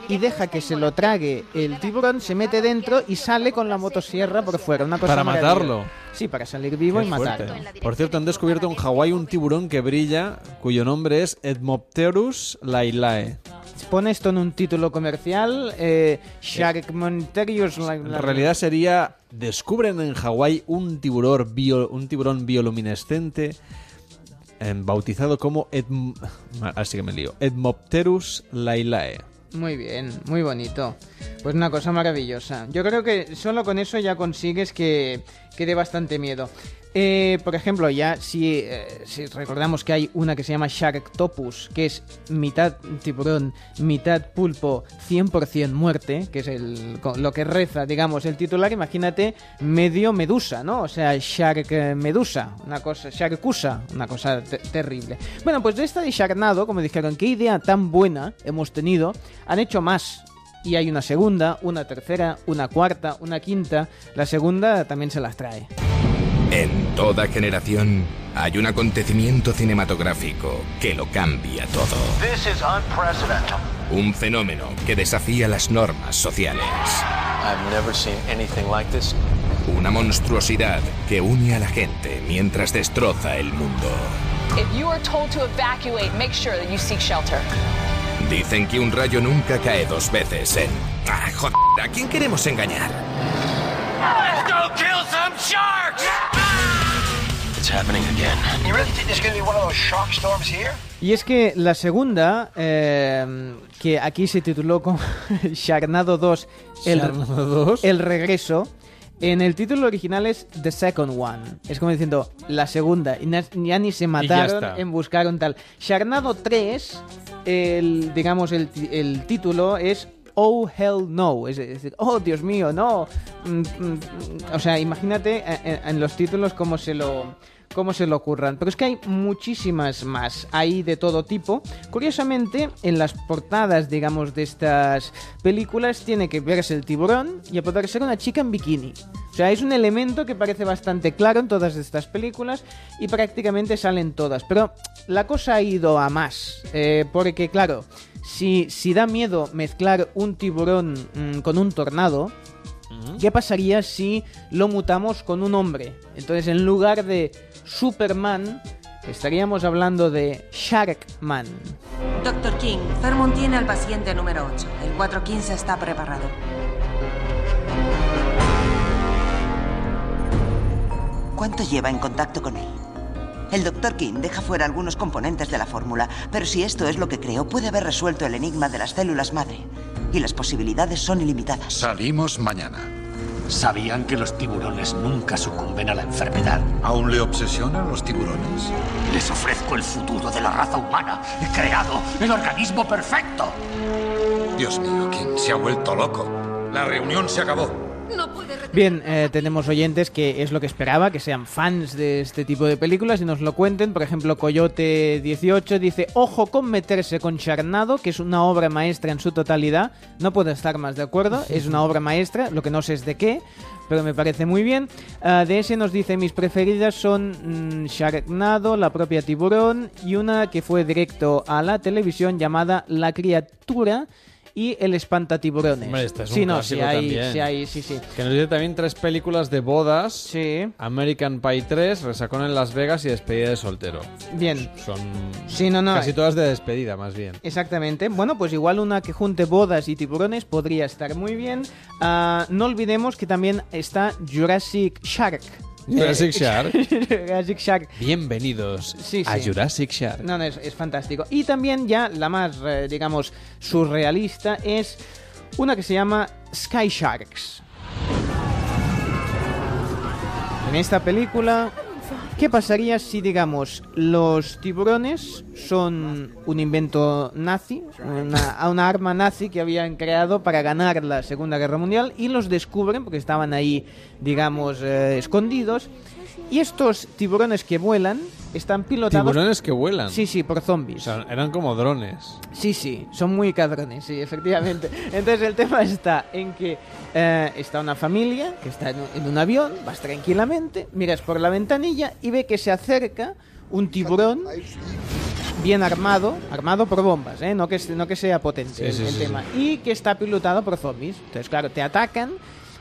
y deja que se lo trague el tiburón, se mete dentro y sale con la motosierra por fuera. Una cosa para matarlo. Sí, para salir vivo y matarlo. Por cierto, han descubierto en Hawái un tiburón que brilla, cuyo nombre es Edmopterus lailae. Pone esto en un título comercial, eh, Sharkmonterius En realidad sería, descubren en Hawái un tiburón, bio, un tiburón bioluminescente Em, bautizado como [LAUGHS] así que me lío, Edmopterus lailae. Muy bien, muy bonito. Pues una cosa maravillosa. Yo creo que solo con eso ya consigues que, que dé bastante miedo. Eh, por ejemplo, ya si, eh, si, recordamos que hay una que se llama Sharktopus, que es mitad tiburón, mitad pulpo, 100% muerte, que es lo que reza, digamos, el titular, imagínate medio medusa, ¿no? O sea, Shark Medusa, una cosa, Sharkusa, una cosa terrible. Bueno, pues de esta de Sharknado, como dijeron, qué idea tan buena hemos tenido, han hecho más y hay una segunda, una tercera, una cuarta, una quinta. La segunda también se las trae. En toda generación hay un acontecimiento cinematográfico que lo cambia todo. Un fenómeno que desafía las normas sociales. Una monstruosidad que une a la gente mientras destroza el mundo. Dicen que un rayo nunca cae dos veces en... Ah, joder, ¿a quién queremos engañar? Let's go kill some sharks! Y es que la segunda, eh, que aquí se tituló como [LAUGHS] Sharknado 2, el, 2, el regreso, en el título original es The Second One. Es como diciendo la segunda. Y ya ni se mataron en buscar un tal. Sharknado 3, el, digamos, el, el título es oh hell no, es decir, oh Dios mío, no. Mm, mm, o sea, imagínate en, los títulos cómo se lo cómo se lo ocurran. Pero es que hay muchísimas más, hay de todo tipo. Curiosamente, en las portadas, digamos, de estas películas tiene que verse el tiburón y a ser una chica en bikini. O sea, es un elemento que parece bastante claro en todas estas películas y prácticamente salen todas. Pero la cosa ha ido a más, eh, porque claro, si, si da miedo mezclar un tiburón mm, con un tornado, ¿qué pasaría si lo mutamos con un hombre? Entonces, en lugar de Superman, estaríamos hablando de Sharkman. Doctor King, Fairmont tiene al paciente número 8. El 415 está preparado. ¿Cuánto lleva en contacto con él? El doctor King deja fuera algunos componentes de la fórmula, pero si esto es lo que creo, puede haber resuelto el enigma de las células madre. Y las posibilidades son ilimitadas. Salimos mañana. ¿Sabían que los tiburones nunca sucumben a la enfermedad? ¿Aún le obsesionan los tiburones? Les ofrezco el futuro de la raza humana. He creado el organismo perfecto. Dios mío, ¿quién se ha vuelto loco? La reunión se acabó. Bien, eh, tenemos oyentes que es lo que esperaba, que sean fans de este tipo de películas y nos lo cuenten. Por ejemplo, Coyote18 dice, ojo con meterse con Charnado, que es una obra maestra en su totalidad. No puedo estar más de acuerdo, [LAUGHS] es una obra maestra, lo que no sé es de qué, pero me parece muy bien. Uh, de ese nos dice, mis preferidas son mm, Sharknado, la propia tiburón y una que fue directo a la televisión llamada La criatura y El espantatiburones. Hombre, este es un sí, no, sí hay, también. sí hay, sí, sí. Que nos dice también tres películas de bodas. Sí. American Pie 3, Resacón en Las Vegas y Despedida de soltero. Bien. Son Sí, no, no. casi todas de despedida, más bien. Exactamente. Bueno, pues igual una que junte bodas y tiburones podría estar muy bien. Ah, no olvidemos que también está Jurassic Shark. Jurassic Shark. Jurassic Shark. Bienvenidos Sí, a. Jurassic Shark. No, no, es, es fantástico. Y también ya la más, eh, digamos, surrealista es una que se llama Sky Sharks. En esta película, ¿qué pasaría si, digamos, los tiburones son un invento nazi, una, una arma nazi que habían creado para ganar la Segunda Guerra Mundial y los descubren porque estaban ahí, digamos, eh, escondidos? Y estos tiburones que vuelan están pilotados... Tiburones que vuelan. Sí, sí, por zombies. O sea, eran como drones. Sí, sí, son muy cabrones, sí, efectivamente. [LAUGHS] Entonces el tema está en que eh, está una familia que está en un, en un avión, vas tranquilamente, miras por la ventanilla y ve que se acerca un tiburón bien armado, armado por bombas, ¿eh? no, que, no que sea potente Sí, el, sí, el sí, tema, y que está pilotado por zombies. Entonces, claro, te atacan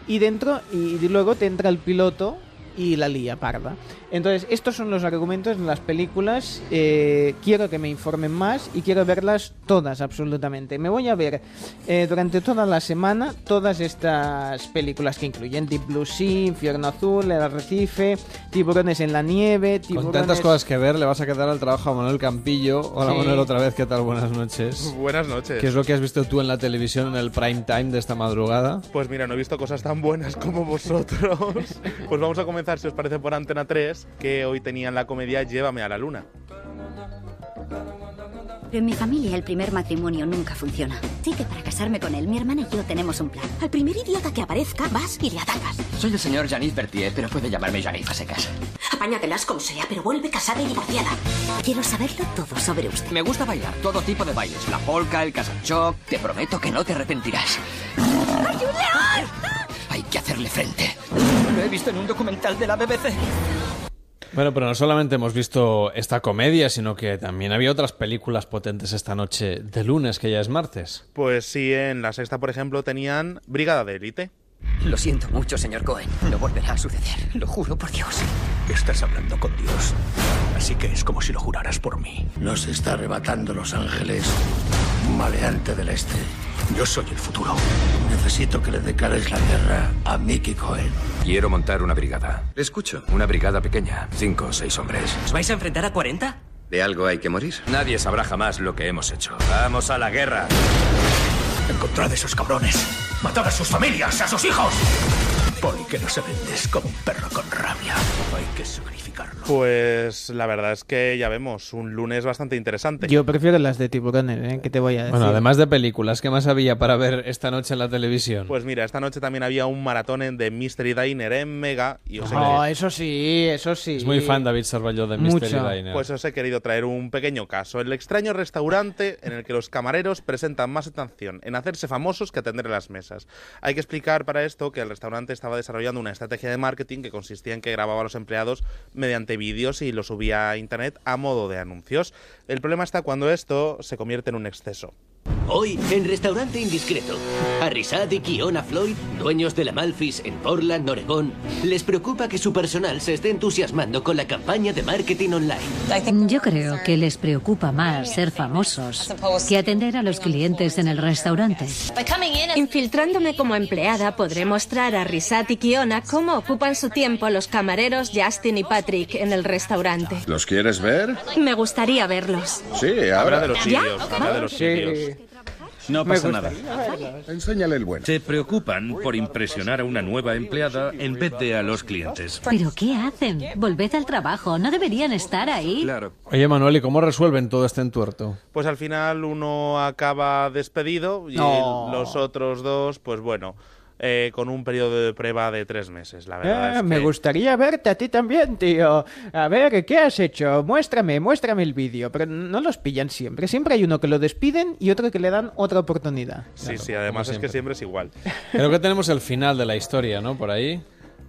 y dentro y luego te entra el piloto y la lía parda. Entonces, estos son los argumentos en las películas. Eh, quiero que me informen más y quiero verlas todas, absolutamente. Me voy a ver eh, durante toda la semana todas estas películas que incluyen Deep Blue Sea, Infierno Azul, El Arrecife, Tiburones en la Nieve, Tiburones... Con tantas cosas que ver, le vas a quedar al trabajo a Manuel Campillo. Hola Sí. Manuel, otra vez, ¿qué tal? Buenas noches. Buenas noches. ¿Qué es lo que has visto tú en la televisión en el prime time de esta madrugada? Pues mira, no he visto cosas tan buenas como vosotros. [LAUGHS] pues vamos a comenzar, si os parece, por Antena 3, que hoy tenían la comedia Llévame a la luna. Pero en mi familia el primer matrimonio nunca funciona. Sí que para casarme con él, mi hermana y yo tenemos un plan. Al primer idiota que aparezca, vas y le atacas. Soy el señor Janif Bertier, pero puede llamarme Janif a secas. Apáñatelas como sea, pero vuelve casada y divorciada. Quiero saberlo todo sobre usted. Me gusta bailar, todo tipo de bailes. La polka, el casachoc. Te prometo que no te arrepentirás. Hay que hacerle frente. Lo he visto en un documental de la BBC. Bueno, pero no solamente hemos visto esta comedia, sino que también había otras películas potentes esta noche de lunes, que ya es martes. Pues sí, en la sexta, por ejemplo, tenían Brigada de Élite. Lo siento mucho, señor Cohen. No volverá a suceder. Lo juro por Dios. Estás hablando con Dios. Así que es como si lo juraras por mí. Nos está arrebatando Los Ángeles. Un maleante del este. Yo soy el futuro. Necesito que le declares la guerra a Mickey Cohen. Quiero montar una brigada. Le escucho. Una brigada pequeña. Cinco o seis hombres. ¿Os vais a enfrentar a 40? ¿De algo hay que morir? Nadie sabrá jamás lo que hemos hecho. ¡Vamos a la guerra! Encontrad a esos cabrones. Matad a sus familias, a sus hijos. Poli que no se vendes como un perro con rabia. Hay que sacrificarlo. Pues la verdad es que ya vemos, un lunes bastante interesante. Yo prefiero las de tiburones, ¿eh? ¿Qué te voy a decir? Bueno, además de películas, ¿qué más había para ver esta noche en la televisión? Pues mira, esta noche también había un maratón en de Mystery Diner en Mega. Y os he Oh, eso sí, eso sí. Es muy fan David Sarvallo de Mucho. Mystery Diner. Pues os he querido traer un pequeño caso. El extraño restaurante en el que los camareros presentan más atención en hacerse famosos que atender las mesas. Hay que explicar para esto que el restaurante estaba desarrollando una estrategia de marketing que consistía en que grababa a los empleados mediante vídeos y los subía a internet a modo de anuncios. El problema está cuando esto se convierte en un exceso. Hoy, en Restaurante Indiscreto, a Risad y Kiona Floyd, dueños de la Malfis en Portland, Oregón, les preocupa que su personal se esté entusiasmando con la campaña de marketing online. Yo creo que les preocupa más ser famosos que atender a los clientes en el restaurante. Infiltrándome como empleada, podré mostrar a Risat y Kiona cómo ocupan su tiempo los camareros Justin y Patrick en el restaurante. ¿Los quieres ver? Me gustaría verlos. Sí, ahora. de los sitios, habla de los sitios. No pasa nada. Enséñale el bueno. Se preocupan por impresionar a una nueva empleada en vez de a los clientes. ¿Pero qué hacen? Volved al trabajo, no deberían estar ahí. Claro. Oye, Manuel, ¿y cómo resuelven todo este entuerto? Pues al final uno acaba despedido y No. los otros dos, pues bueno, eh, con un periodo de prueba de tres meses, la verdad. Ah, es Me que- gustaría verte a ti también, tío. A ver, ¿qué has hecho? Muéstrame, muéstrame el vídeo. Pero no los pillan siempre. Siempre hay uno que lo despiden y otro que le dan otra oportunidad. Sí, sí, además es que siempre es igual. Creo que tenemos el final de la historia, ¿no? Por ahí.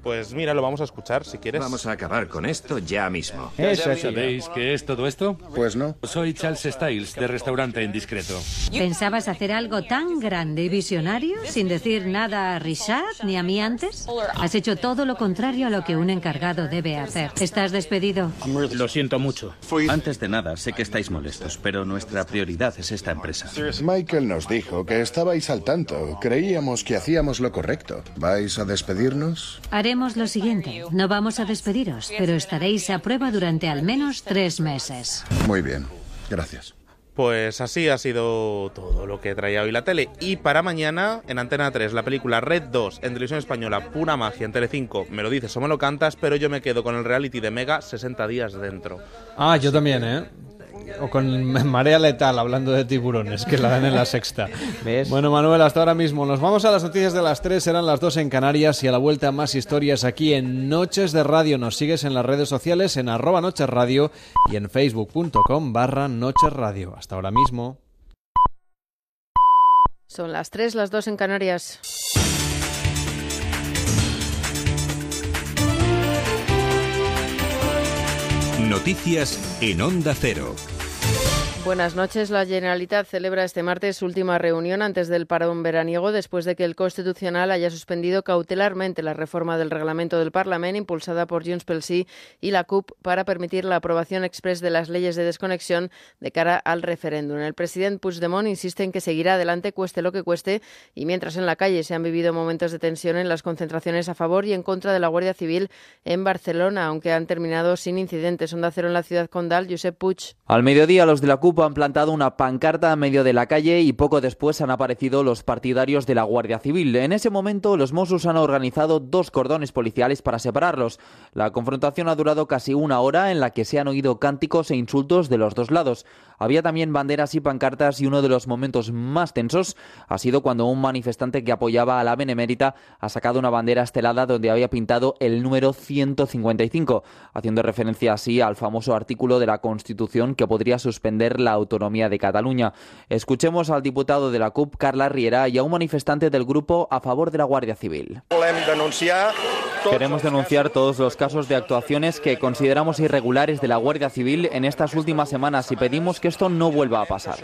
Pues mira, lo vamos a escuchar si quieres. Vamos a acabar con esto ya mismo. ¿Sabéis qué es todo esto? Pues no. Soy Charles Styles, de Restaurante Indiscreto. ¿Pensabas hacer algo tan grande y visionario sin decir nada a Richard ni a mí antes? Has hecho todo lo contrario a lo que un encargado debe hacer. Estás despedido. Lo siento mucho. Antes de nada, sé que estáis molestos, pero nuestra prioridad es esta empresa. Michael nos dijo que estabais al tanto. Creíamos que hacíamos lo correcto. ¿Vais a despedirnos? Haremos lo siguiente. No vamos a despediros, pero estaréis a prueba durante al menos tres meses. Muy bien. Gracias. Pues así ha sido todo lo que traía hoy la tele. Y para mañana, en Antena 3, la película Red 2, en televisión española, Pura Magia, en Telecinco, me lo dices o me lo cantas, pero yo me quedo con el reality de Mega 60 días dentro. Ah, yo también, ¿eh? O con [LAUGHS] Marea Letal, hablando de tiburones, que la dan en la sexta. Bueno, Manuel, hasta ahora mismo. Nos vamos a las noticias de las 3, serán las 2 en Canarias y a la vuelta más historias aquí en Noches de Radio. Nos sigues en las redes sociales en arroba Noches Radio y en facebook.com barra Noches Radio. Hasta ahora mismo. Son las 3, las 2 en Canarias. Noticias en Onda Cero. Buenas noches. La Generalitat celebra este martes su última reunión antes del parón veraniego después de que el Constitucional haya suspendido cautelarmente la reforma del reglamento del Parlamento impulsada por Junts pel Sí y la CUP para permitir la aprobación express de las leyes de desconexión de cara al referéndum. El presidente Puigdemont insiste en que seguirá adelante cueste lo que cueste y mientras en la calle se han vivido momentos de tensión en las concentraciones a favor y en contra de la Guardia Civil en Barcelona, aunque han terminado sin incidentes. Onda Cero en la ciudad condal, Josep Puig. Al mediodía los de la CUP han plantado una pancarta en medio de la calle y poco después han aparecido los partidarios de la Guardia Civil. En ese momento los Mossos han organizado dos cordones policiales para separarlos. La confrontación ha durado casi una hora en la que se han oído cánticos e insultos de los dos lados. Había también banderas y pancartas y uno de los momentos más tensos ha sido cuando un manifestante que apoyaba a la Benemérita ha sacado una bandera estelada donde había pintado el número 155, haciendo referencia así al famoso artículo de la Constitución que podría suspender la autonomía de Cataluña. Escuchemos al diputado de la CUP, Carla Riera, y a un manifestante del grupo a favor de la Guardia Civil. Queremos denunciar todos los casos de actuaciones que consideramos irregulares de la Guardia Civil en estas últimas semanas y pedimos que esto no vuelva a pasar.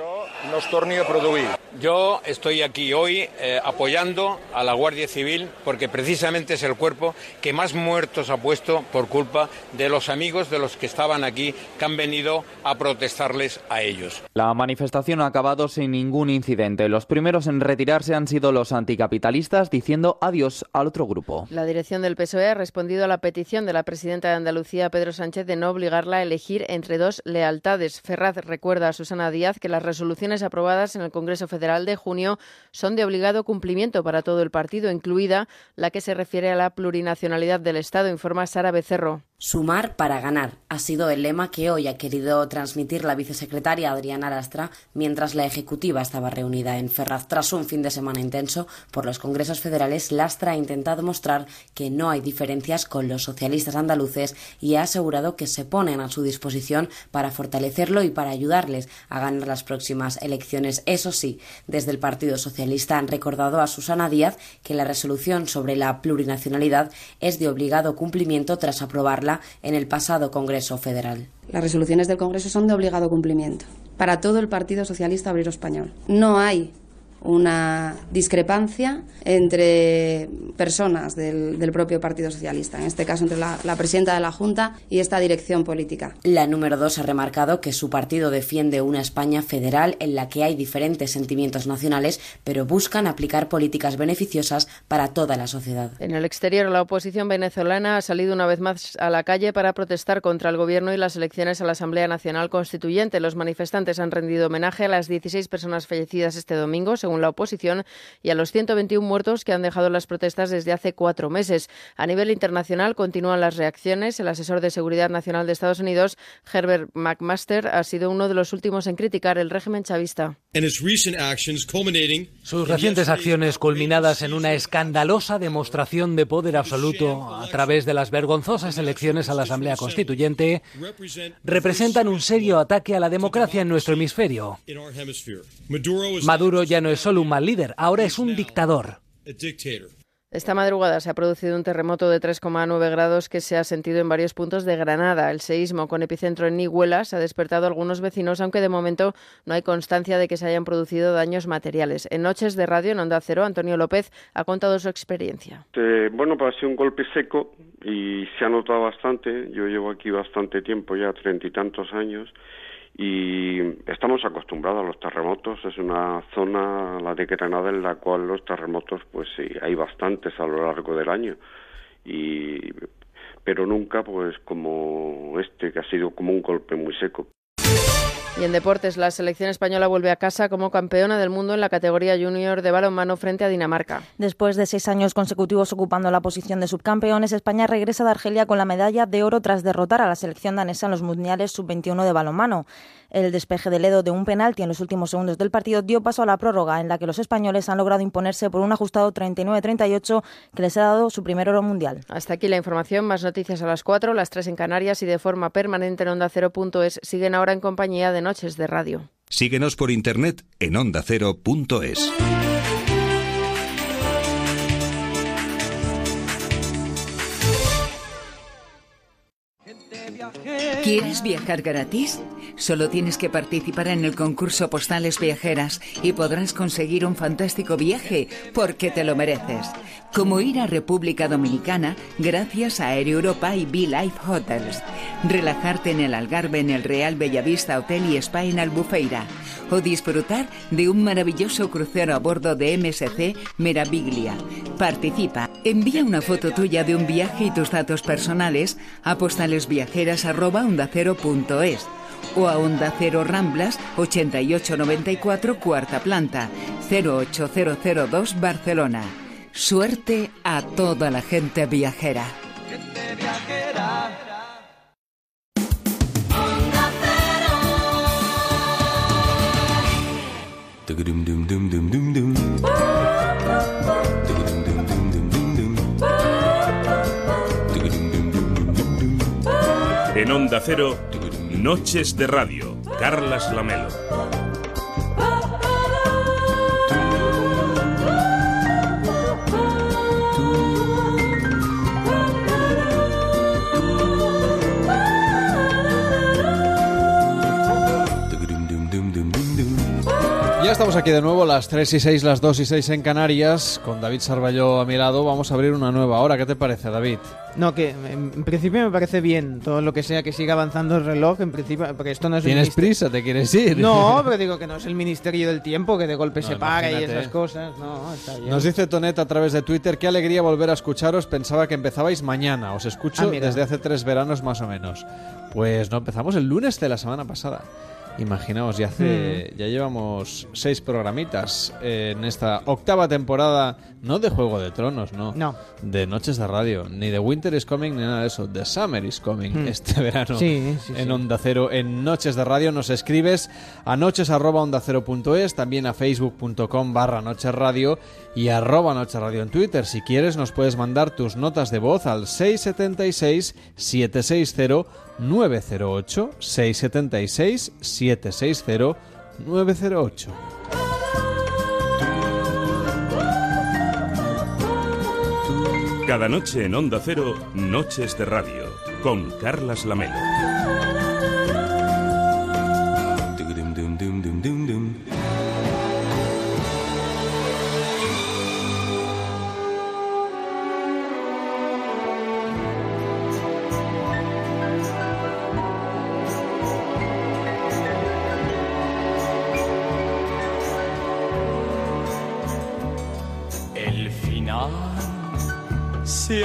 Yo estoy aquí hoy eh, apoyando a la Guardia Civil porque precisamente es el cuerpo que más muertos ha puesto por culpa de los amigos de los que estaban aquí, que han venido a protestarles a ellos. La manifestación ha acabado sin ningún incidente. Los primeros en retirarse han sido los anticapitalistas diciendo adiós al otro grupo. La dirección del PSOE ha respondido a la petición de la presidenta de Andalucía, Pedro Sánchez, de no obligarla a elegir entre dos lealtades. Ferraz recuerda a Susana Díaz que las resoluciones aprobadas en el Congreso Federal de junio son de obligado cumplimiento para todo el partido, incluida la que se refiere a la plurinacionalidad del Estado, informa Sara Becerro. Sumar para ganar ha sido el lema que hoy ha querido transmitir la vicesecretaria Adriana Lastra mientras la ejecutiva estaba reunida en Ferraz. Tras un fin de semana intenso por los congresos federales, Lastra ha intentado mostrar que no hay diferencias con los socialistas andaluces y ha asegurado que se ponen a su disposición para fortalecerlo y para ayudarles a ganar las próximas elecciones. Eso sí, desde el Partido Socialista han recordado a Susana Díaz que la resolución sobre la plurinacionalidad es de obligado cumplimiento tras aprobarla en el pasado Congreso Federal. Las resoluciones del Congreso son de obligado cumplimiento para todo el Partido Socialista Obrero Español. No hay una discrepancia entre personas del, propio Partido Socialista, en este caso entre la, presidenta de la Junta y esta dirección política. La número dos ha remarcado que su partido defiende una España federal en la que hay diferentes sentimientos nacionales, pero buscan aplicar políticas beneficiosas para toda la sociedad. En el exterior, la oposición venezolana ha salido una vez más a la calle para protestar contra el gobierno y las elecciones a la Asamblea Nacional Constituyente. Los manifestantes han rendido homenaje a las 16 personas fallecidas este domingo, según la oposición, y a los 121 muertos que han dejado las protestas desde hace cuatro meses. A nivel internacional continúan las reacciones. El asesor de Seguridad Nacional de Estados Unidos, Herbert McMaster, ha sido uno de los últimos en criticar el régimen chavista. Sus recientes acciones culminadas en una escandalosa demostración de poder absoluto a través de las vergonzosas elecciones a la Asamblea Constituyente representan un serio ataque a la democracia en nuestro hemisferio. Maduro ya no es solo un mal líder, ahora es un dictador. Esta madrugada se ha producido un terremoto de 3,9 grados que se ha sentido en varios puntos de Granada. El seísmo con epicentro en Nihuelas ha despertado a algunos vecinos, aunque de momento no hay constancia de que se hayan producido daños materiales. En Noches de Radio en Onda Cero, Antonio López ha contado su experiencia. Eh, bueno, pues ha sido un golpe seco y se ha notado bastante. Yo llevo aquí bastante tiempo, ya treinta y tantos años y estamos acostumbrados a los terremotos. Es una zona, la de Granada, en la cual los terremotos, pues sí, hay bastantes a lo largo del año. Y pero nunca pues como este que ha sido como un golpe muy seco. Y en deportes, la selección española vuelve a casa como campeona del mundo en la categoría junior de balonmano frente a Dinamarca. Después de seis años consecutivos ocupando la posición de subcampeones, España regresa de Argelia con la medalla de oro tras derrotar a la selección danesa en los mundiales sub-21 de balonmano. El despeje de Ledo de un penalti en los últimos segundos del partido dio paso a la prórroga, en la que los españoles han logrado imponerse por un ajustado 39-38 que les ha dado su primer oro mundial. Hasta aquí la información. Más noticias a las 4, las 3 en Canarias y de forma permanente en Onda Cero.es. Siguen ahora en compañía de Noches de Radio. Síguenos por internet en ondacero.es. ¿Quieres viajar gratis? Solo tienes que participar en el concurso Postales Viajeras y podrás conseguir un fantástico viaje porque te lo mereces. Como ir a República Dominicana gracias a Air Europa y Be Life Hotels. Relajarte en el Algarve en el Real Bellavista Hotel y Spa en Albufeira. O disfrutar de un maravilloso crucero a bordo de MSC Meraviglia. Participa. Envía una foto tuya de un viaje y tus datos personales a postalesviajeras.ondacero.es o a Onda Cero Ramblas 8894 cuarta planta 08002 Barcelona. Suerte a toda la gente viajera. En Onda Cero, Noches de Radio, Carlas Lamelo. Ya estamos aquí de nuevo, las 3 y 6, las 2 y 6 en Canarias, con David Sarballó a mi lado. Vamos a abrir una nueva hora. ¿Qué te parece, David? No, que en principio me parece bien todo lo que sea que siga avanzando el reloj, en principio, porque esto no es ¿Tienes prisa? ¿Te quieres ir? No, [LAUGHS] pero digo que no es el Ministerio del Tiempo que de golpe se para y esas cosas. No, está bien. Nos dice Tonet a través de Twitter, qué alegría volver a escucharos. Pensaba que empezabais mañana. Os escucho Ah, desde hace tres veranos más o menos. Pues no, empezamos el lunes de la semana pasada. Imaginaos, ya hace, ya llevamos seis programitas en esta octava temporada, no de Juego de Tronos, no, No. de Noches de Radio, ni de Winter is Coming, ni nada de eso, de Summer is Coming Hmm. este [LAUGHS] verano Sí, sí, en sí. Onda Cero, en Noches de Radio, nos escribes a noches arroba onda cero punto es, también a facebook.com barra Noches Radio y arroba Noches Radio en Twitter. Si quieres nos puedes mandar tus notas de voz al 676 760 908 676 760 908. Cada noche en Onda Cero, Noches de Radio, con Carlas Lamelo.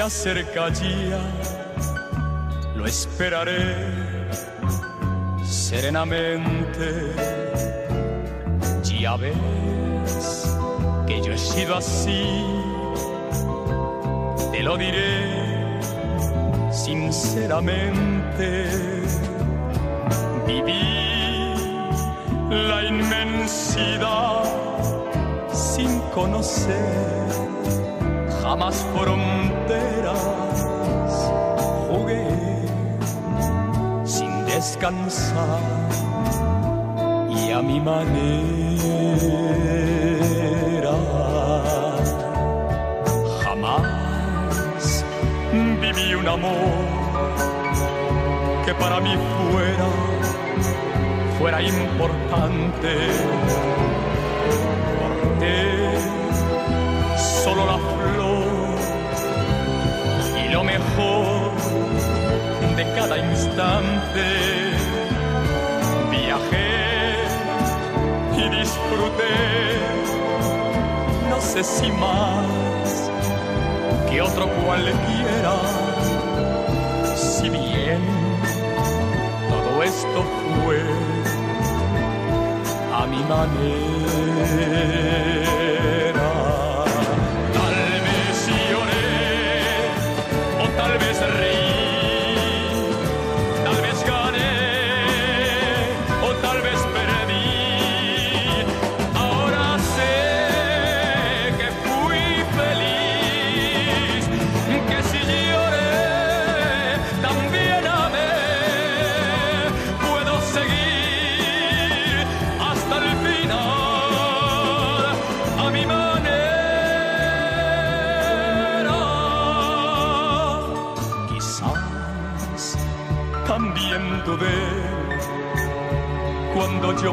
Acerca ya, lo esperaré serenamente. Ya ves que yo he sido así, te lo diré sinceramente. Viví la inmensidad sin conocer jamás fronteras. Jugué sin descansar y a mi manera. Jamás viví un amor que para mí fuera, fuera importante. Cada instante. Viajé y disfruté, no sé si más que otro cualquiera, si bien todo esto fue a mi manera.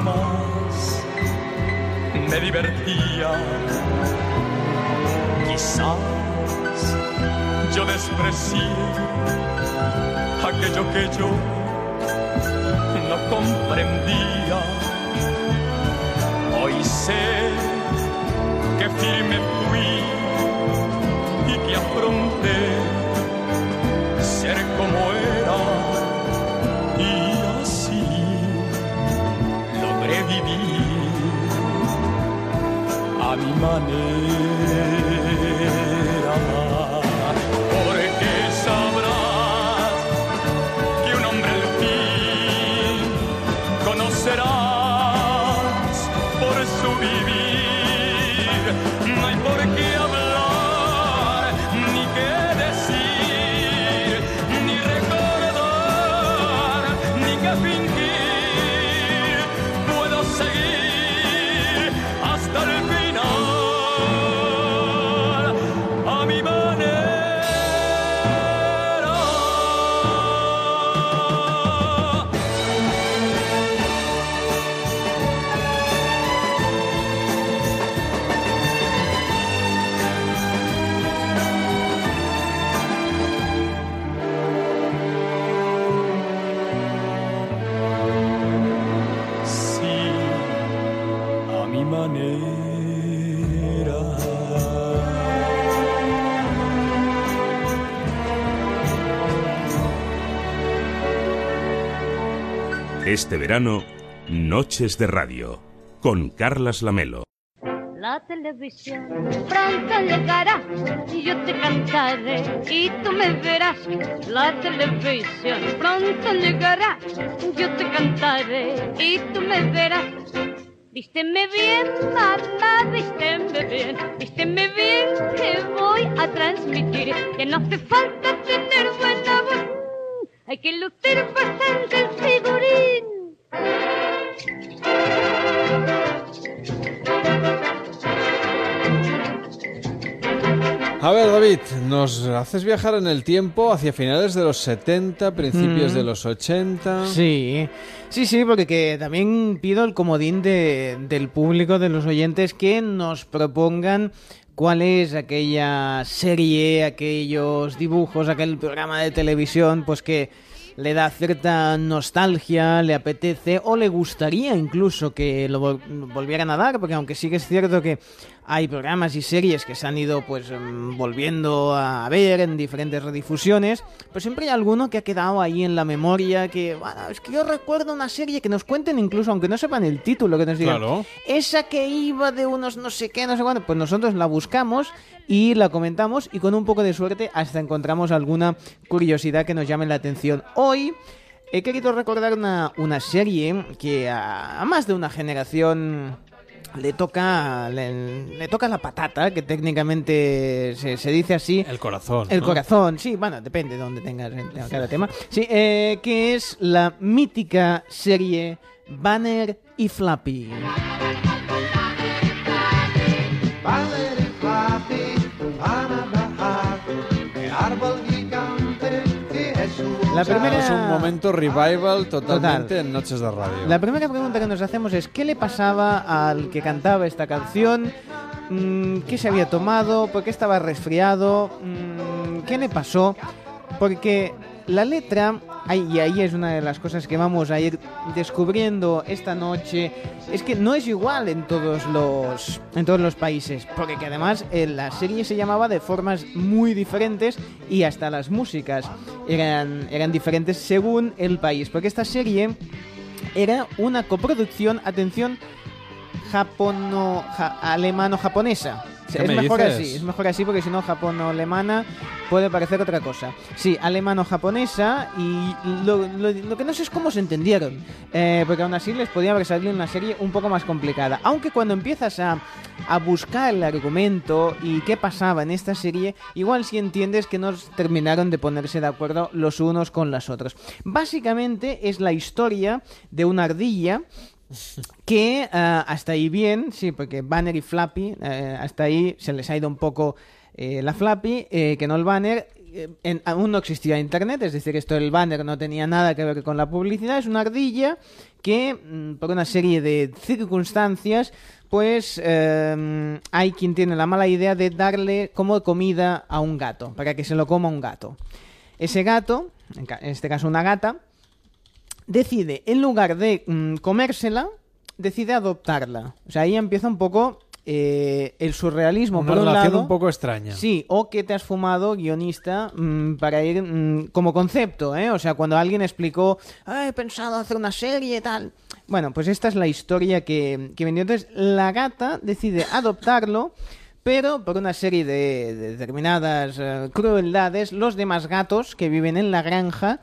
Más me divertía. Quizás yo desprecié aquello que yo no comprendía. Hoy sé que firme a Este verano, Noches de Radio, con Carlas Lamelo. La televisión pronto llegará yo te cantaré y tú me verás. La televisión pronto llegará, yo te cantaré y tú me verás. Vísteme bien, mamá, vísteme bien, vísteme bien que voy a transmitir que no hace falta tener buena voz, hay que lucir bastante el figurín. A ver, David, nos haces viajar en el tiempo hacia finales de los 70, principios Mm. de los 80. Sí, sí, sí, porque que también pido el comodín de, del público, de los oyentes, que nos propongan cuál es aquella serie, aquellos dibujos, aquel programa de televisión, pues que le da cierta nostalgia, le apetece o le gustaría incluso que lo vol- volvieran a dar, porque aunque sí que es cierto que hay programas y series que se han ido pues mm, volviendo a ver en diferentes redifusiones, pues siempre hay alguno que ha quedado ahí en la memoria que, bueno, es que yo recuerdo una serie que nos cuenten incluso, aunque no sepan el título, que nos digan, Claro. esa que iba de unos no sé qué, no sé cuánto, pues nosotros la buscamos y la comentamos y con un poco de suerte hasta encontramos alguna curiosidad que nos llame la atención. Hoy he querido recordar una, una serie que a, a más de una generación le toca le, le toca la patata, que técnicamente se, se dice así. El corazón. El ¿no? corazón, sí, bueno, depende de dónde tengas cada tema. Sí, eh, que es la mítica serie Banner y Flappy. La primera- Es un momento revival totalmente en Noches de Radio. La primera pregunta que nos hacemos es ¿qué le pasaba al que cantaba esta canción? Mm, ¿Qué se había tomado? ¿Por qué estaba resfriado? Mm, ¿Qué le pasó? Porque la letra, y ahí es una de las cosas que vamos a ir descubriendo esta noche, es que no es igual en todos los, en todos los países, porque que además eh, la serie se llamaba de formas muy diferentes y hasta las músicas eran, eran diferentes según el país, porque esta serie era una coproducción, atención, japono, ja- alemano-japonesa. ¿Qué Es me mejor dices? así, es mejor así porque si no japono-alemana puede parecer otra cosa. Sí, alemano-japonesa y lo, lo- lo que no sé es cómo se entendieron, eh, porque aún así les podía haber salido una serie un poco más complicada. Aunque cuando empiezas a, a buscar el argumento y qué pasaba en esta serie, igual si entiendes que no terminaron de ponerse de acuerdo los unos con las otros. Básicamente es la historia de una ardilla que ah, hasta ahí bien, sí, porque Banner y Flappy, eh, hasta ahí se les ha ido un poco eh, la Flappy, eh, que no el Banner. en- aún no existía Internet, es decir, esto del banner no tenía nada que ver con la publicidad, es una ardilla que mm, por una serie de circunstancias pues hay quien tiene la mala idea de darle como comida a un gato, para que se lo coma un gato. Ese gato, en este caso una gata, decide, en lugar de mm, comérsela, decide adoptarla. O sea, ahí empieza un poco eh, el surrealismo, Una por un relación lado. un poco extraña. Sí, o que te has fumado, guionista, mm, para ir mm, como concepto, ¿eh? O sea, cuando alguien explicó, "Ah, he pensado hacer una serie y tal. Bueno, pues esta es la historia que, que vendió. Entonces, la gata decide adoptarlo, pero por una serie de, de determinadas eh, crueldades, los demás gatos que viven en la granja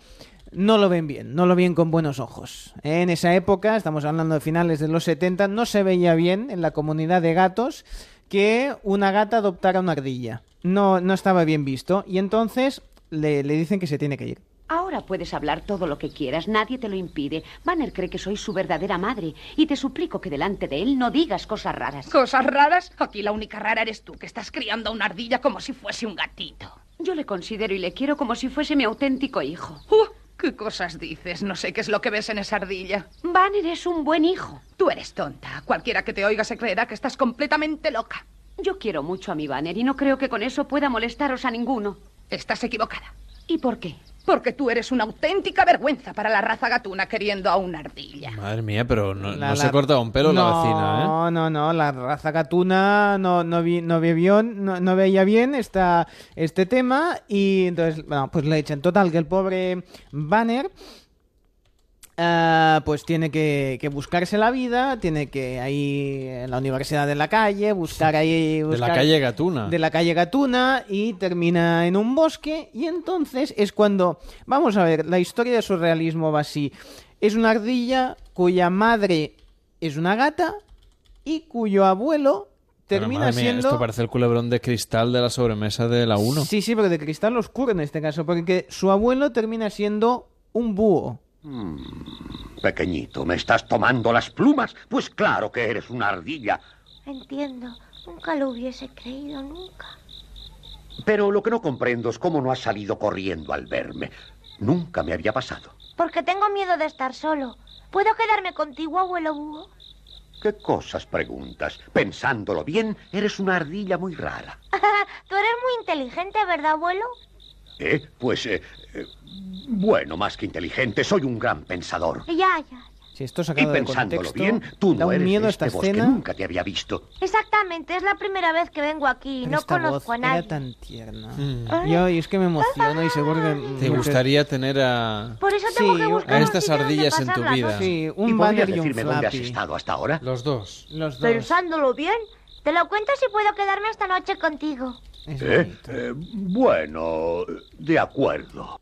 no lo ven bien, no lo ven con buenos ojos. En esa época, estamos hablando de finales de los 70, no se veía bien en la comunidad de gatos que una gata adoptara una ardilla. No, no estaba bien visto. Y entonces le, le dicen que se tiene que ir. Ahora puedes hablar todo lo que quieras, nadie te lo impide. Banner cree que soy su verdadera madre y te suplico que delante de él no digas cosas raras. ¿Cosas raras? Aquí la única rara eres tú, que estás criando a una ardilla como si fuese un gatito. Yo le considero y le quiero como si fuese mi auténtico hijo. Uh, ¿Qué cosas dices? No sé qué es lo que ves en esa ardilla. Banner es un buen hijo. Tú eres tonta. Cualquiera que te oiga se creerá que estás completamente loca. Yo quiero mucho a mi Banner y no creo que con eso pueda molestaros a ninguno. Estás equivocada. ¿Y por qué? Porque tú eres una auténtica vergüenza para la raza gatuna queriendo a una ardilla. Madre mía, pero no, La- no la- se corta un pelo la No, vecina, ¿eh? No, no, no, la raza gatuna no, no, vi- no, vio- no, no veía bien esta, este tema y entonces, bueno, pues le echan total que el pobre Banner ah, pues tiene que, que buscarse la vida, tiene que ahí en la universidad de la calle, buscar ahí... De la calle Gatuna. de la calle Gatuna y termina en un bosque y entonces es cuando vamos a ver la historia de surrealismo va así es una ardilla cuya madre es una gata y cuyo abuelo termina mía, siendo Esto parece el culebrón de cristal de la sobremesa de la 1. sí sí pero de cristal oscuro en este caso porque su abuelo termina siendo un búho Pequeñito, ¿me estás tomando las plumas? Pues claro que eres una ardilla. Entiendo. Nunca lo hubiese creído, nunca. Pero lo que no comprendo es cómo no has salido corriendo al verme. Nunca me había pasado. Porque tengo miedo de estar solo. ¿Puedo quedarme contigo, abuelo búho? ¿Qué cosas preguntas? Pensándolo bien, eres una ardilla muy rara. [LAUGHS] Tú eres muy inteligente, ¿verdad, abuelo? ¿Eh? Pues, eh, eh, bueno, más que inteligente, soy un gran pensador. Ya, ya. Si esto Y pensándolo contexto, bien, tú no eres miedo de esta este bosque, escena. nunca te había visto. Exactamente, es la primera vez que vengo aquí. Pero no esta conozco voz a nadie. Era tan tierna. Mm. Yo, y es que me emociono y seguro que... ¿Te gustaría tener a, Por eso tengo que buscar a estas ardillas en tu vida? Sí, ¿Y un podrías banner y un decirme dónde has flappy. estado hasta ahora? Los dos. Los dos. Pensándolo bien, te lo cuento si puedo quedarme esta noche contigo. Es ¿Eh? Eh, bueno, de acuerdo.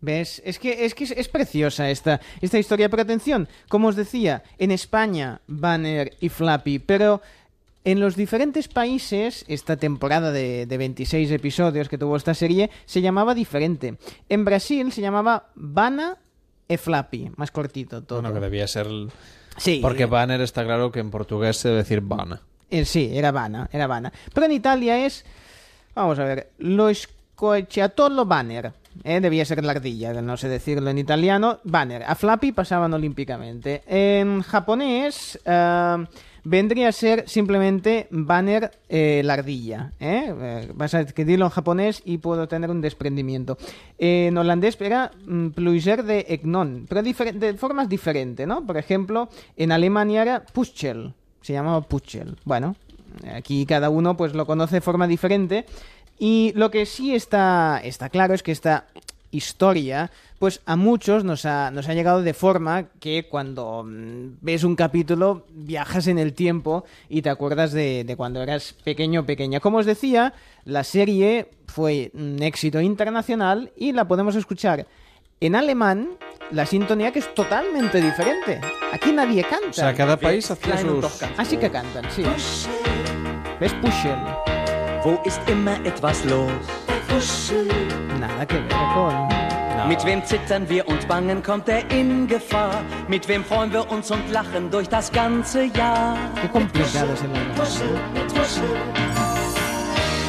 ¿Ves? Es que, es, que es, es preciosa esta, esta historia, pero atención, como os decía, en España, Banner y Flappy, pero en los diferentes países, esta temporada de, de 26 episodios que tuvo esta serie se llamaba diferente. En Brasil se llamaba Bana e Flappy, más cortito todo. Bueno, que debía ser... Sí. Porque banner está claro que en portugués se debe decir bana. Eh, sí, era Bana, era Bana. Pero en Italia es, vamos a ver, lo scoiattolo Banner. Eh, debía ser la ardilla, no sé decirlo en italiano. Banner. A Flappy pasaban olímpicamente. En japonés eh, vendría a ser simplemente Banner eh, la ardilla. ¿eh? Eh, vas a escribirlo en japonés y puedo tener un desprendimiento. En holandés era mm, Pluiser de Egnon, pero de formas diferentes, ¿no? Por ejemplo, en Alemania era Puschel. Se llamaba Puchel. Bueno, aquí cada uno pues lo conoce de forma diferente. Y lo que sí está, está claro es que esta historia, pues a muchos nos ha, nos ha llegado de forma que cuando mm, ves un capítulo viajas en el tiempo y te acuerdas de, de cuando eras pequeño o pequeña. Como os decía, la serie fue un éxito internacional y la podemos escuchar en alemán, la sintonía que es totalmente diferente. Aquí nadie canta. O sea, cada país hacía sus... Así que cantan, sí. ¿Ves? Pushel. Wo ist immer etwas los? Nada que ver con... Mit wem zittern wir und bangen, kommt er in Gefahr? Mit wem freuen wir uns und lachen durch das ganze Jahr? Qué complicado es el.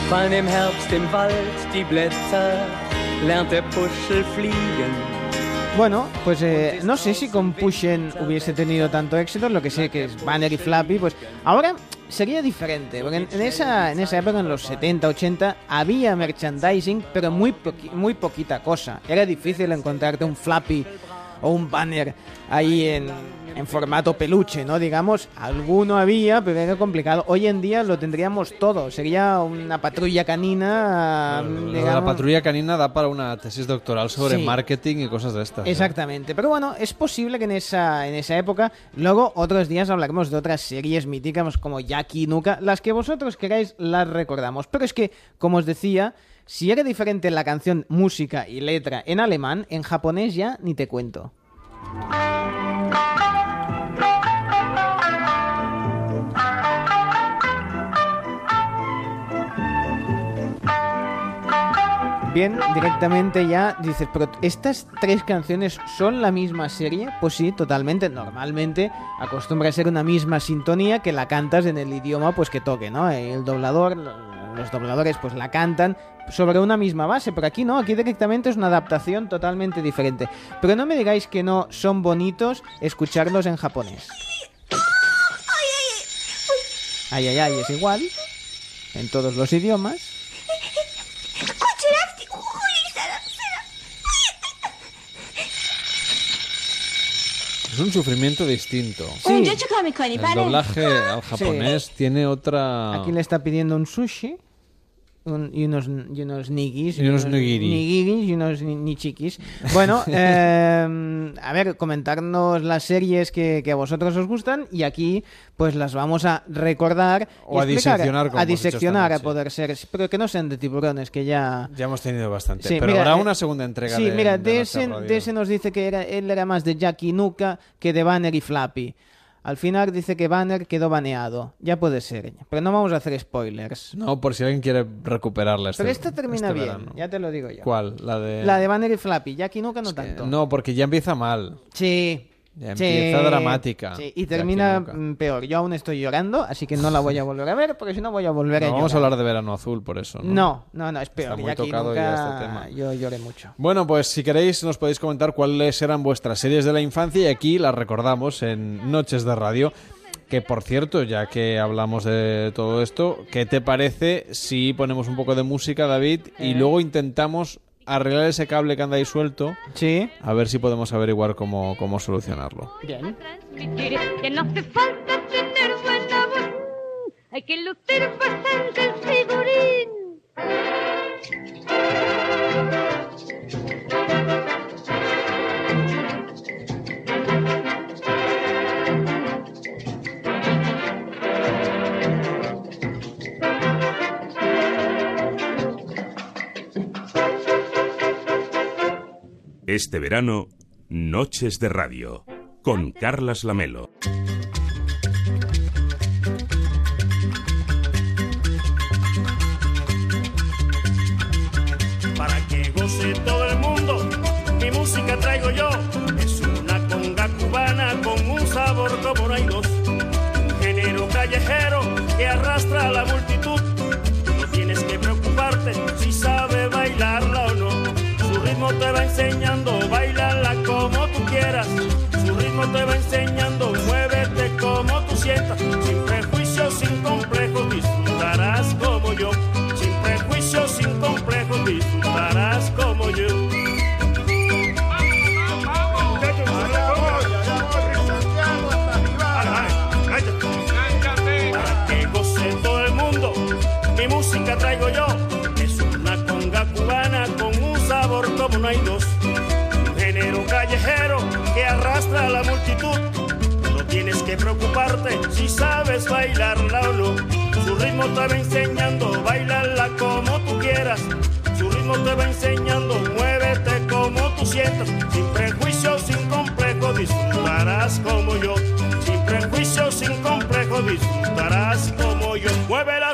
Fallen im Herbst im Wald die Blätter, lernt der Puschel fliegen. Bueno, pues eh, no sé si con Pushen hubiese tenido tanto éxito, lo que sé que es Banner y Flappy, pues ahora sería diferente, porque en, en esa, en esa época, en los 70, 80, había merchandising, pero muy, poqui- muy poquita cosa. Era difícil encontrarte un Flappy o un banner ahí en, en formato peluche, ¿no? Digamos, alguno había, pero era complicado. Hoy en día lo tendríamos todo, sería una patrulla canina, La patrulla canina da para una tesis doctoral sobre Sí. marketing y cosas de estas. ¿eh? Exactamente, pero bueno, es posible que en esa, en esa época, luego otros días hablaremos de otras series míticas como Jackie y Nuka, las que vosotros queráis las recordamos. Pero es que, como os decía, si era diferente la canción música y letra en alemán, en japonés ya ni te cuento. Directamente ya dices, pero ¿estas tres canciones son la misma serie? Pues sí, totalmente. Normalmente acostumbra a ser una misma sintonía que la cantas en el idioma pues que toque, ¿no? El doblador, los dobladores pues la cantan sobre una misma base, pero aquí no, aquí directamente es una adaptación totalmente diferente. Pero no me digáis que no son bonitos escucharlos en japonés. Ay, ay, ay, es igual. En todos los idiomas. Es un sufrimiento distinto. Sí. El doblaje [LAUGHS] al japonés tiene otra... Aquí le está pidiendo un sushi un- y, unos, y unos nigis. Y unos nigiri. nigiris y unos ni, nichiquis. Bueno, [LAUGHS] eh, a ver, comentarnos las series que, que a vosotros os gustan y aquí pues las vamos a recordar. y O a explicar, diseccionar, como A diseccionar a poder ser, pero que no sean de tiburones, que ya... Ya hemos tenido bastante. Sí, pero mira, habrá eh, una segunda entrega Sí, de mira, de de, Noche ese, Radio. de ese nos dice que era, él era más de Jackie Nuka que de Banner y Flappy. Al final dice que Banner quedó baneado. Ya puede ser. Pero no vamos a hacer spoilers. No, por si alguien quiere recuperarla. Este, Pero esta termina este bien, verano. ya te lo digo yo. ¿Cuál? La de... La de Banner y Flappy. Jackie Nuka no tanto. No, porque ya empieza mal. Sí. Sí, empieza dramática. sí, y termina a mm, peor. Yo aún estoy llorando, así que no la voy a volver a ver, porque si no voy a volver a No, llorar. vamos a hablar de Verano Azul, por eso. No, No, no, no, es peor. Está muy tocado nunca ya este tema. yo lloré mucho. Bueno, pues si queréis nos podéis comentar cuáles eran vuestras series de la infancia y aquí las recordamos en Noches de Radio. Que por cierto, ya que hablamos de todo esto, ¿qué te parece si ponemos un poco de música, David, y Eh. luego intentamos arreglar ese cable que anda ahí suelto? Sí. A ver si podemos averiguar cómo, cómo solucionarlo. Bien. hay que lucir bastante el figurín. Este verano, Noches de Radio, con Carlas Lamelo. No tienes que preocuparte si sabes bailarla o no. Su ritmo te va enseñando, bailala como tú quieras. Su ritmo te va enseñando, muévete como tú sientas. Sin prejuicios, sin complejo, disfrutarás como yo. Sin prejuicios, sin complejo, disfrutarás como yo. Mueve la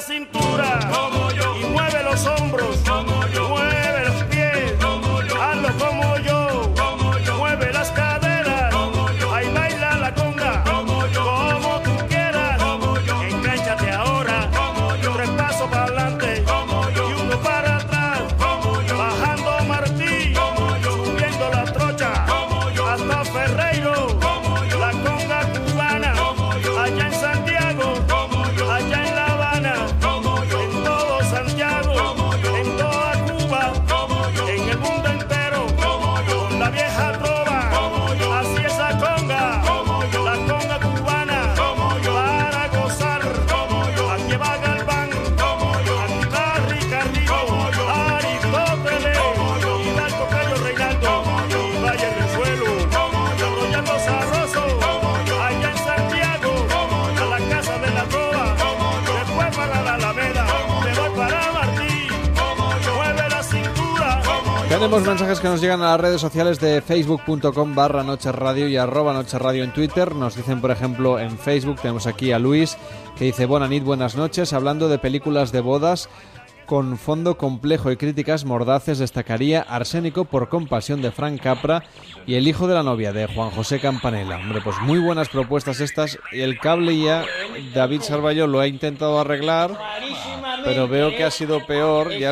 Tenemos mensajes que nos llegan a las redes sociales de facebook.com barra Noche Radio y arroba Noche Radio en Twitter. Nos dicen, por ejemplo, en Facebook, tenemos aquí a Luis, que dice, buenas nit, buenas noches, hablando de películas de bodas con fondo complejo y críticas mordaces destacaría Arsénico por compasión de Frank Capra y El hijo de la novia de Juan José Campanella. Hombre, pues muy buenas propuestas estas y el cable ya David Sarballo lo ha intentado arreglar, pero veo que ha sido peor. Ya,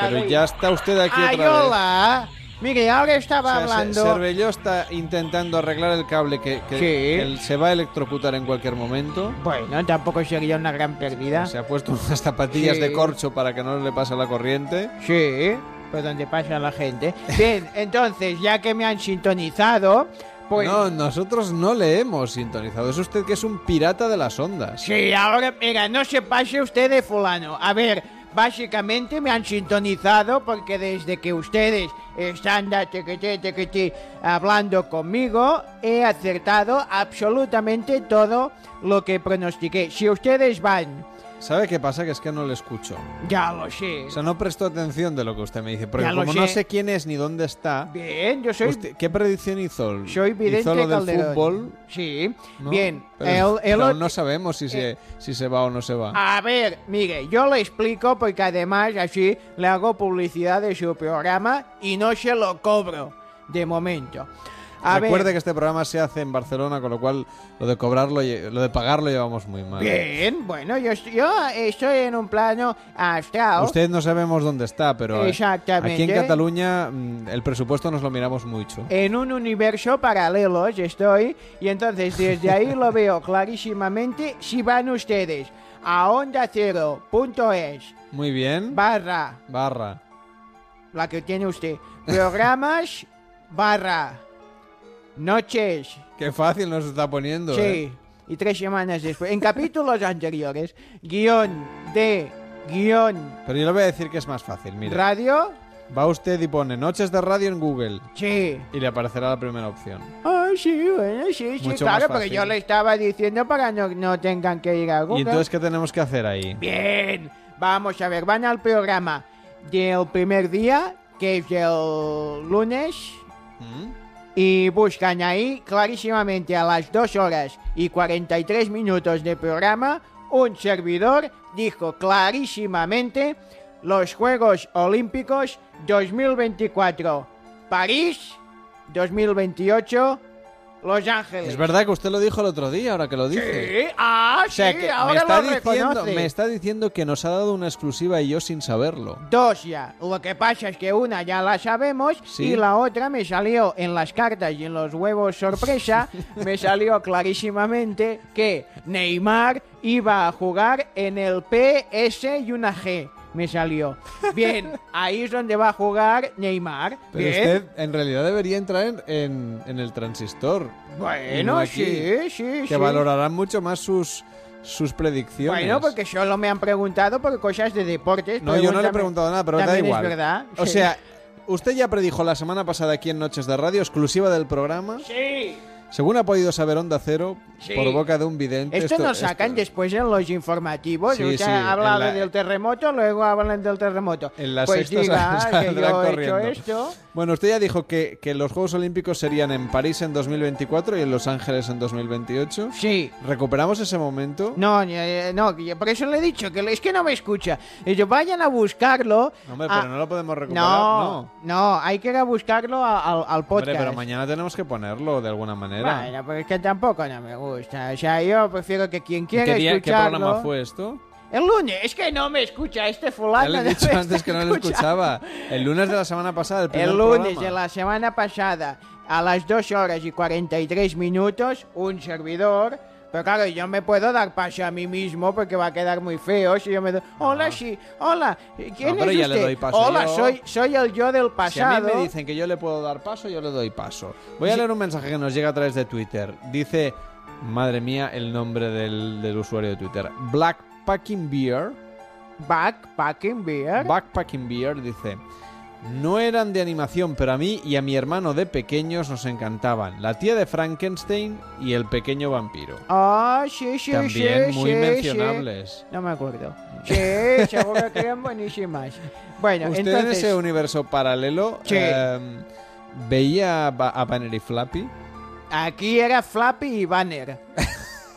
pero ya está usted aquí otra vez. Mire, ahora estaba O sea, Se- hablando. Cervelló está intentando arreglar el cable que, que- Sí. que él se va a electrocutar en cualquier momento. Bueno, tampoco sería una gran pérdida. Se ha puesto [LAUGHS] unas zapatillas Sí. de corcho para que no le pase la corriente. Sí, por donde pasa la gente. Bien, entonces, ya que me han sintonizado, pues... No, nosotros no le hemos sintonizado. Es usted que es un pirata de las ondas. Sí, ahora, mira, no se pase usted de fulano. A ver, básicamente me han sintonizado porque desde que ustedes están tequete, tequete, hablando conmigo, he acertado absolutamente todo lo que pronostiqué. Si ustedes van, ¿Sabe qué pasa? Que es que no le escucho. ya lo sé. O sea, no presto atención de lo que usted me dice. Porque Ya lo como no sé. sé quién es ni dónde está. Bien, yo soy... usted- ¿Qué predicción hizo? Soy vidente ¿Hizo lo del Calderón. fútbol? Sí, ¿no? bien. Pero, el- el pero no sabemos si, se, si se va o no se va. A ver, mire, yo le explico porque además así le hago publicidad de su programa y no se lo cobro de momento. A Recuerde ver. que este programa se hace en Barcelona, con lo cual lo de cobrarlo, lo de pagarlo llevamos muy mal. Bien, bueno, yo, yo estoy en un plano astral. Usted no sabemos dónde está, pero Exactamente. aquí en Cataluña mm, el presupuesto nos lo miramos mucho. En un universo paralelo estoy y entonces desde ahí lo [LAUGHS] veo clarísimamente si van ustedes a onda es Muy bien. barra Barra. la que tiene usted programas barra noches Qué fácil nos está poniendo. sí ¿eh? y tres semanas después en capítulos anteriores guion de guion Pero yo le voy a decir que es más fácil. Mira, radio va usted y pone noches de radio en Google. Sí. Y le aparecerá la primera opción. Ah, sí, bueno, sí, sí, Mucho claro, porque yo le estaba diciendo para no, no tengan que ir a Google. ¿Y entonces qué tenemos que hacer ahí? Bien, vamos a ver, van al programa del primer día, que es el lunes, y buscan ahí clarísimamente a las 2 horas y 43 minutos de programa, un servidor dijo clarísimamente los Juegos Olímpicos 2024, París 2028, Los Ángeles. Es verdad que usted lo dijo el otro día, ahora que lo dice. Sí, ah, O sea sí, que me ahora está, lo diciendo, me está diciendo que nos ha dado una exclusiva y yo sin saberlo. Dos ya. Lo que pasa es que una ya la sabemos Sí. y la otra me salió en las cartas y en los huevos sorpresa. [LAUGHS] me salió clarísimamente que Neymar iba a jugar en el PS y una G. Me salió. Bien, ahí es donde va a jugar Neymar. Pero Bien. usted en realidad debería entrar en, en- en el transistor. Bueno, no aquí, sí, sí, Que sí. valorarán mucho más sus, sus predicciones. Bueno, porque solo me han preguntado por cosas de deportes. No, yo no le he preguntado nada, pero da igual. Es verdad. O Sí. sea, usted ya predijo la semana pasada aquí en Noches de Radio, exclusiva del programa. Sí. Según ha podido saber Onda Cero, Sí. por boca de un vidente. Esto, nos sacan después en los informativos. Sí, Usted sí, ha hablado en la- del terremoto, luego hablan del terremoto. En la pues diga que yo he hecho esto. Bueno, usted ya dijo que, que los Juegos Olímpicos serían en París en 2024 y en Los Ángeles en 2028. Sí. ¿Recuperamos ese momento? No, eh, no, por eso le he dicho que es que no me escucha. Yo, vayan a buscarlo. Hombre, a- pero no lo podemos recuperar. No, no, hay que ir a buscarlo al, al podcast. Hombre, pero mañana tenemos que ponerlo de alguna manera. Bueno, porque es que tampoco no me gusta. O sea, yo prefiero que quien ¿Y quiera ¿Qué, día- qué escucharlo... programa fue esto? El lunes, es que no me escucha este fulano. Ya le he no dicho me antes que no lo escuchaba. El lunes de la semana pasada, el primer El lunes programa. de la semana pasada, a las 2 horas y 43 minutos, un servidor. Pero claro, yo me puedo dar paso a mí mismo porque va a quedar muy feo si yo me doy... Hola, sí, hola, ¿quién No, pero es ya le usted? doy paso hola, yo. soy, soy el yo del Si a pasado. mí me dicen que yo le puedo dar paso, yo le doy paso. Voy a leer un mensaje que nos llega a través de Twitter. Dice, madre mía, el nombre del, del usuario de Twitter. Blackpacking Beer. Backpacking Beer. Backpacking Beer dice, no eran de animación, pero a mí y a mi hermano de pequeños nos encantaban. La tía de Frankenstein y el pequeño vampiro. Ah, sí, sí, También sí, muy sí, mencionables. sí. No me acuerdo. Sí, [LAUGHS] seguro que eran buenísimas. Bueno, ¿Usted entonces... en ese universo paralelo Sí. em, veía a Banner y Flappy? Aquí era Flappy y Banner.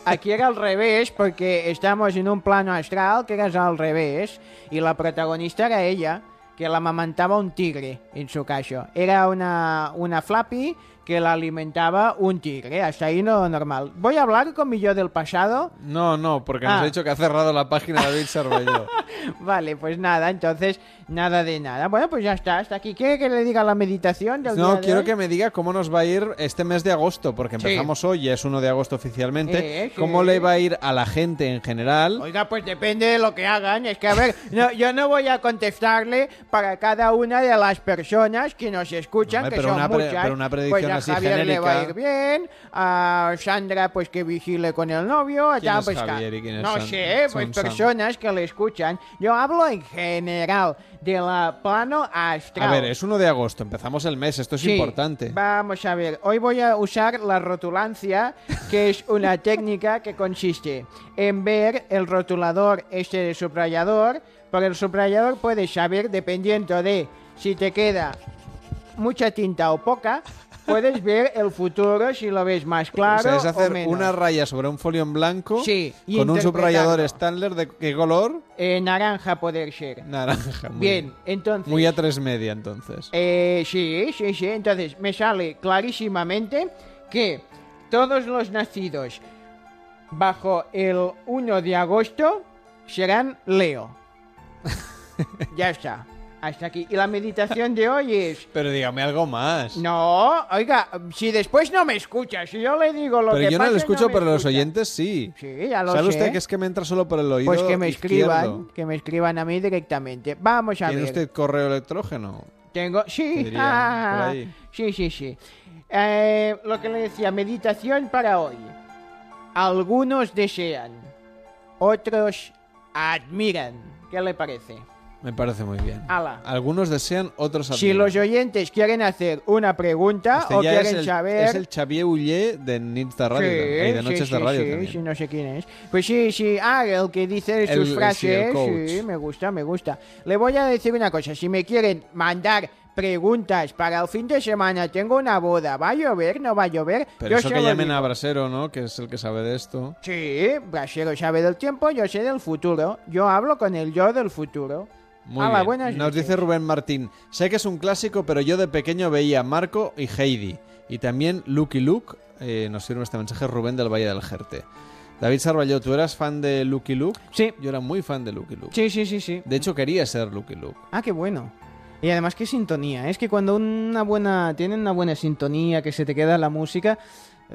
Aquí era al revés, porque estamos en un plano astral que era al revés, y la protagonista era ella, que la un tigre, en su caso. Era una, una Flappy que la alimentaba un tigre, hasta ahí no normal. Voy a hablar con mi yo del pasado. No, no, porque nos Ah. ha dicho que ha cerrado la página David Cervelló. [LAUGHS] Vale, pues nada, entonces nada de nada. Bueno, pues ya está, hasta aquí. ¿Quiere que le diga la meditación del día No, de quiero hoy? que me diga cómo nos va a ir este mes de agosto, porque Sí. empezamos hoy, ya es 1 de agosto oficialmente. Eh, sí. ¿Cómo le va a ir a la gente en general? Oiga, pues depende de lo que hagan. Es que, a ver, no, yo no voy a contestarle para cada una de las personas que nos escuchan, Hombre, que pero son una muchas. pero una predicción pues a así Javier le va a ir genérica. bien, a Sandra pues que vigile con el novio, a ¿Quién tal, es pues, no sé, pues personas que le escuchan. Yo hablo en general de la plano astral. A ver, es 1 de agosto, empezamos el mes, esto es Sí, importante. Vamos a ver, hoy voy a usar la rotulancia, que es una [LAUGHS] técnica que consiste en ver el rotulador este de subrayador, porque el subrayador puede saber, dependiendo de si te queda mucha tinta o poca, puedes ver el futuro si lo ves más O claro sea, es o hacer menos. una raya sobre un folio en blanco Sí, con un subrayador. Stanler de qué color? Eh, naranja poder ser. Naranja. muy Bien, entonces... Muy a tres media, entonces. Eh, sí, sí, sí. Entonces me sale clarísimamente que todos los nacidos bajo el 1 de agosto serán Leo. [LAUGHS] ya está. Hasta aquí. Y la meditación de hoy es... [LAUGHS] Pero dígame algo más. No, oiga, si después no me escucha, si yo le digo lo pero que yo no lo escucho, me pero los oyentes sí. Sí, ya lo ¿Sabe sé. usted que es que me entra solo por el oído Pues que me escriban, que me escriban a mí directamente. Vamos a ¿Tiene ver. usted correo electrógeno? Tengo, sí, ah, sí, sí, sí. Eh, lo que le decía, meditación para hoy. Algunos desean, otros admiran. ¿Qué le parece? Me parece muy bien. Ala. Algunos desean, otros Si admiran. los oyentes quieren hacer una pregunta Este o ya quieren es el, saber... es el Xavier Ullé de Nits de Radio, Sí, también, y de Noches sí, de Radio sí, también. sí, no sé quién es. Pues sí, sí, ah, el que dice El- sus frases, sí, me gusta, me gusta. Le voy a decir una cosa, si me quieren mandar preguntas para el fin de semana, tengo una boda, ¿va a llover? ¿No va a llover? Pero Yo eso que llamen digo. a Brasero, ¿no? Que es el que sabe de esto. Sí, Brasero sabe del tiempo, yo sé del futuro. Yo hablo con el yo del futuro. Muy Hala, bien. buenas Nos dice Rubén Martín, sé que es un clásico, pero yo de pequeño veía Marco y Heidi. Y también Lucky Luke. Eh, nos sirve este mensaje Rubén del Valle del Jerte. David Sarballó, ¿tú eras fan de Lucky Luke? Sí. Yo era muy fan de Lucky Luke. Sí, sí, sí, sí. De hecho, quería ser Lucky Luke. Ah, qué bueno. Y además qué sintonía. Es que cuando una buena tienen una buena sintonía, que se te queda la música,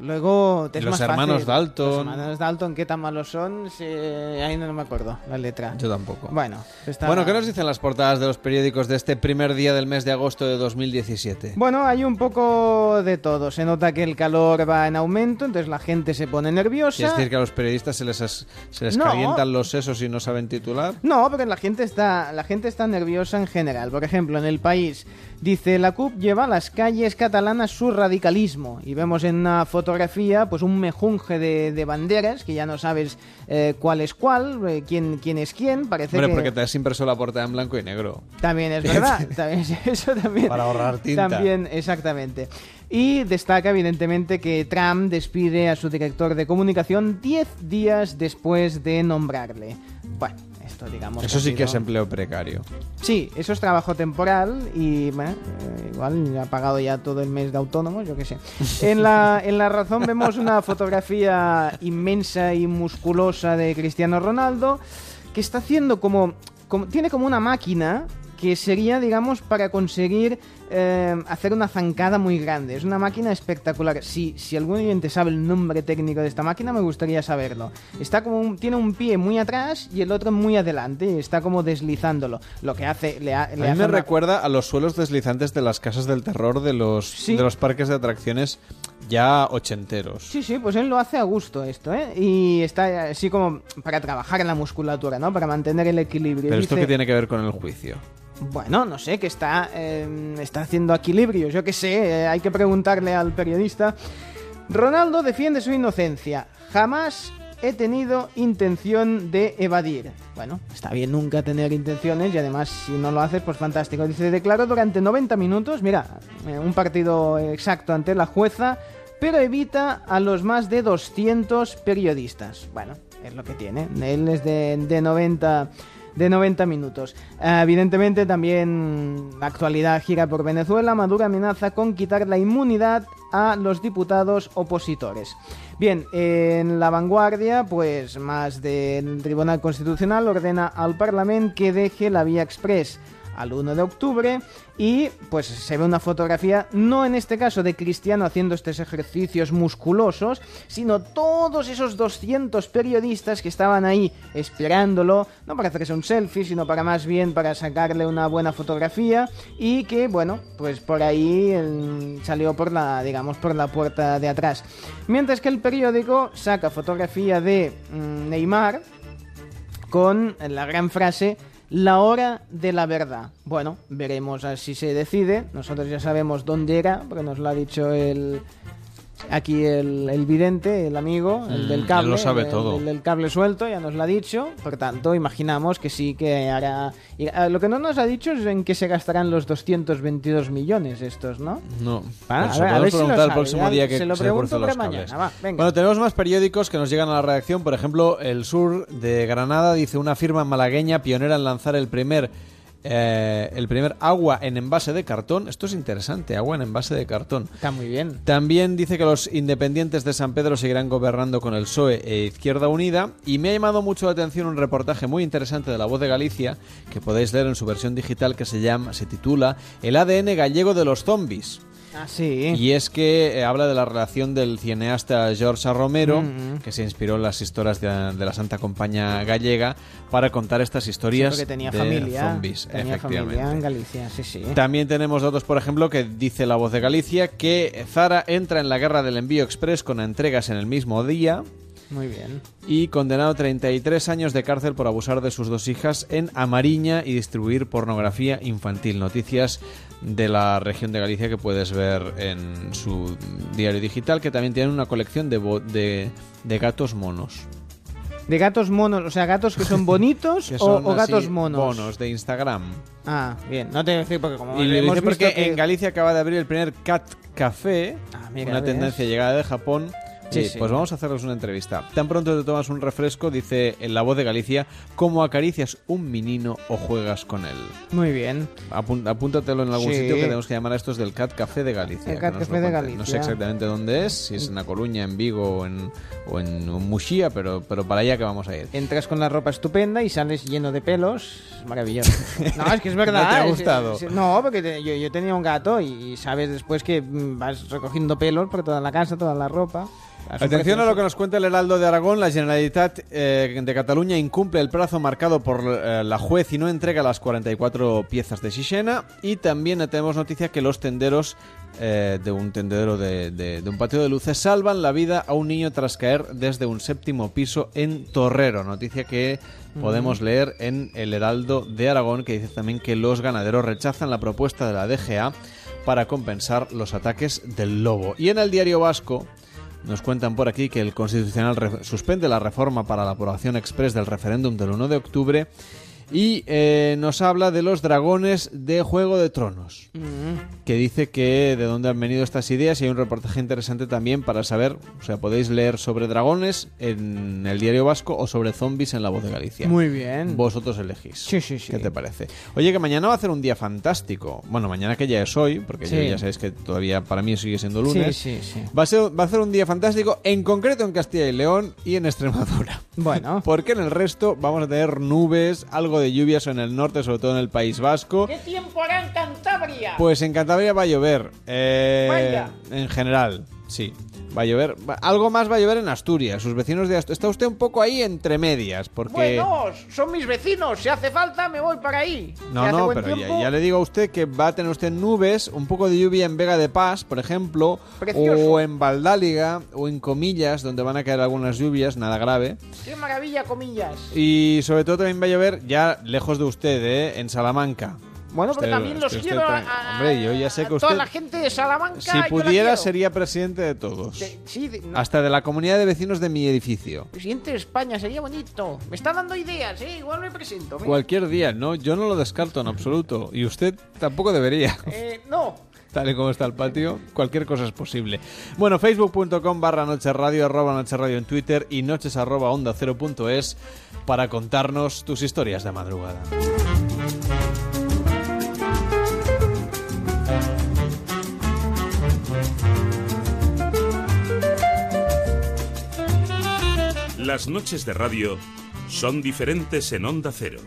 luego es los más hermanos fácil. Dalton. Los hermanos Dalton, qué tan malos son, Sí, ahí no me acuerdo la letra. Yo tampoco. Bueno, está- Bueno, ¿qué nos dicen las portadas de los periódicos de este primer día del mes de agosto de 2017? Bueno, hay un poco de todo. Se nota que el calor va en aumento, entonces la gente se pone nerviosa. ¿Es decir que a los periodistas se les, as- se les No. calientan los sesos y no saben titular? No, pero la gente está la gente está nerviosa en general. Por ejemplo, en el país dice la CUP lleva a las calles catalanas su radicalismo y vemos en una fotografía pues un mejunje de, de banderas que ya no sabes eh, cuál es cuál, eh, quién quién es quién. Parece Hombre, que porque te has impreso la portada en blanco y negro. también es verdad, [LAUGHS] también, eso también. Para ahorrar tinta. También, exactamente. Y destaca evidentemente que Trump despide a su director de comunicación 10 días después de nombrarle. Bueno, digamos. Eso sí que es empleo precario. Sí, eso es trabajo temporal y eh, igual ha pagado ya todo el mes de autónomo, yo qué sé. En la, [LAUGHS] en la razón vemos una fotografía inmensa y musculosa de Cristiano Ronaldo que está haciendo como, como tiene como una máquina que sería, digamos, para conseguir eh, hacer una zancada muy grande. Es una máquina espectacular. Si, si algún oyente sabe el nombre técnico de esta máquina, me gustaría saberlo. Está como un- tiene un pie muy atrás y el otro muy adelante. Y está como deslizándolo. Lo que hace... Le, ha- A mí me una- recuerda a los suelos deslizantes de las casas del terror de los, de los parques de atracciones ya ochenteros. Sí, sí, pues él lo hace a gusto esto, ¿eh? Y está así como para trabajar en la musculatura, ¿no? Para mantener el equilibrio. Pero esto Dice- que tiene que ver con el juicio. Bueno, no sé, que está, eh, está haciendo equilibrios, yo qué sé, eh, hay que preguntarle al periodista. Ronaldo defiende su inocencia. Jamás he tenido intención de evadir. Bueno, está bien nunca tener intenciones y además si no lo haces, pues fantástico. Dice, declaró durante 90 minutos, mira, eh, un partido exacto ante la jueza, pero evita a los más de 200 periodistas. Bueno, es lo que tiene. Él es de, de 90 de 90 minutos. Eh, evidentemente también la actualidad gira por Venezuela. Maduro amenaza con quitar la inmunidad a los diputados opositores. Bien, en la vanguardia, pues más del Tribunal Constitucional ordena al Parlamento que deje la vía express al 1 de octubre y pues se ve una fotografía no en este caso de Cristiano haciendo estos ejercicios musculosos sino todos esos 200 periodistas que estaban ahí esperándolo. No para hacerse un selfie sino para más bien para sacarle una buena fotografía. Y que bueno pues por ahí salió por la digamos por la puerta de atrás. Mientras que el periódico saca fotografía de mm, Neymar con la gran frase la hora de la verdad. Bueno, veremos a si se decide. Nosotros ya sabemos dónde era, porque nos lo ha dicho el Aquí el, el vidente, el amigo, el Mm, del cable, lo sabe el, todo. el del cable suelto, ya nos lo ha dicho. Por tanto, imaginamos que sí que hará. y, eh, lo que no nos ha dicho es en qué se gastarán los 222 millones estos, ¿no? No. Ah, Pues a ver, a ver si lo preguntar el próximo ya día que se lo se pregunto para mañana, va, venga. Bueno, tenemos más periódicos que nos llegan a la redacción. Por ejemplo, El Sur de Granada dice una firma malagueña pionera en lanzar el primer eh, el primer agua en envase de cartón. Esto es interesante, agua en envase de cartón. Está muy bien. También dice que los independientes de San Pedro seguirán gobernando con el PSOE e Izquierda Unida. Y me ha llamado mucho la atención un reportaje muy interesante de La Voz de Galicia que podéis leer en su versión digital que se llama, se titula El ADN gallego de los zombies. Ah, sí. Y es que eh, habla de la relación del cineasta George Romero, Mm. que se inspiró en las historias de, de la Santa Compañía Gallega para contar estas historias Sí, tenía de familia, zombies. tenía efectivamente. familia en Galicia, sí, sí. También tenemos datos, por ejemplo, que dice la voz de Galicia que Zara entra en la guerra del envío express con entregas en el mismo día Muy bien. y condenado a 33 años de cárcel por abusar de sus dos hijas en Amariña y distribuir pornografía infantil. Noticias de la región de Galicia que puedes ver en su diario digital, que también tiene una colección de, bo- de, de gatos monos. De gatos monos, o sea, gatos que son [LAUGHS] bonitos Que o, son o gatos monos. bonos de Instagram. Ah, bien. No te voy a decir porque como Y le hemos dice porque visto que- en Galicia acaba de abrir el primer Cat Café, mira, una ves. tendencia llegada de Japón. Sí. Pues vamos a hacerles una entrevista. Tan pronto te tomas un refresco, dice en la voz de Galicia, cómo acaricias un menino o juegas con él. Muy bien. Apún- apúntatelo en algún Sí. sitio que tenemos que llamar a estos del Cat Café de Galicia. El Cat Café de cuenten. No sé Galicia. exactamente dónde es, si es en La Coruña, en Vigo o en, o en Muxía, pero, pero para allá que vamos a ir. Entras con la ropa estupenda y sales lleno de pelos. Maravilloso. [LAUGHS] No, es que es verdad. ¿No te ha gustado? es- no, porque te- yo, yo tenía un gato y, y sabes después que vas recogiendo pelos por toda la casa, toda la ropa. Atención a lo que nos cuenta el Heraldo de Aragón. La Generalitat eh, de Cataluña incumple el plazo marcado por eh, la juez y no entrega las 44 piezas de Xixena. Y también tenemos noticia que los tenderos eh, de un tendedero de, de- de un patio de luces salvan la vida a un niño tras caer desde un séptimo piso en Torrero. Noticia que podemos leer en el Heraldo de Aragón, que dice también que los ganaderos rechazan la propuesta de la DGA para compensar los ataques del lobo. Y en el diario vasco nos cuentan por aquí que el Constitucional suspende la reforma para la aprobación express del referéndum del 1 de octubre y eh, nos habla de los dragones de Juego de Tronos, Mm. que dice que de dónde han venido estas ideas y hay un reportaje interesante también para saber, o sea, podéis leer sobre dragones en el diario vasco o sobre zombies en la voz de Galicia. Muy bien. Vosotros elegís. Sí, sí, sí. ¿Qué te parece? Oye, que mañana va a ser un día fantástico. Bueno, mañana que ya es hoy, porque Sí. yo ya sabéis que todavía para mí sigue siendo lunes. Sí, sí, sí. Va a, ser, va a ser un día fantástico, en concreto en Castilla y León y en Extremadura. Bueno. [LAUGHS] Porque en el resto vamos a tener nubes, algo de lluvias en el norte, sobre todo en el País Vasco. ¿Qué tiempo hará en Cantabria? Pues en Cantabria va a llover. eh. En general, sí. Va a llover. Va- Algo más va a llover en Asturias. Sus vecinos de Asturias. Está usted un poco ahí entre medias. Porque. Bueno, son mis vecinos. Si hace falta, me voy para ahí. Si No, hace no, buen pero ya, tiempo, ya le digo a usted que va a tener usted nubes, un poco de lluvia en Vega de Paz, por ejemplo, Precioso. o en Valdáliga, o en Comillas, donde van a caer algunas lluvias, nada grave. Qué maravilla, comillas. Y sobre todo también va a llover ya lejos de usted, ¿eh? en Salamanca. Bueno, pero Usted- también los usted quiero a, Hombre, yo ya sé que a toda usted, la gente de Salamanca. si pudiera, sería presidente de todos. De- sí, de- no, Hasta de la comunidad de vecinos de mi edificio. presidente de España, sería bonito. Me está dando ideas, ¿eh? Igual me presento. venga. Cualquier día, no, yo no lo descarto en absoluto. Y usted tampoco debería. Eh, no. [LAUGHS] Tal y como está el patio, cualquier cosa es posible. Bueno, facebook.com barra noche radio, arroba noche radio en Twitter y noches arroba onda cero punto es para contarnos tus historias de madrugada. Las noches de radio son diferentes en Onda Cero.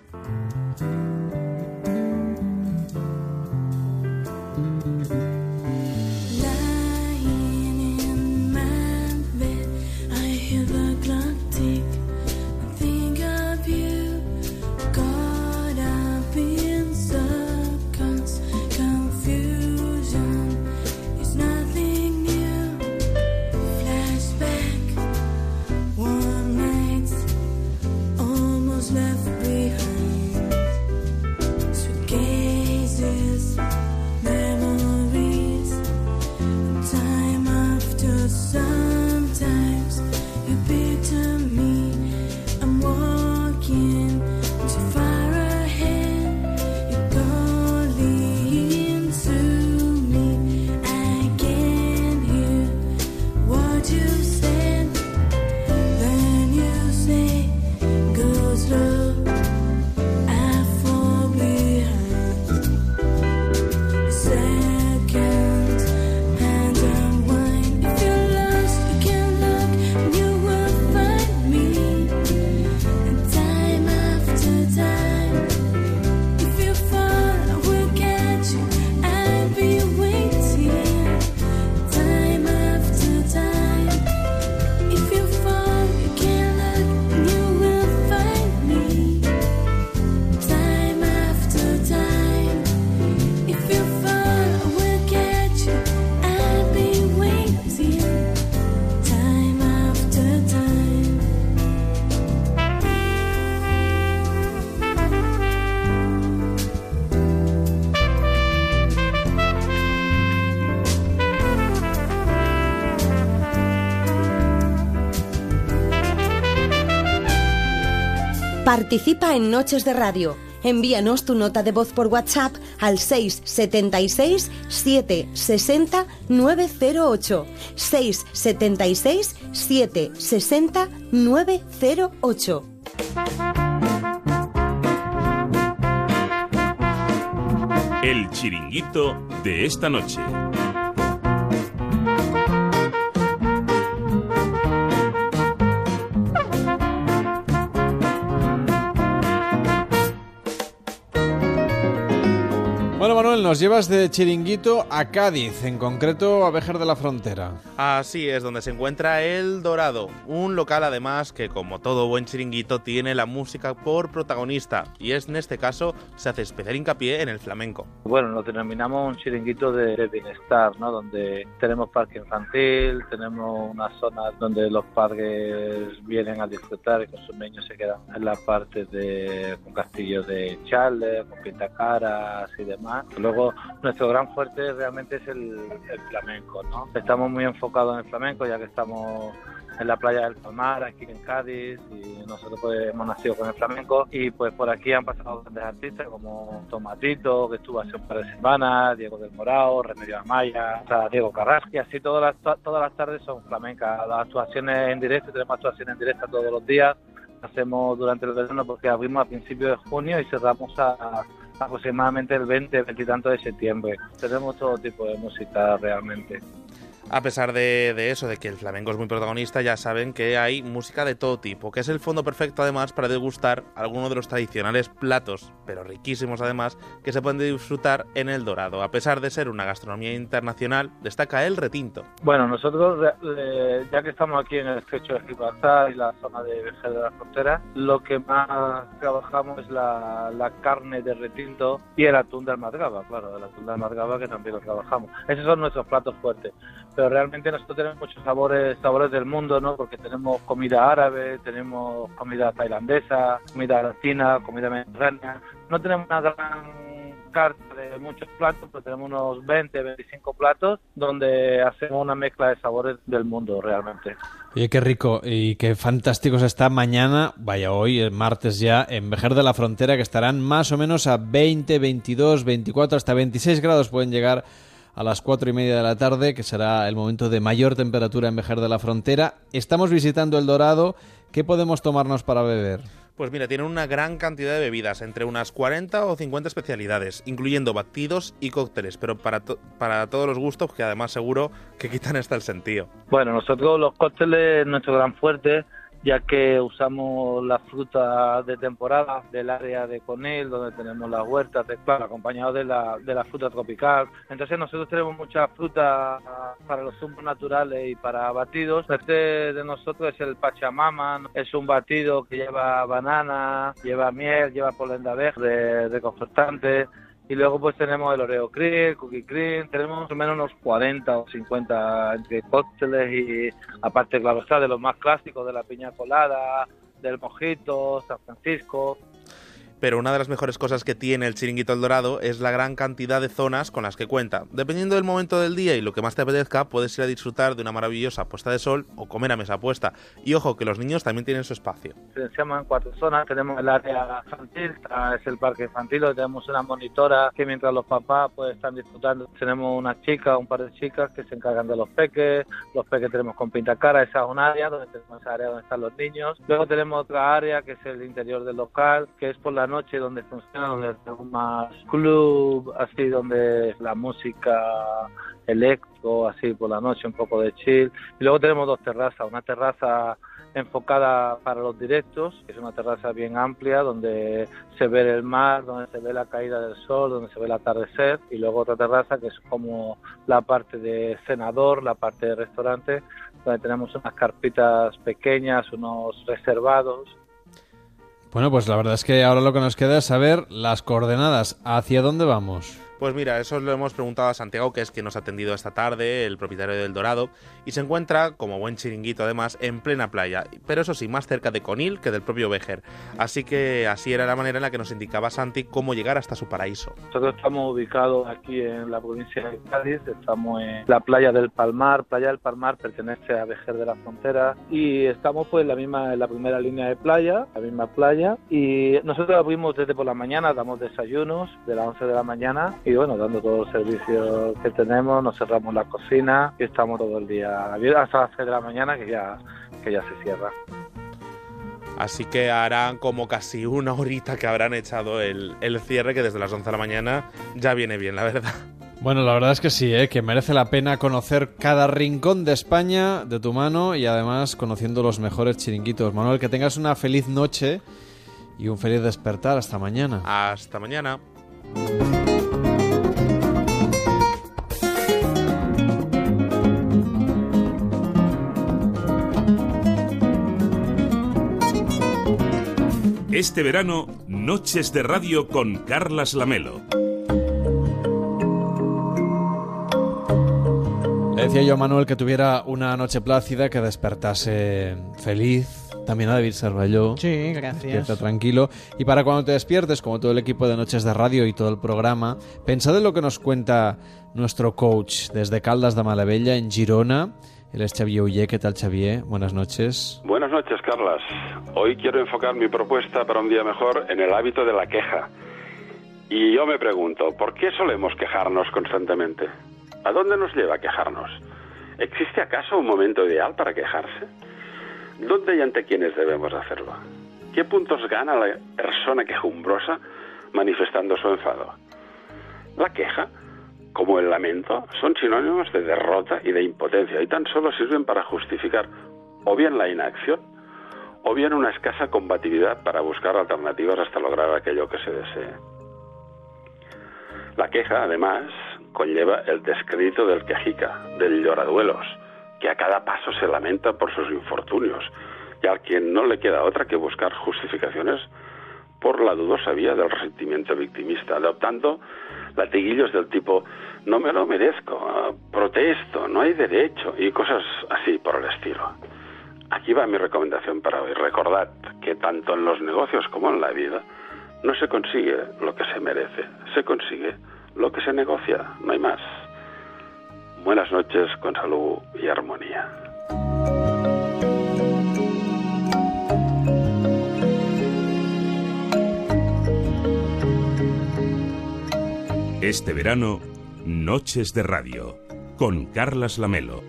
Participa en Noches de Radio. Envíanos tu nota de voz por WhatsApp al 676 760 908. 676 760 908. El chiringuito de esta noche. Nos llevas de Chiringuito a Cádiz, en concreto a Vejer de la Frontera. Así es, donde se encuentra El Dorado, un local además que como todo buen chiringuito tiene la música por protagonista y es en este caso se hace especial hincapié en el flamenco. Bueno, lo denominamos un chiringuito de, de bienestar, ¿no? Donde tenemos parque infantil, tenemos una zona donde los padres vienen a disfrutar y con sus niños se quedan en la parte de un castillo de Charles, con pintacaras y demás. Luego, nuestro gran fuerte realmente es el, flamenco, ¿no? Estamos muy enfocados en el flamenco ya que estamos en la playa del Palmar, aquí en Cádiz, y nosotros pues hemos nacido con el flamenco. Y pues por aquí han pasado grandes artistas como Tomatito, que estuvo hace un par de semanas, Diego del Morao, Remedio Amaya, sea, Diego y así todas las, todas las tardes son flamencas, las actuaciones en directo, tenemos actuaciones en directo todos los días, hacemos durante el verano porque abrimos a principios de junio y cerramos a aproximadamente el 20, 20 y tanto de septiembre. Tenemos todo tipo de música realmente. A pesar de, eso, de que el flamenco es muy protagonista, ya saben que hay música de todo tipo, que es el fondo perfecto además para degustar algunos de los tradicionales platos, pero riquísimos además, que se pueden disfrutar en El Dorado. A pesar de ser una gastronomía internacional, destaca el retinto. Bueno, nosotros, eh, ya que estamos aquí en el estrecho de Gibraltar y la zona de Vejer de la Frontera, lo que más trabajamos es la, la carne de retinto y el atún de almadraba, claro, el atún de almadraba que también lo trabajamos. Esos son nuestros platos fuertes pero realmente nosotros tenemos muchos sabores sabores del mundo, ¿no? Porque tenemos comida árabe, tenemos comida tailandesa, comida latina, comida mediterránea. No tenemos una gran carta de muchos platos, pero tenemos unos 20, 25 platos donde hacemos una mezcla de sabores del mundo realmente. Oye, qué rico y qué fantásticos está mañana, vaya hoy, el martes ya, en Vejer de la Frontera, que estarán más o menos a 20, 22, 24, hasta 26 grados pueden llegar a las cuatro y media de la tarde, que será el momento de mayor temperatura en Vejer de la Frontera. Estamos visitando El Dorado. ¿Qué podemos tomarnos para beber? Pues mira, tienen una gran cantidad de bebidas, entre unas 40 o 50 especialidades, incluyendo batidos y cócteles, pero para, to para todos los gustos, que además seguro que quitan hasta el sentido. Bueno, nosotros los cócteles, nuestro gran fuerte, ya que usamos la fruta de temporada del área de Conil, donde tenemos las huertas, de, claro, acompañados de la, de la fruta tropical. Entonces nosotros tenemos mucha fruta para los zumos naturales y para batidos. Este de nosotros es el Pachamama, es un batido que lleva banana, lleva miel, lleva polen de abeja, de, de. Y luego pues tenemos el Oreo Cream, Cookie Cream, tenemos más o menos unos 40 o 50 entre cócteles y aparte, claro está, de los más clásicos, de la piña colada, del mojito, San Francisco. Pero una de las mejores cosas que tiene el Chiringuito El Dorado es la gran cantidad de zonas con las que cuenta. Dependiendo del momento del día y lo que más te apetezca, puedes ir a disfrutar de una maravillosa puesta de sol o comer a mesa puesta. Y ojo, que los niños también tienen su espacio. Se llaman cuatro zonas. Tenemos el área infantil, es el parque infantil, tenemos una monitora que mientras los papás pues están disfrutando, tenemos una chica, un par de chicas que se encargan de los peques. Los peques tenemos con pintacara, esa es un área donde tenemos esa área donde están los niños. Luego tenemos otra área que es el interior del local, que es por la noche donde funciona, donde tenemos más club, así donde la música electro, así por la noche, un poco de chill. Y luego tenemos dos terrazas, una terraza enfocada para los directos, que es una terraza bien amplia donde se ve el mar, donde se ve la caída del sol, donde se ve el atardecer, y luego otra terraza que es como la parte de cenador, la parte de restaurante, donde tenemos unas carpitas pequeñas, unos reservados, bueno, pues la verdad es que ahora lo que nos queda es saber las coordenadas. ¿Hacia dónde vamos? Pues mira, eso lo hemos preguntado a Santiago, que es quien nos ha atendido esta tarde, el propietario del Dorado, y se encuentra, como buen chiringuito además, en plena playa, pero eso sí, más cerca de Conil que del propio Béjar. Así que así era la manera en la que nos indicaba Santi cómo llegar hasta su paraíso. Nosotros estamos ubicados aquí en la provincia de Cádiz, estamos en la playa del Palmar. Playa del Palmar pertenece a Vejer de la Frontera y estamos pues en la misma, en la primera línea de playa, la misma playa. Y nosotros abrimos desde por la mañana, damos desayunos de las 11 de la mañana y bueno, dando todos los servicios que tenemos, nos cerramos la cocina y estamos todo el día abiertos hasta las 3 de la mañana que ya, que ya se cierra. Así que harán como casi una horita que habrán echado el, el cierre, que desde las 11 de la mañana ya viene bien, la verdad. Bueno, la verdad es que sí, ¿eh? que merece la pena conocer cada rincón de España de tu mano y además conociendo los mejores chiringuitos. Manuel, que tengas una feliz noche y un feliz despertar. Hasta mañana. Hasta mañana. Este verano, Noches de Radio con Carlas Lamelo. Le decía yo a Manuel que tuviera una noche plácida, que despertase feliz. También a David Serralló. Sí, gracias. Despierta tranquilo. Y para cuando te despiertes, como todo el equipo de Noches de Radio y todo el programa, pensad en lo que nos cuenta nuestro coach desde Caldas de Malavella, en Girona. Él es Xavier Ullé. ¿Qué tal, Xavier? Buenas noches. Buenas noches, Carlas. Hoy quiero enfocar mi propuesta para un día mejor en el hábito de la queja. Y yo me pregunto, ¿por qué solemos quejarnos constantemente? ¿A dónde nos lleva quejarnos? ¿Existe acaso un momento ideal para quejarse? ¿Dónde y ante quiénes debemos hacerlo? ¿Qué puntos gana la persona quejumbrosa manifestando su enfado? La queja, como el lamento, son sinónimos de derrota y de impotencia y tan solo sirven para justificar o bien la inacción o bien una escasa combatividad para buscar alternativas hasta lograr aquello que se desee. La queja, además, conlleva el descrédito del quejica, del lloraduelos, que a cada paso se lamenta por sus infortunios y al quien no le queda otra que buscar justificaciones por la dudosa vía del resentimiento victimista, adoptando latiguillos del tipo no me lo merezco, ah, protesto, no hay derecho y cosas así por el estilo. Aquí va mi recomendación para hoy. Recordad que tanto en los negocios como en la vida no se consigue lo que se merece, se consigue lo que se negocia, no hay más. Buenas noches con salud y armonía. Este verano, Noches de Radio con Carlas Lamelo.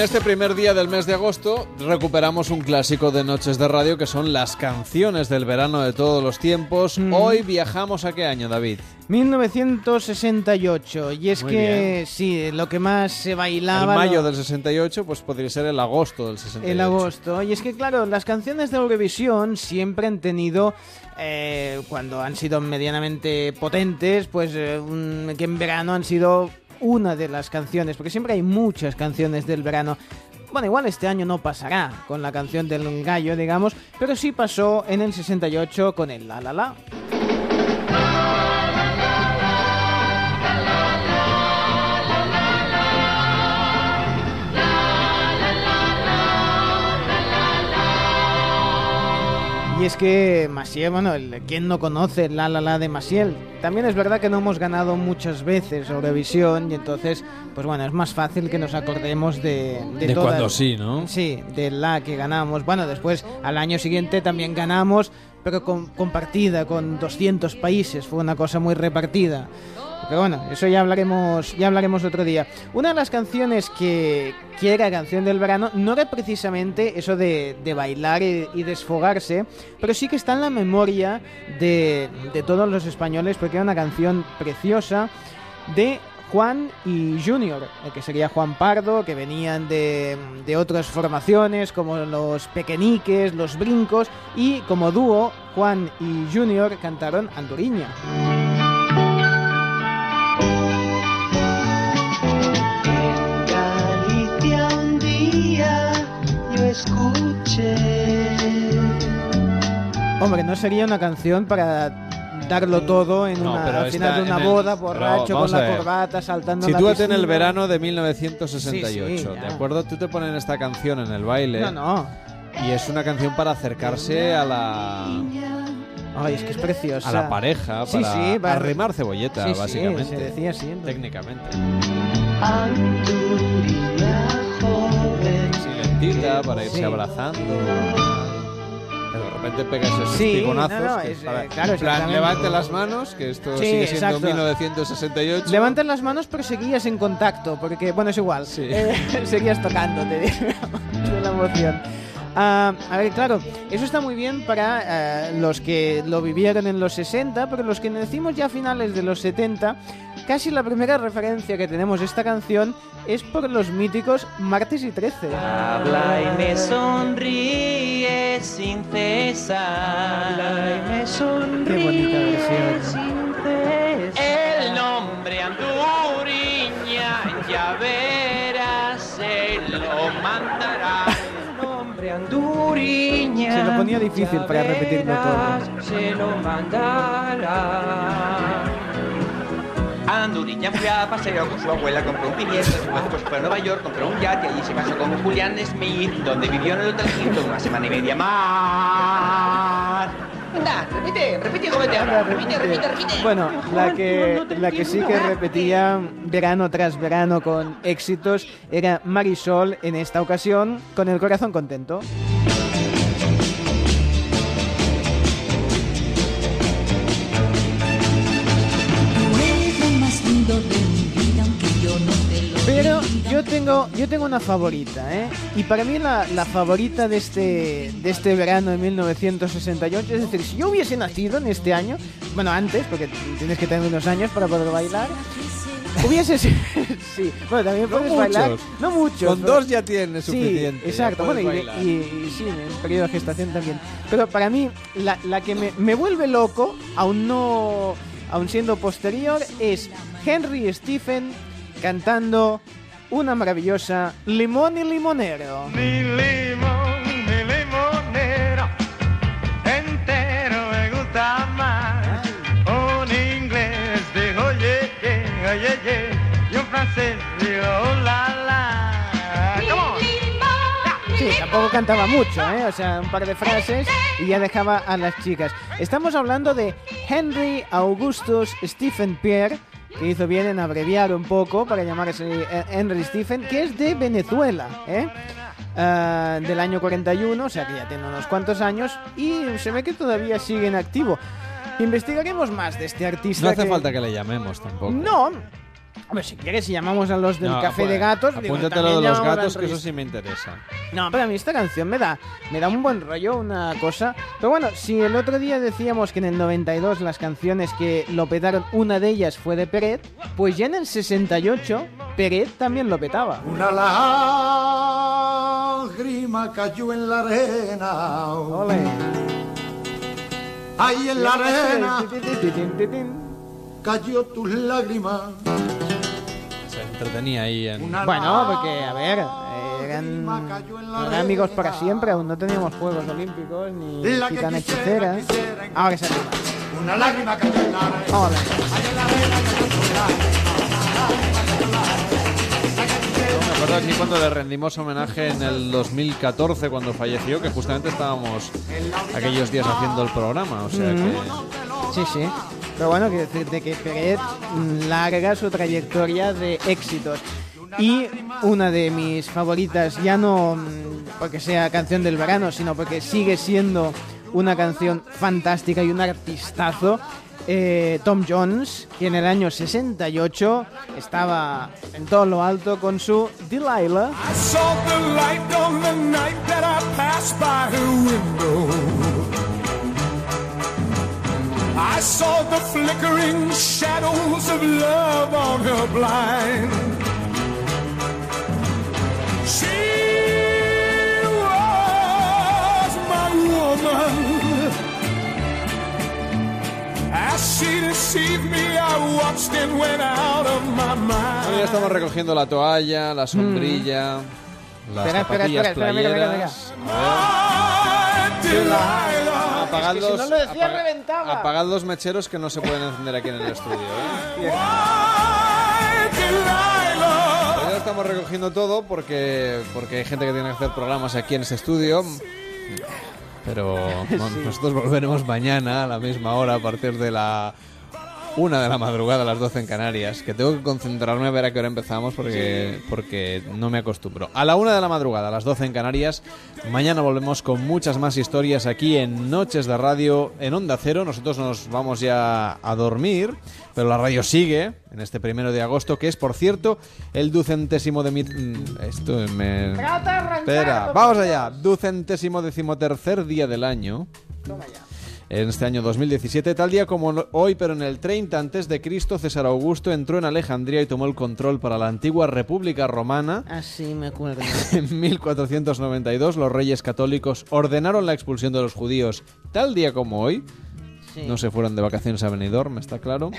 En este primer día del mes de agosto recuperamos un clásico de Noches de Radio que son las canciones del verano de todos los tiempos. Mm. Hoy viajamos a qué año, David? 1968. Y es Muy que bien. sí, lo que más se El bailaba. mayo lo- del 68, pues podría ser el agosto del 68. El agosto. Y es que, claro, las canciones de Eurovisión siempre han tenido, eh, cuando han sido medianamente potentes, pues eh, un- que en verano han sido una de las canciones, porque siempre hay muchas canciones del verano. Bueno, igual este año no pasará con la canción del gallo, digamos, pero sí pasó en el 68 con el La La La. Y es que Maciel, bueno, el, ¿quién no conoce La La La de Maciel? También es verdad que no hemos ganado muchas veces Eurovisión y entonces, pues bueno, es más fácil que nos acordemos de... De todas- cuando sí, ¿no? Sí, de la que ganamos. Bueno, después al año siguiente también ganamos, pero con- compartida con 200 países, fue una cosa muy repartida. Pero bueno, eso ya hablaremos, ya hablaremos otro día. Una de las canciones que, que era canción del verano no era precisamente eso de, de bailar y, y desfogarse, pero sí que está en la memoria de, de todos los españoles porque era una canción preciosa de Juan y Junior, eh, que sería Juan Pardo, que venían de, de otras formaciones como los Pequeñiques, los Brincos, y como dúo, Juan y Junior cantaron Anduriña. Yo escuché. Hombre, no sería una canción para darlo todo en No, una, pero al final está de una en el- boda, pero borracho, con la corbata, saltando en la Sitúate en el verano de 1968, Sí, sí, ¿de acuerdo? Tú te ponen esta canción en el baile. No, no. Y es una canción para acercarse a la Ay, es que es preciosa. a la pareja Sí, para sí, va- arrimar cebolleta, Sí, sí, básicamente. se decía. Técnicamente. Anduriña joven. Lentita para irse Sí. abrazando. Pero de repente pega esos Sí, espigonazos. no, no, es, para- eh, claro, en plan, exactamente. levante las manos, que esto Sí, sigue siendo exacto. 1968. Levantas las manos pero seguías en contacto, porque, bueno, es igual. Eh, [LAUGHS] seguías tocándote, digamos, [LAUGHS] de la emoción. Ah, a ver, claro, eso está muy bien para eh, los que lo vivieron en los 60, pero los que decimos ya a finales de los 70, casi la primera referencia que tenemos de esta canción es por los míticos Martes y 13. Habla y me sonríe sin cesar. Habla y me sonríe Qué bonita versión. sin cesar. El nombre Anduriña, ya verás, se lo mandará. El nombre Anduriña. Se lo ponía difícil ya para repetirlo todo. verás, Se lo mandará. Anduriña fue a paseo con su abuela, compró un pimiento, después fue a Nueva York, compró un yate y allí se casó con Julián Smith, donde vivió en el Hotel Hilton una semana y media más. Anda, repite, repite, jóvenes, ahora, repite, repite, repite. Bueno, la que, la que sí que repetía verano tras verano con éxitos era Marisol en esta ocasión con el corazón contento. Yo tengo, yo tengo una favorita, ¿eh? Y para mí la, la favorita de este, de este verano de 1968, es decir, si yo hubiese nacido en este año, bueno, antes, porque tienes que tener unos años para poder bailar, hubiese sido... [LAUGHS] sí, bueno, también No puedes bailar... No muchos. Con pero- dos ya tienes Sí, suficiente, ya exacto, bueno, y, bailar. y- y sí, en el periodo de gestación también. Pero para mí, la, la que me, me vuelve loco, aún no... Aún siendo posterior, es Henry Stephen cantando una maravillosa Limón y Limonero. Mi limón, mi limonero, entero me gusta más. Un inglés dijo oye, oye, oye, y un francés dijo hola, la. Sí, tampoco cantaba mucho, ¿eh? O sea, un par de frases y ya dejaba a las chicas. Estamos hablando de Henry Augustus Stephen Pierre, que hizo bien en abreviar un poco para llamarse eh, Henry Stephen, que es de Venezuela, ¿eh? Ah, del año 41, o sea que ya tiene unos cuantos años y se ve que todavía sigue en activo. Investigaremos más de este artista. No hace que- falta que le llamemos tampoco. No. Hombre, si quieres, si llamamos a los del No, Café pues, de Gatos, digo, Apúntatelo también de los gatos, que eso sí me interesa. No, pero a mí esta canción me da, me da un buen rollo, una cosa. Pero bueno, si el otro día decíamos que en el 92 las canciones que lo petaron, una de ellas fue de Peret, pues ya en el 68 Peret también lo petaba. Una lágrima cayó en la arena. Ahí en la arena cayó tus lágrimas. Se entretenía ahí en... Bueno, porque, a ver, eran, eran amigos para siempre, aún no teníamos Juegos Olímpicos ni quisiera, hechicera. Ahora que se anima. Una lágrima cayó en la arena. Vamos a ver. Me acuerdo aquí cuando le rendimos homenaje en el 2014 cuando falleció, que justamente estábamos aquellos días haciendo el programa, o sea que... Sí, sí. Pero bueno, quiero decirte que Peret larga su trayectoria de éxitos. Y una de mis favoritas, ya no mm, porque sea canción del verano, sino porque sigue siendo una canción fantástica y un artistazo, eh, Tom Jones, que en el año 68 estaba en todo lo alto con su Delilah. I saw the flickering shadows of love on her blind. She was my woman. As she deceived me, I watched and went out of my mind. Bueno, ya estamos recogiendo la toalla, la sombrilla, las Espera, espera, espera, espera, mira, mira, playeras. Delilah. Apagad si los, no lo decía, apaga- reventaba. apagad los mecheros que no se pueden encender aquí en el estudio. ¿eh? Pues ya estamos recogiendo todo porque, porque hay gente que tiene que hacer programas aquí en este estudio. Pero bueno, nosotros volveremos mañana a la misma hora a partir de la una de la madrugada a las 12 en Canarias. Que tengo que concentrarme a ver a qué hora empezamos porque, porque no me acostumbro. A la una de la madrugada a las 12 en Canarias. Mañana volvemos con muchas más historias aquí en Noches de Radio en Onda Cero. Nosotros nos vamos ya a dormir, pero la radio sigue en este primero de agosto, que es, por cierto, el ducentésimo de mi... mm, Esto me... Espera, vamos allá. Ducentésimo decimotercer día del año. En este año 2017, tal día como hoy, pero en el 30 antes de Cristo, César Augusto entró en Alejandría y tomó el control para la antigua República Romana. Así me acuerdo. [LAUGHS] En 1492 los reyes católicos ordenaron la expulsión de los judíos tal día como hoy. Sí. No se fueron de vacaciones a Benidorm, está claro.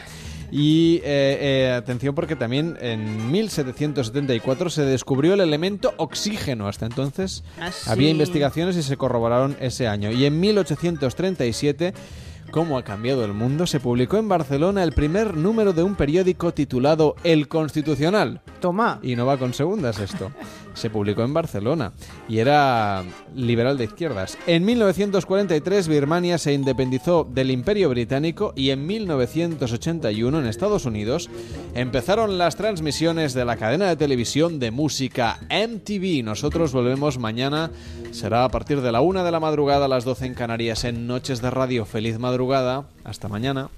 Y eh, eh, atención porque también en 1774 se descubrió el elemento oxígeno. Hasta entonces Ah, sí. había investigaciones y se corroboraron ese año. Y en 1837, ¿cómo ha cambiado el mundo? Se publicó en Barcelona el primer número de un periódico titulado El Constitucional. Toma. Y no va con segundas esto. Se publicó en Barcelona y era liberal de izquierdas. En 1943 Birmania se independizó del Imperio Británico y en 1981 en Estados Unidos empezaron las transmisiones de la cadena de televisión de música MTV. Nosotros volvemos mañana, será a partir de la una de la madrugada a las 12 en Canarias en Noches de Radio. Feliz madrugada, hasta mañana.